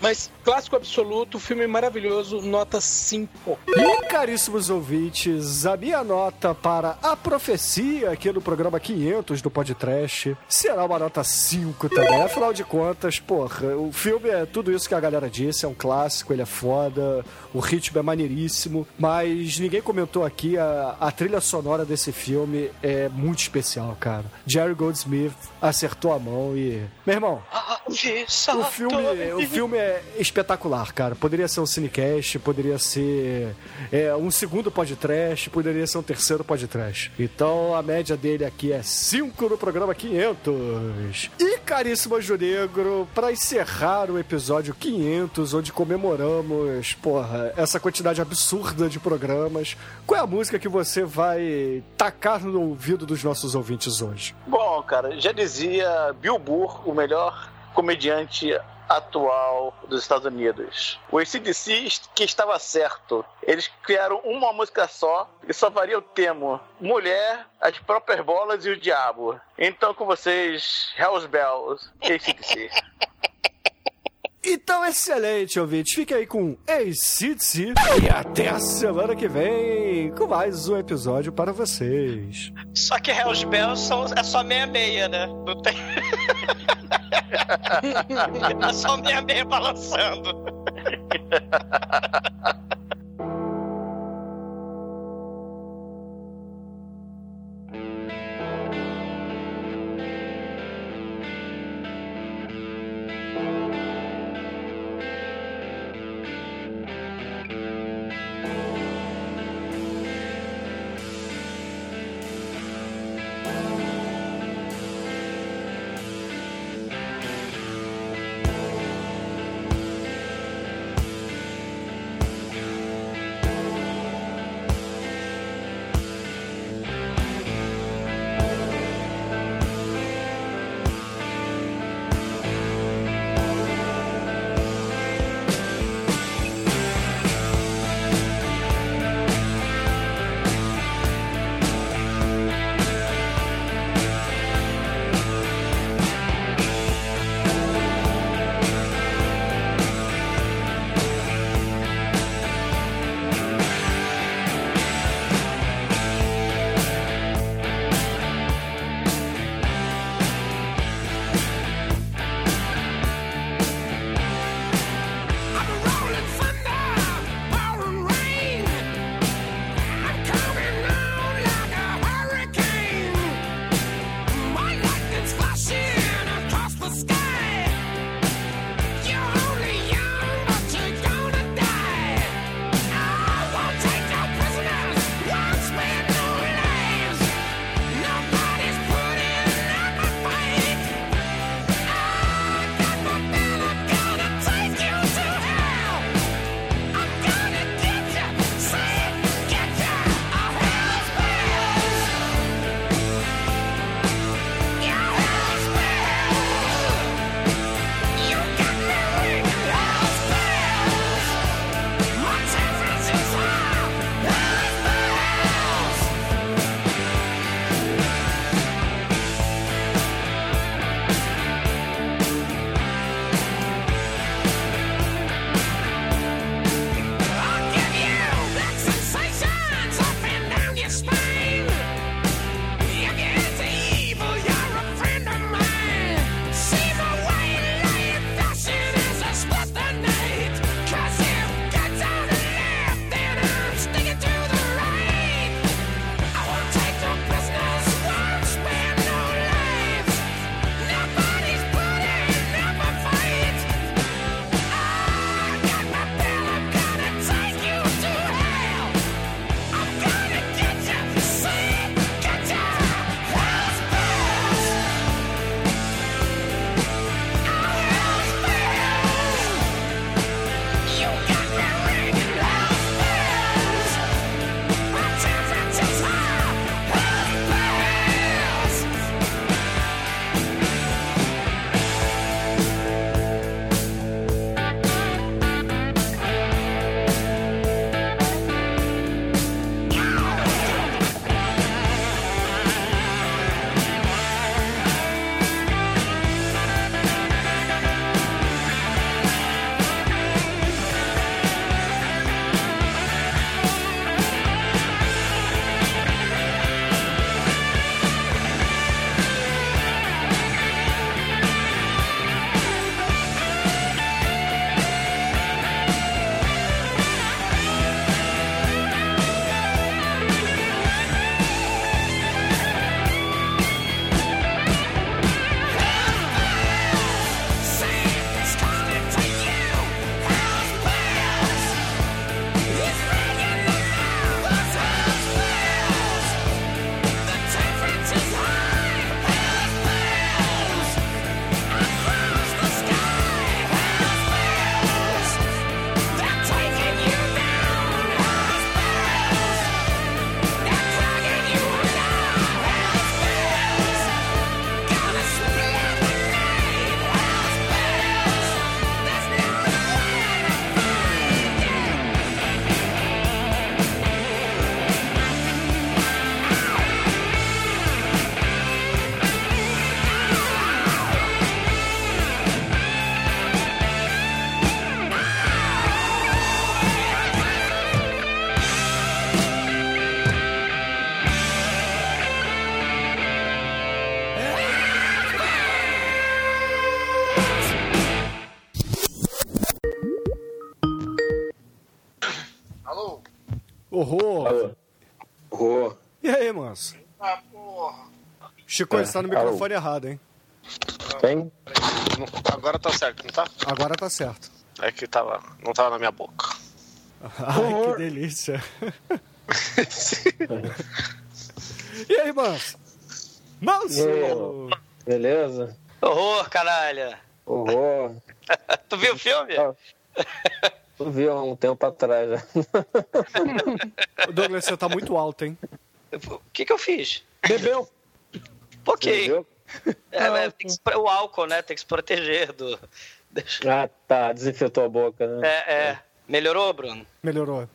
Mas clássico absoluto, filme maravilhoso, nota 5. E, caríssimos ouvintes, a minha nota para A Profecia aqui no programa 500 do Podcast será uma nota 5 também. Afinal de contas, porra, o filme é tudo isso que a galera disse, é um clássico, ele é foda, o ritmo é maneiríssimo, mas ninguém comentou aqui, a, a trilha sonora desse filme é muito especial, cara. Jerry Goldsmith acertou a mão e... Meu irmão, o filme, o filme é espetacular, cara. Poderia ser um cinecast, poderia ser é, um segundo podcast, poderia ser um terceiro podcast. Então a média dele aqui é 5 no programa 500. E caríssimo Anjo Negro, pra encerrar o episódio 500, onde comemoramos, porra, essa quantidade absurda de programas, qual é a música que você vai tacar no ouvido dos nossos ouvintes hoje? Bom, cara, já dizia Bill Burr, o melhor comediante atual dos Estados Unidos. O ACDC que estava certo. Eles criaram uma música só e só varia o tema: mulher, as próprias bolas e o diabo. Então com vocês, Hells Bells, ACDC. [LAUGHS] Então, excelente, ouvinte. Fique aí com ACDC e até a semana que vem com mais um episódio para vocês. Só que Hells Bells é só meia-meia, né? Não tem. [LAUGHS] é só meia-meia balançando. [LAUGHS] Chico, É, você tá no alô. microfone errado, hein? Quem? Agora tá certo, não tá? Agora tá certo. É que tava, não tava na minha boca. [LAUGHS] Ai, que delícia. [LAUGHS] e aí, manso? Manso! Beleza? Horror, caralho. Horror. [LAUGHS] Tu viu o filme? Tu viu há um tempo atrás já. Douglas, você tá muito alto, hein? O que que eu fiz? Bebeu. Ok. É, é, tem que o álcool, né? Tem que se proteger do. [LAUGHS] Ah, tá. Desinfetou a boca, né? É, é. Melhorou, Bruno? Melhorou.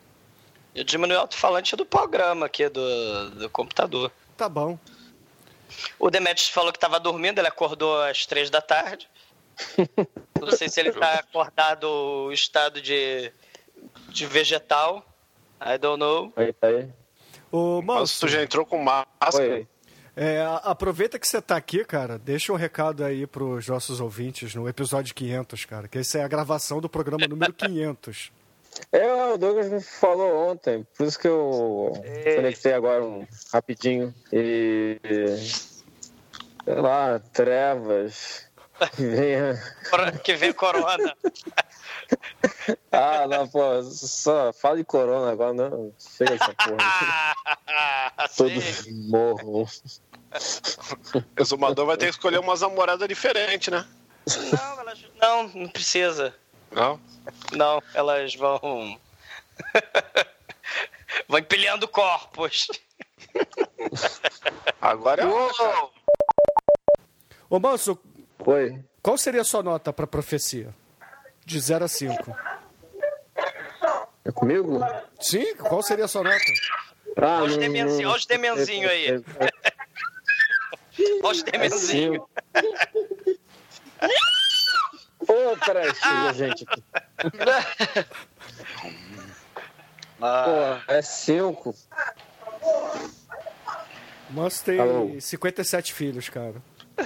Eu diminui o alto-falante do programa aqui do, do computador. Tá bom. O Demetrius falou que tava dormindo, ele acordou às três da tarde. [LAUGHS] Não sei se ele tá acordado o estado de, de vegetal. I don't know. Aí, tá aí. Mas manso, tu já entrou com máscara. Oi. É, aproveita que você tá aqui, cara. Deixa um recado aí pros nossos ouvintes no episódio 500, cara. Que essa é a gravação do programa número 500. É, o Douglas me falou ontem, por isso que eu conectei agora um, rapidinho. E. Sei lá, trevas. [LAUGHS] que venha- Que vem corona. [LAUGHS] Ah, não, pô, só fala de corona agora, não. Chega dessa porra. [LAUGHS] Todos Sim. Exumador vai ter que escolher umas namoradas diferentes, né? Não, elas, não, não precisa. Não? Não, elas vão. [LAUGHS] vão empilhando corpos. Agora é o. Ô, manso, Oi. qual seria a sua nota pra profecia? De 0 a 5. É comigo? Sim? Qual seria a sua nota? Ah, Olha os não- demenzinhos, não- olha os demenzinhos aí. É demenzinhos. cinco. Ô, chega, gente. aqui. [LAUGHS] Pô, é cinco. O manso tem Alô. 57 filhos, cara.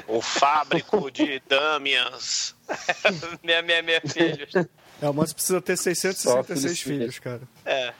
O fábrico de Damias. [LAUGHS] Minha, minha, minha filhos. É, o manso precisa ter Só 666 filhos filhos, cara. É.